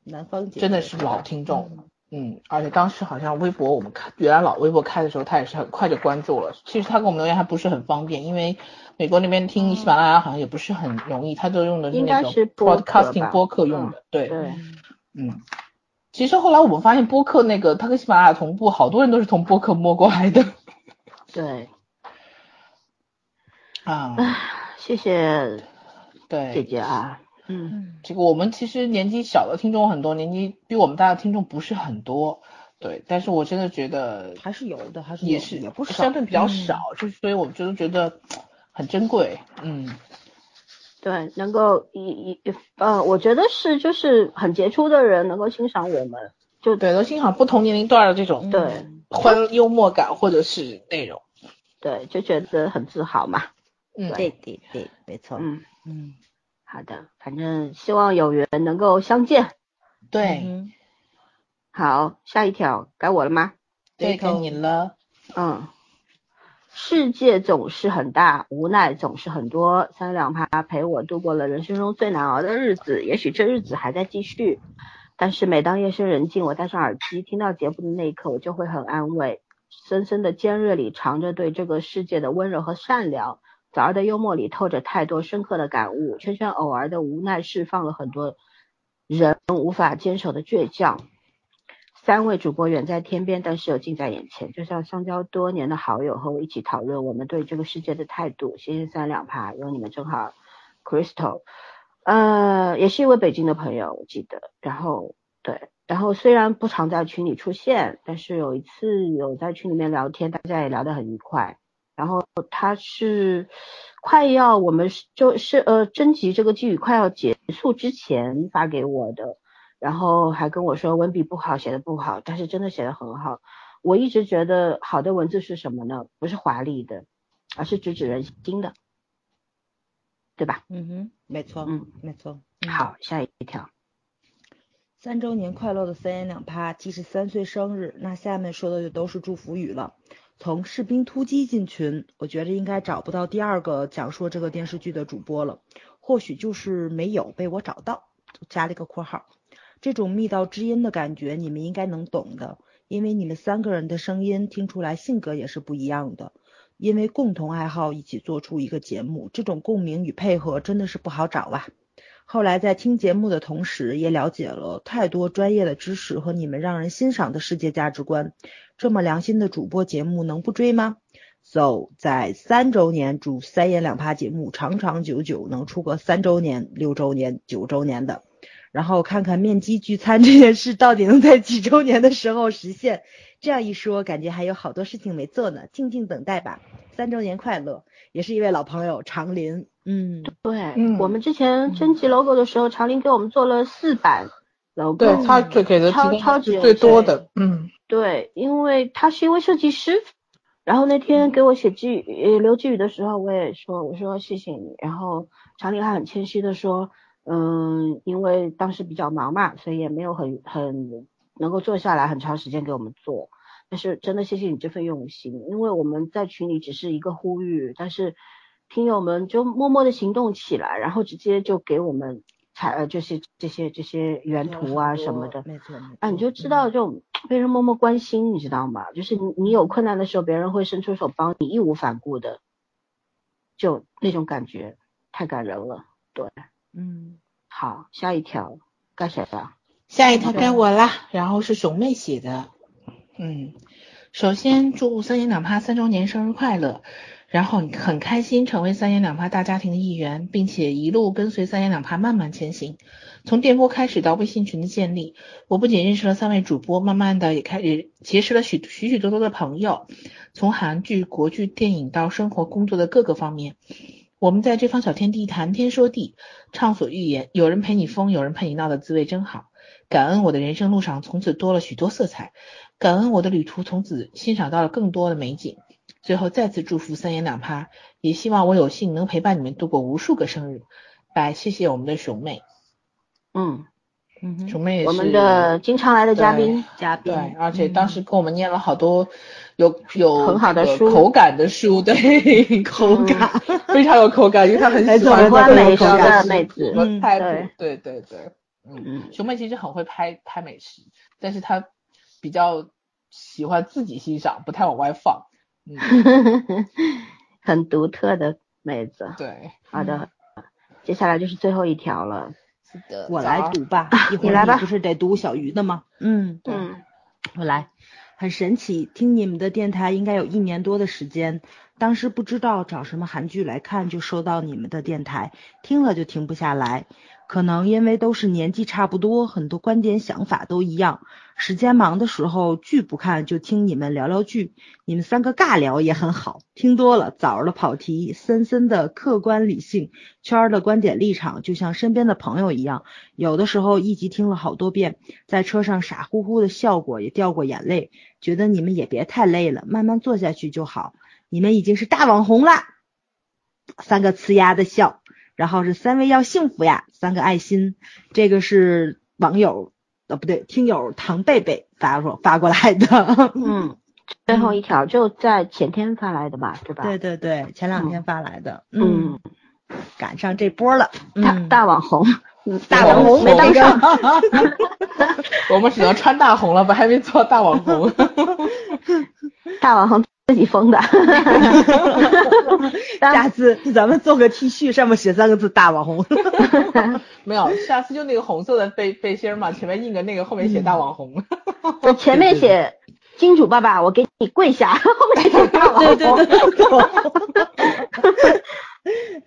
S3: 南方姐
S2: 真的是老听众，嗯，而且当时好像微博我们开原来老微博开的时候，他也是很快就关注了。其实他给我们留言还不是很方便，因为美国那边听喜马拉雅好像也不是很容易，他都用的是
S1: 应
S2: 那种 broadcasting
S1: 吧
S2: 播客用的，对，
S1: 对，
S2: 嗯。其实后来我们发现播客那个，他跟喜马拉雅同步，好多人都是从播客摸过来的
S1: 对，
S2: 啊。
S1: 谢谢对姐
S2: 对，
S1: 姐啊，嗯，
S3: 嗯，
S2: 这个我们其实年纪小的听众很多，年纪比我们大的听众不是很多。对，但是我真的觉得
S3: 还是有的，还是有
S2: 也是
S3: 也不少，
S2: 相对比较
S3: 嗯
S2: 少，就是所以我真的觉得很珍贵。嗯，
S1: 对，能够一一呃，我觉得是就是很杰出的人能够欣赏我们，就
S2: 对，都欣赏不同年龄段的这种
S1: 对
S3: 嗯
S2: 欢幽默感或者是内容。
S1: 对，就觉得很自豪嘛。
S2: 嗯，
S3: 对对对，没错，
S1: 嗯，
S3: 嗯，
S1: 好的，反正希望有缘能够相见。
S2: 对，
S3: 嗯
S1: 好，下一条该我了吗？
S2: 对，该你了。
S1: 嗯，世界总是很大，无奈总是很多。三两趴陪我度过了人生中最难熬的日子，也许这日子还在继续。但是每当夜深人静，我戴上耳机听到节目的那一刻，我就会很安慰。深深的尖锐里藏着对这个世界的温柔和善良，早儿的幽默里透着太多深刻的感悟。圈圈偶尔的无奈释放了很多人无法坚守的倔强。三位主播远在天边，但是又近在眼前，就像相交多年的好友和我一起讨论我们对这个世界的态度。谢谢三两趴，有你们正好。Crystal，呃，也是一位北京的朋友，我记得。然后对，然后虽然不常在群里出现，但是有一次有在群里面聊天，大家也聊得很愉快。然后他是快要我们就是呃征集这个寄语快要结束之前发给我的，然后还跟我说文笔不好，写的不好，但是真的写的很好。我一直觉得好的文字是什么呢？不是华丽的，而是直指人心的，对吧？
S3: 嗯哼，没错，
S1: 嗯，
S3: 没错。
S1: 好，下一条。
S3: 三周年快乐的三言两拍，既是三岁生日，那下面说的就都是祝福语了。从士兵突击进群，我觉得应该找不到第二个讲述这个电视剧的主播了，或许就是没有被我找到，加了一个括号。这种密道知音的感觉，你们应该能懂的，因为你们三个人的声音听出来性格也是不一样的，因为共同爱好一起做出一个节目，这种共鸣与配合真的是不好找啊。后来在听节目的同时，也了解了太多专业的知识和你们让人欣赏的世界价值观。这么良心的主播节目能不追吗？So 在三周年祝三言两拍节目长长久久，能出个三周年、六周年、九周年的。然后看看面基聚餐这件事到底能在几周年的时候实现。这样一说，感觉还有好多事情没做呢，静静等待吧。三周年快乐！也是一位老朋友长林。嗯，
S1: 对，我们之前征集 logo 的时候，长林给我们做了四版 logo，
S2: 对他最给的
S1: 超超级
S2: 最多的，嗯，
S1: 对，因为他是一位设计师。然后那天给我写寄语留寄语的时候，我也说我说谢谢你。然后长林还很谦虚的说，嗯，因为当时比较忙嘛，所以也没有很很能够坐下来很长时间给我们做。但是真的谢谢你这份用心，因为我们在群里只是一个呼吁，但是。听友们就默默的行动起来，然后直接就给我们采呃，就是这些这些原图啊什么的，
S3: 没错，
S1: 啊，你就知道这种被人默默关心，你知道吗？就是你你有困难的时候，别人会伸出手帮你，义无反顾的，就那种感觉太感人了。对，
S3: 嗯，
S1: 好，下一条该谁了？
S2: 下一条该我啦。然后是熊妹写的，嗯，首先祝三言两拍三周年生日快乐。然后很开心成为三言两拍大家庭的一员，并且一路跟随三言两拍慢慢前行。从电波开始到微信群的建立，我不仅认识了三位主播，慢慢的也开始结识了许许许多多的朋友。从韩剧、国剧、电影到生活工作的各个方面，我们在这方小天地谈天说地，畅所欲言。有人陪你疯，有人陪你闹的滋味真好。感恩我的人生路上从此多了许多色彩，感恩我的旅途从此欣赏到了更多的美景。最后再次祝福三言两拍，也希望我有幸能陪伴你们度过无数个生日。来，谢谢我们的熊妹。
S1: 嗯
S3: 嗯，
S2: 熊妹也
S1: 是我们的经常来的嘉宾，
S3: 嘉宾。
S2: 对，而且当时跟我们念了好多有有
S1: 很好的书，
S2: 口感的书，对，
S3: 口感
S2: 非常有口感，因为他很喜
S1: 欢美食
S2: 的
S1: 妹子，
S2: 拍对对对对，嗯，熊妹其实很会拍拍美食，但是她比较喜欢自己欣赏，不太往外放。
S1: 很独特的妹子。
S2: 对，
S1: 好的，接下来就是最后一条了。
S2: 是的，
S3: 我来读吧。
S1: 你来吧，
S3: 不是得读小鱼的吗？嗯，
S1: 对，
S3: 我来。很神奇，听你们的电台应该有一年多的时间。当时不知道找什么韩剧来看，就收到你们的电台，听了就停不下来。可能因为都是年纪差不多，很多观点想法都一样。时间忙的时候剧不看，就听你们聊聊剧。你们三个尬聊也很好，听多了早了跑题。森森的客观理性，圈儿的观点立场就像身边的朋友一样。有的时候一集听了好多遍，在车上傻乎乎的笑过，也掉过眼泪。觉得你们也别太累了，慢慢做下去就好。你们已经是大网红啦！三个呲牙的笑。然后是三位要幸福呀，三个爱心，这个是网友呃不对，听友唐贝贝发过发过来的。
S1: 嗯，最后一条就在前天发来的吧，对吧？
S3: 对对对，前两天发来的。嗯，赶上这波了，
S1: 大大网红，
S3: 大网红
S1: 没当上。
S2: 我们只能穿大红了，吧，还没做大网红。
S1: 大网红。自己封的，
S3: 下次咱们做个 T 恤，上面写三个字“大网红”。
S2: 没有，下次就那个红色的背背心嘛，前面印个那个，后面写“大网红”。
S1: 我前面写“金主爸爸，我给你跪下”，后面写“大网红”。
S3: 对对对。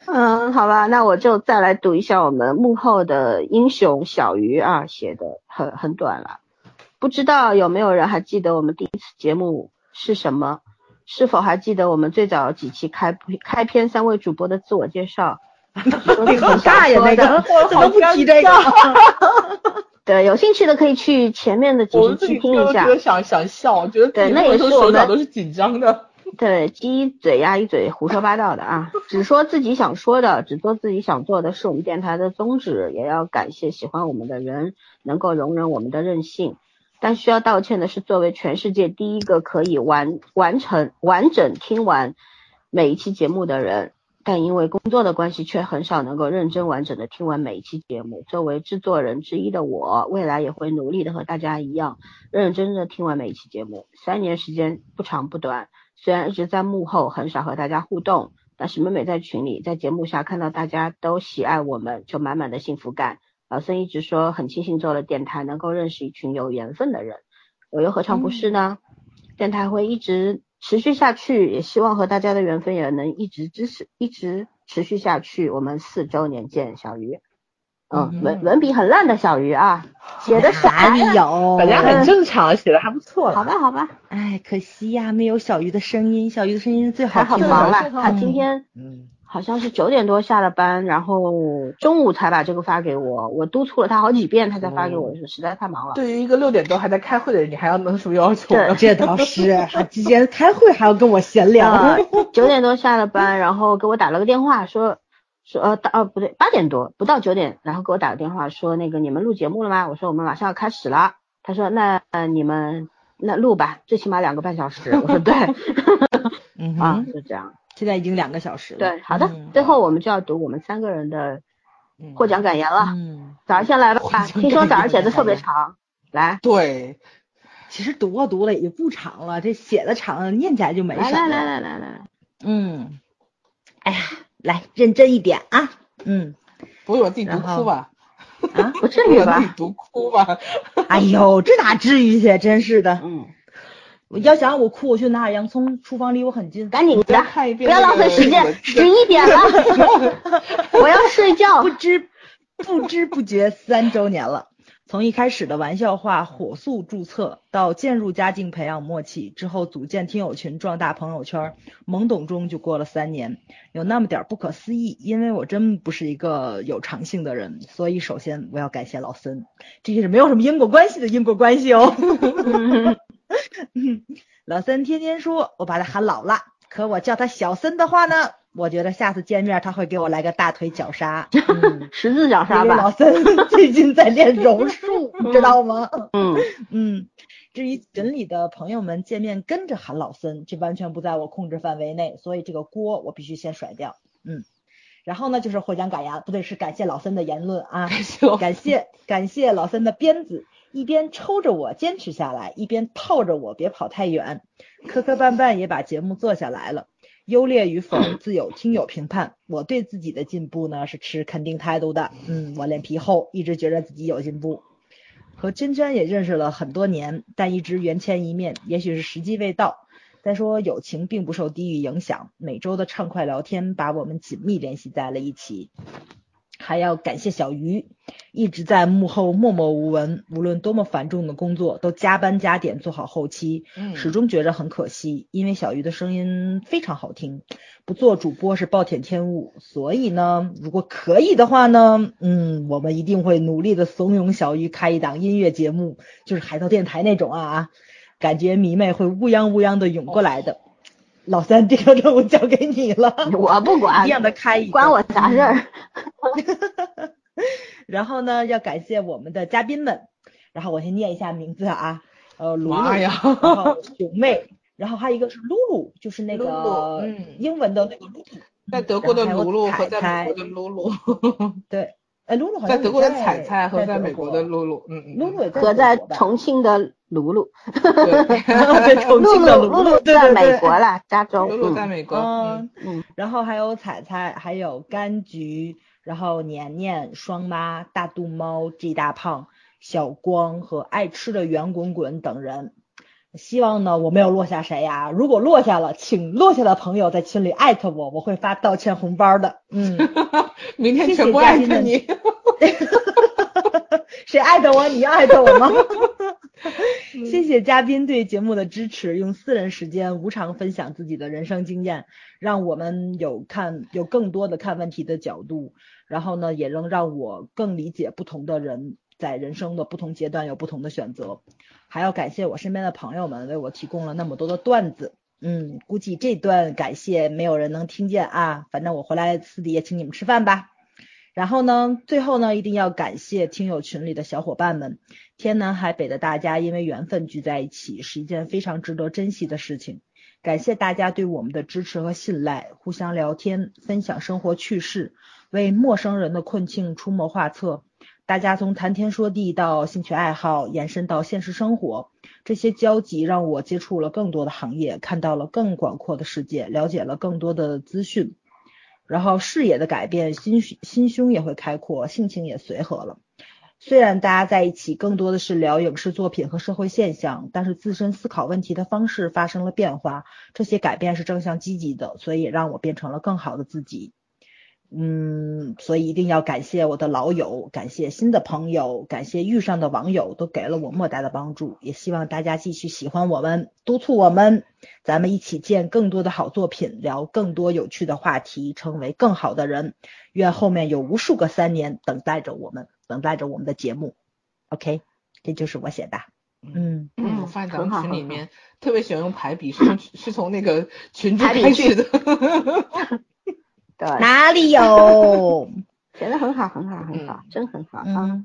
S1: 嗯，好吧，那我就再来读一下我们幕后的英雄小鱼啊，写的很很短了，不知道有没有人还记得我们第一次节目是什么？是否还记得我们最早几期开开篇三位主播的自我介绍？
S3: 很尬呀，那个怎么不提这个？
S1: 对，有兴趣的可以去前面的几十期听一下。
S2: 我想想笑，我觉得
S1: 对，那也是我们
S2: 都是紧张的。
S1: 对，鸡嘴鸭一嘴胡说八道的啊，只说自己想说的，只做自己想做的，是我们电台的宗旨。也要感谢喜欢我们的人，能够容忍我们的任性。但需要道歉的是，作为全世界第一个可以完完成完整听完每一期节目的人，但因为工作的关系，却很少能够认真完整的听完每一期节目。作为制作人之一的我，未来也会努力的和大家一样，认认真真的听完每一期节目。三年时间不长不短。虽然一直在幕后，很少和大家互动，但是每每在群里，在节目下看到大家都喜爱我们，就满满的幸福感。老孙一直说很庆幸做了电台，能够认识一群有缘分的人，我又何尝不是呢？电台会一直持续下去，也希望和大家的缘分也能一直支持，一直持续下去。我们四周年见，小鱼。嗯，文文笔很烂的小鱼啊，写的
S3: 啥有？
S2: 本来很正常，写的还不错。
S1: 好吧，好吧。
S3: 哎，可惜呀，没有小鱼的声音。小鱼的声音最好
S1: 听。忙了，他今天嗯，好像是九点多下了班，然后中午才把这个发给我。我督促了他好几遍，他才发给我，是实在太忙了。
S2: 对于一个六点多还在开会的人，你还要能什么要求？
S3: 这倒是，还之前开会还要跟我闲聊。
S1: 九点多下了班，然后给我打了个电话说。说呃，到哦不对，八点多不到九点，然后给我打个电话说那个你们录节目了吗？我说我们马上要开始了。他说那呃你们那录吧，最起码两个半小时。我说对，啊就这样。
S3: 现在已经两个小时了。
S1: 对，好的，最后我们就要读我们三个人的获奖感言了。嗯，早上先来吧，听说早上写的特别长，来。
S2: 对，
S3: 其实读啊读了也不长了，这写的长，念起来就没
S1: 事。来来来来来，
S3: 嗯，哎呀。来认真一点啊，嗯，
S2: 不会我自己读哭吧？
S1: 啊，不至于吧？
S2: 自己读哭吧？
S3: 哎呦，这哪至于去？真是的，嗯，我要想让我哭，我去拿点洋葱，厨房离我很近。
S1: 赶紧的，不要浪费时间，十一点了，我要睡觉。
S3: 不知不知不觉三周年了。从一开始的玩笑话火速注册，到渐入佳境培养默契，之后组建听友群壮大朋友圈，懵懂中就过了三年，有那么点不可思议，因为我真不是一个有长性的人，所以首先我要感谢老森，这是没有什么因果关系的因果关系哦。老森天天说我把他喊老了，可我叫他小森的话呢？我觉得下次见面他会给我来个大腿绞杀，
S1: 十字绞杀吧。
S3: 老森最近在练柔术，知道吗？
S1: 嗯
S3: 嗯。至于群里的朋友们见面跟着喊老森，这完全不在我控制范围内，所以这个锅我必须先甩掉。嗯。然后呢，就是获奖感言，不对，是感谢老森的言论啊。感谢感谢老森的鞭子，一边抽着我坚持下来，一边套着我别跑太远，磕磕绊绊也把节目做下来了。优劣与否自有听友评判。我对自己的进步呢是持肯定态度的。嗯，我脸皮厚，一直觉得自己有进步。和娟娟也认识了很多年，但一直缘牵一面，也许是时机未到。再说友情并不受地域影响，每周的畅快聊天把我们紧密联系在了一起。还要感谢小鱼，一直在幕后默默无闻，无论多么繁重的工作，都加班加点做好后期。始终觉着很可惜，因为小鱼的声音非常好听，不做主播是暴殄天物。所以呢，如果可以的话呢，嗯，我们一定会努力的怂恿小鱼开一档音乐节目，就是海盗电台那种啊，感觉迷妹会乌泱乌泱的涌过来的。老三，这个任务交给你了，
S1: 我不管，
S3: 一样的开一，
S1: 关我啥事儿？
S3: 然后呢，要感谢我们的嘉宾们，然后我先念一下名字啊，呃，卢露，然后熊妹，然后还有一个是露露，就是那个英文的那个露露，
S2: 在德国的露露和在美国的露露，
S3: 对，哎，露露
S2: 在德国的彩彩和在美国的露露，嗯嗯，
S3: 露露
S1: 和在重庆的。露露，
S3: 对，重庆的
S1: 露露在美国了，加州。
S2: 露露在美国。
S3: 嗯嗯。然后还有彩彩，还有柑橘，然后年年、双妈、大肚猫、G 大胖、小光和爱吃的圆滚滚等人。希望呢，我没有落下谁呀？如果落下了，请落下的朋友在群里艾特我，我会发道歉红包的。嗯。
S2: 明天全部艾特你。
S3: 谁艾特我？你要艾特我吗？谢谢嘉宾对节目的支持，用私人时间无偿分享自己的人生经验，让我们有看有更多的看问题的角度，然后呢，也能让我更理解不同的人在人生的不同阶段有不同的选择。还要感谢我身边的朋友们为我提供了那么多的段子。嗯，估计这段感谢没有人能听见啊，反正我回来私底下请你们吃饭吧。然后呢，最后呢，一定要感谢听友群里的小伙伴们，天南海北的大家因为缘分聚在一起，是一件非常值得珍惜的事情。感谢大家对我们的支持和信赖，互相聊天，分享生活趣事，为陌生人的困境出谋划策。大家从谈天说地到兴趣爱好，延伸到现实生活，这些交集让我接触了更多的行业，看到了更广阔的世界，了解了更多的资讯。然后视野的改变，心心胸也会开阔，性情也随和了。虽然大家在一起更多的是聊影视作品和社会现象，但是自身思考问题的方式发生了变化，这些改变是正向积极的，所以也让我变成了更好的自己。嗯，所以一定要感谢我的老友，感谢新的朋友，感谢遇上的网友，都给了我莫大的帮助。也希望大家继续喜欢我们，督促我们，咱们一起见更多的好作品，聊更多有趣的话题，成为更好的人。愿后面有无数个三年等待着我们，等待着我们的节目。OK，这就是我写的。嗯
S2: 嗯，我发现咱们群里面特别喜欢用排比，是从 是从那个群主开始的。
S1: 对，
S3: 哪里有？
S1: 写的很好，很好，很好，真很好啊！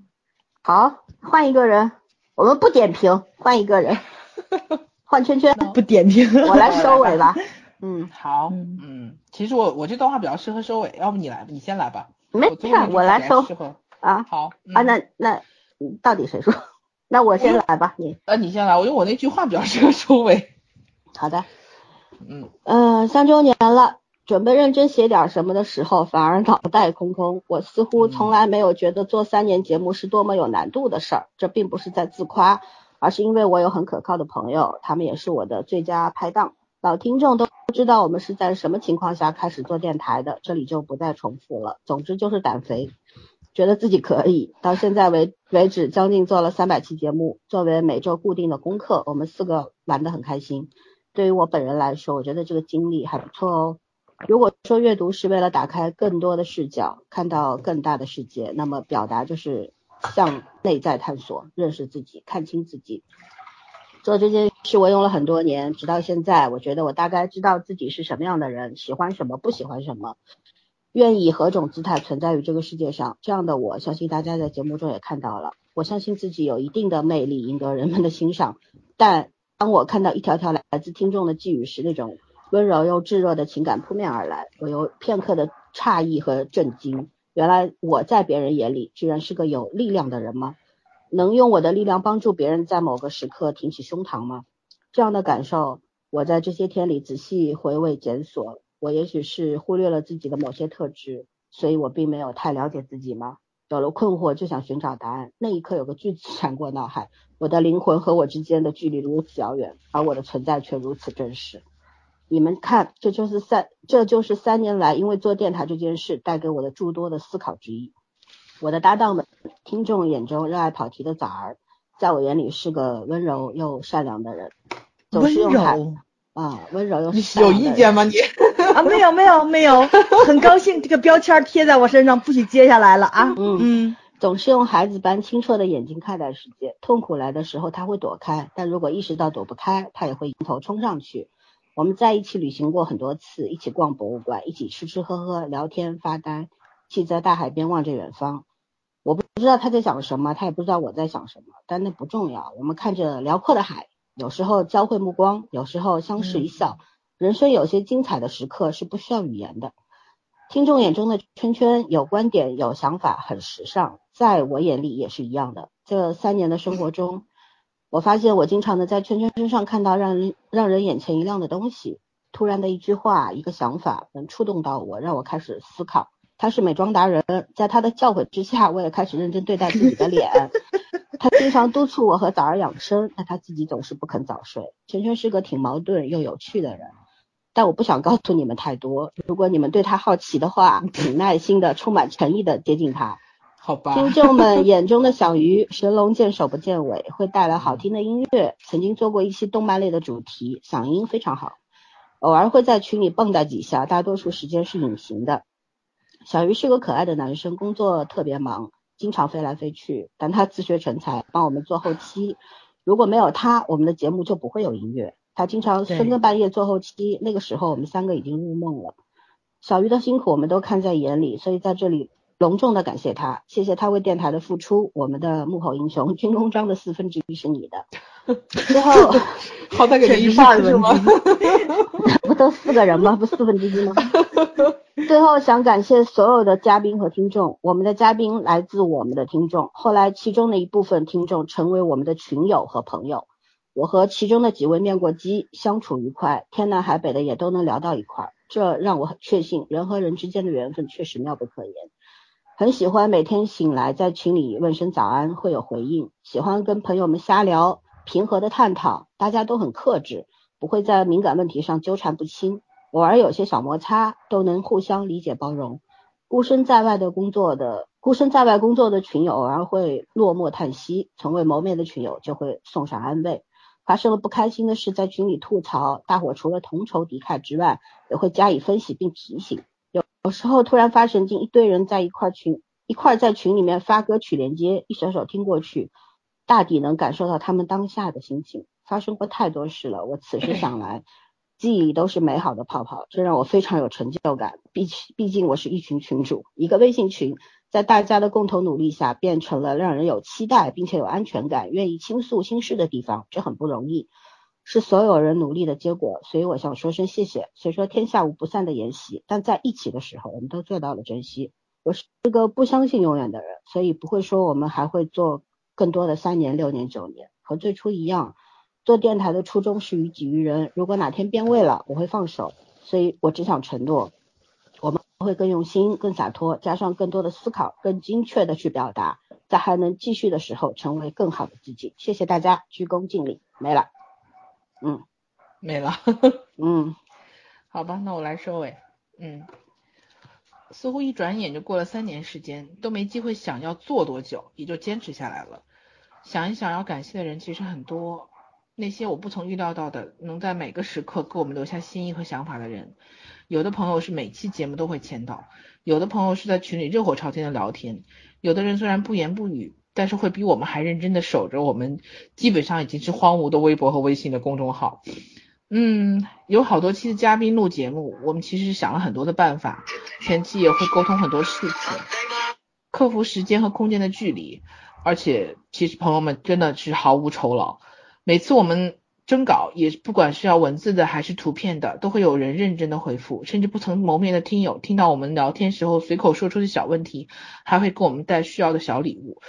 S1: 好，换一个人，我们不点评，换一个人，换圈圈，
S3: 不点评，
S1: 我来收尾吧。嗯，
S2: 好，嗯，其实我我这段话比较适合收尾，要不你来，你先来吧。
S1: 没事，我来收。
S2: 啊，好
S1: 啊，那那到底谁说？那我先来吧，你。
S2: 呃，你先来，我因为我那句话比较适合收尾。
S1: 好的。嗯嗯，三周年了。准备认真写点什么的时候，反而脑袋空空。我似乎从来没有觉得做三年节目是多么有难度的事儿。这并不是在自夸，而是因为我有很可靠的朋友，他们也是我的最佳拍档。老听众都知道我们是在什么情况下开始做电台的，这里就不再重复了。总之就是胆肥，觉得自己可以。到现在为为止，将近做了三百期节目，作为每周固定的功课，我们四个玩得很开心。对于我本人来说，我觉得这个经历还不错哦。如果说阅读是为了打开更多的视角，看到更大的世界，那么表达就是向内在探索，认识自己，看清自己。做这件事我用了很多年，直到现在，我觉得我大概知道自己是什么样的人，喜欢什么，不喜欢什么，愿以何种姿态存在于这个世界上。这样的我相信大家在节目中也看到了。我相信自己有一定的魅力，赢得人们的欣赏。但当我看到一条条来自听众的寄语时，那种。温柔又炙热的情感扑面而来，我有片刻的诧异和震惊。原来我在别人眼里居然是个有力量的人吗？能用我的力量帮助别人在某个时刻挺起胸膛吗？这样的感受，我在这些天里仔细回味检索。我也许是忽略了自己的某些特质，所以我并没有太了解自己吗？有了困惑就想寻找答案。那一刻有个句子闪过脑海：我的灵魂和我之间的距离如此遥远，而我的存在却如此真实。你们看，这就是三，这就是三年来因为做电台这件事带给我的诸多的思考之一。我的搭档们，听众眼中热爱跑题的崽儿，在我眼里是个温柔又善良的人。
S3: 温柔
S1: 啊，温柔又
S2: 有意见吗你？
S3: 啊，没有没有没有，很高兴这个标签贴在我身上，不许接下来了啊。
S1: 嗯嗯，总是用孩子般清澈的眼睛看待世界。痛苦来的时候他会躲开，但如果意识到躲不开，他也会迎头冲上去。我们在一起旅行过很多次，一起逛博物馆，一起吃吃喝喝、聊天发呆，一起在大海边望着远方。我不知道他在想什么，他也不知道我在想什么，但那不重要。我们看着辽阔的海，有时候交汇目光，有时候相视一笑。人生有些精彩的时刻是不需要语言的。听众眼中的圈圈有观点、有想法，很时尚，在我眼里也是一样的。这三年的生活中。我发现我经常的在圈圈身上看到让人让人眼前一亮的东西，突然的一句话、一个想法能触动到我，让我开始思考。他是美妆达人，在他的教诲之下，我也开始认真对待自己的脸。他经常督促我和早儿养生，但他自己总是不肯早睡。圈圈是个挺矛盾又有趣的人，但我不想告诉你们太多。如果你们对他好奇的话，请耐心的、充满诚意的接近他。
S2: 好吧。
S1: 听众们眼中的小鱼，神龙见首不见尾，会带来好听的音乐。曾经做过一期动漫类的主题，嗓音非常好。偶尔会在群里蹦跶几下，大多数时间是隐形的。小鱼是个可爱的男生，工作特别忙，经常飞来飞去，但他自学成才，帮我们做后期。如果没有他，我们的节目就不会有音乐。他经常深更半夜做后期，那个时候我们三个已经入梦了。小鱼的辛苦我们都看在眼里，所以在这里隆重的感谢他，谢谢他为电台的付出。我们的幕后英雄军功章的四分之一是你的。最后，
S2: 好歹给他一半是吗？
S1: 不都四个人吗？不四分之一吗？最后想感谢所有的嘉宾和听众，我们的嘉宾来自我们的听众，后来其中的一部分听众成为我们的群友和朋友，我和其中的几位面过机，相处愉快，天南海北的也都能聊到一块儿，这让我很确信人和人之间的缘分确实妙不可言。很喜欢每天醒来在群里问声早安会有回应，喜欢跟朋友们瞎聊。平和的探讨，大家都很克制，不会在敏感问题上纠缠不清，偶尔有些小摩擦都能互相理解包容。孤身在外的工作的孤身在外工作的群友偶尔会落寞叹息，从未谋面的群友就会送上安慰。发生了不开心的事，在群里吐槽，大伙除了同仇敌忾之外，也会加以分析并提醒。有时候突然发神经，一堆人在一块群一块在群里面发歌曲连接，一首首听过去。大抵能感受到他们当下的心情。发生过太多事了，我此时想来，记忆都是美好的泡泡，这让我非常有成就感。毕毕竟我是一群群主，一个微信群，在大家的共同努力下，变成了让人有期待并且有安全感、愿意倾诉心事的地方。这很不容易，是所有人努力的结果。所以我想说声谢谢。虽说天下无不散的筵席，但在一起的时候，我们都做到了珍惜。我是个不相信永远的人，所以不会说我们还会做。更多的三年、六年、九年，和最初一样，做电台的初衷是于己于人。如果哪天变味了，我会放手。所以我只想承诺，我们会更用心、更洒脱，加上更多的思考，更精确的去表达，在还能继续的时候，成为更好的自己。谢谢大家，鞠躬尽瘁。没了，嗯，
S2: 没了，
S1: 嗯，
S2: 好吧，那我来收尾，嗯。似乎一转眼就过了三年时间，都没机会想要做多久，也就坚持下来了。想一想，要感谢的人其实很多，那些我不曾预料到的，能在每个时刻给我们留下心意和想法的人。有的朋友是每期节目都会签到，有的朋友是在群里热火朝天的聊天，有的人虽然不言不语，但是会比我们还认真的守着我们基本上已经是荒芜的微博和微信的公众号。嗯，有好多期的嘉宾录节目，我们其实想了很多的办法，前期也会沟通很多事情，克服时间和空间的距离，而且其实朋友们真的是毫无酬劳，每次我们征稿也不管是要文字的还是图片的，都会有人认真的回复，甚至不曾谋面的听友听到我们聊天时候随口说出的小问题，还会给我们带需要的小礼物。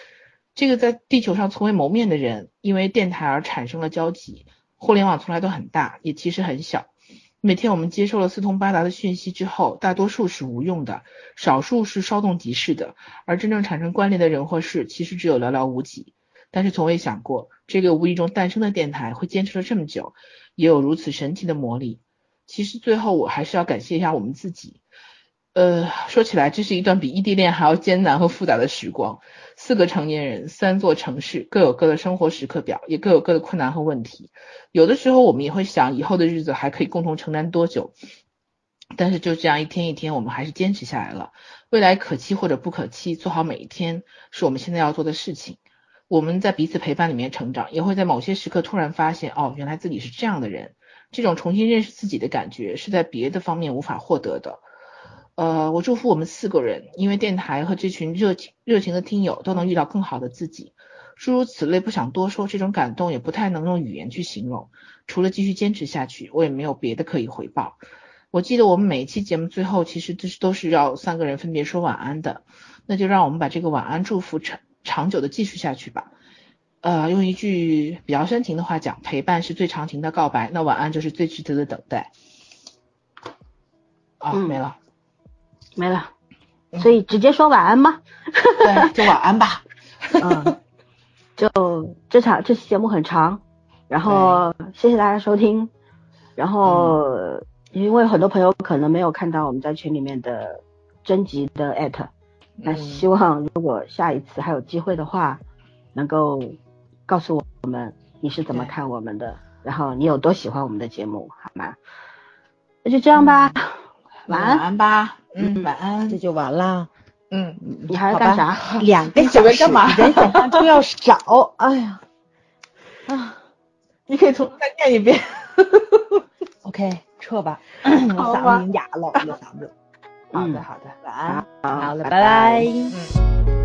S2: 这个在地球上从未谋面的人，因为电台而产生了交集。互联网从来都很大，也其实很小。每天我们接受了四通八达的讯息之后，大多数是无用的，少数是稍纵即逝的，而真正产生关联的人或事，其实只有寥寥无几。但是从未想过，这个无意中诞生的电台会坚持了这么久，也有如此神奇的魔力。其实最后我还是要感谢一下我们自己。呃，说起来，这是一段比异地恋还要艰难和复杂的时光。四个成年人，三座城市，各有各的生活时刻表，也各有各的困难和问题。有的时候，我们也会想，以后的日子还可以共同承担多久？但是就这样一天一天，我们还是坚持下来了。未来可期或者不可期，做好每一天，是我们现在要做的事情。我们在彼此陪伴里面成长，也会在某些时刻突然发现，哦，原来自己是这样的人。这种重新认识自己的感觉，是在别的方面无法获得的。呃，我祝福我们四个人，因为电台和这群热情热情的听友都能遇到更好的自己。诸如此类，不想多说，这种感动也不太能用语言去形容。除了继续坚持下去，我也没有别的可以回报。我记得我们每一期节目最后其实都是都是要三个人分别说晚安的，那就让我们把这个晚安祝福长长久的继续下去吧。呃，用一句比较深情的话讲，陪伴是最长情的告白，那晚安就是最值得的等待。啊，没了。
S1: 没了，所以直接说晚安吗。
S2: 对，就晚安吧。
S1: 嗯，就这场这期节目很长，然后谢谢大家收听。然后因为很多朋友可能没有看到我们在群里面的征集的艾特，那希望如果下一次还有机会的话，能够告诉我们你是怎么看我们的，然后你有多喜欢我们的节目，好吗？那就这样吧，晚
S2: 晚
S1: 安。
S2: 安吧，嗯，晚安
S3: 这，就完了。
S2: 嗯，
S1: 你还要干啥？
S3: 两个
S2: 你
S3: 小时
S2: 干嘛
S3: 比人想象中要少。哎呀，啊
S2: 你可以从头再念一遍。
S3: OK，撤吧，我嗓子哑了，我的嗓子。
S2: 好
S1: 嗯
S2: 的好的，
S3: 晚安，
S1: 好
S3: 好了，
S1: 拜
S3: 拜拜
S2: 嗯。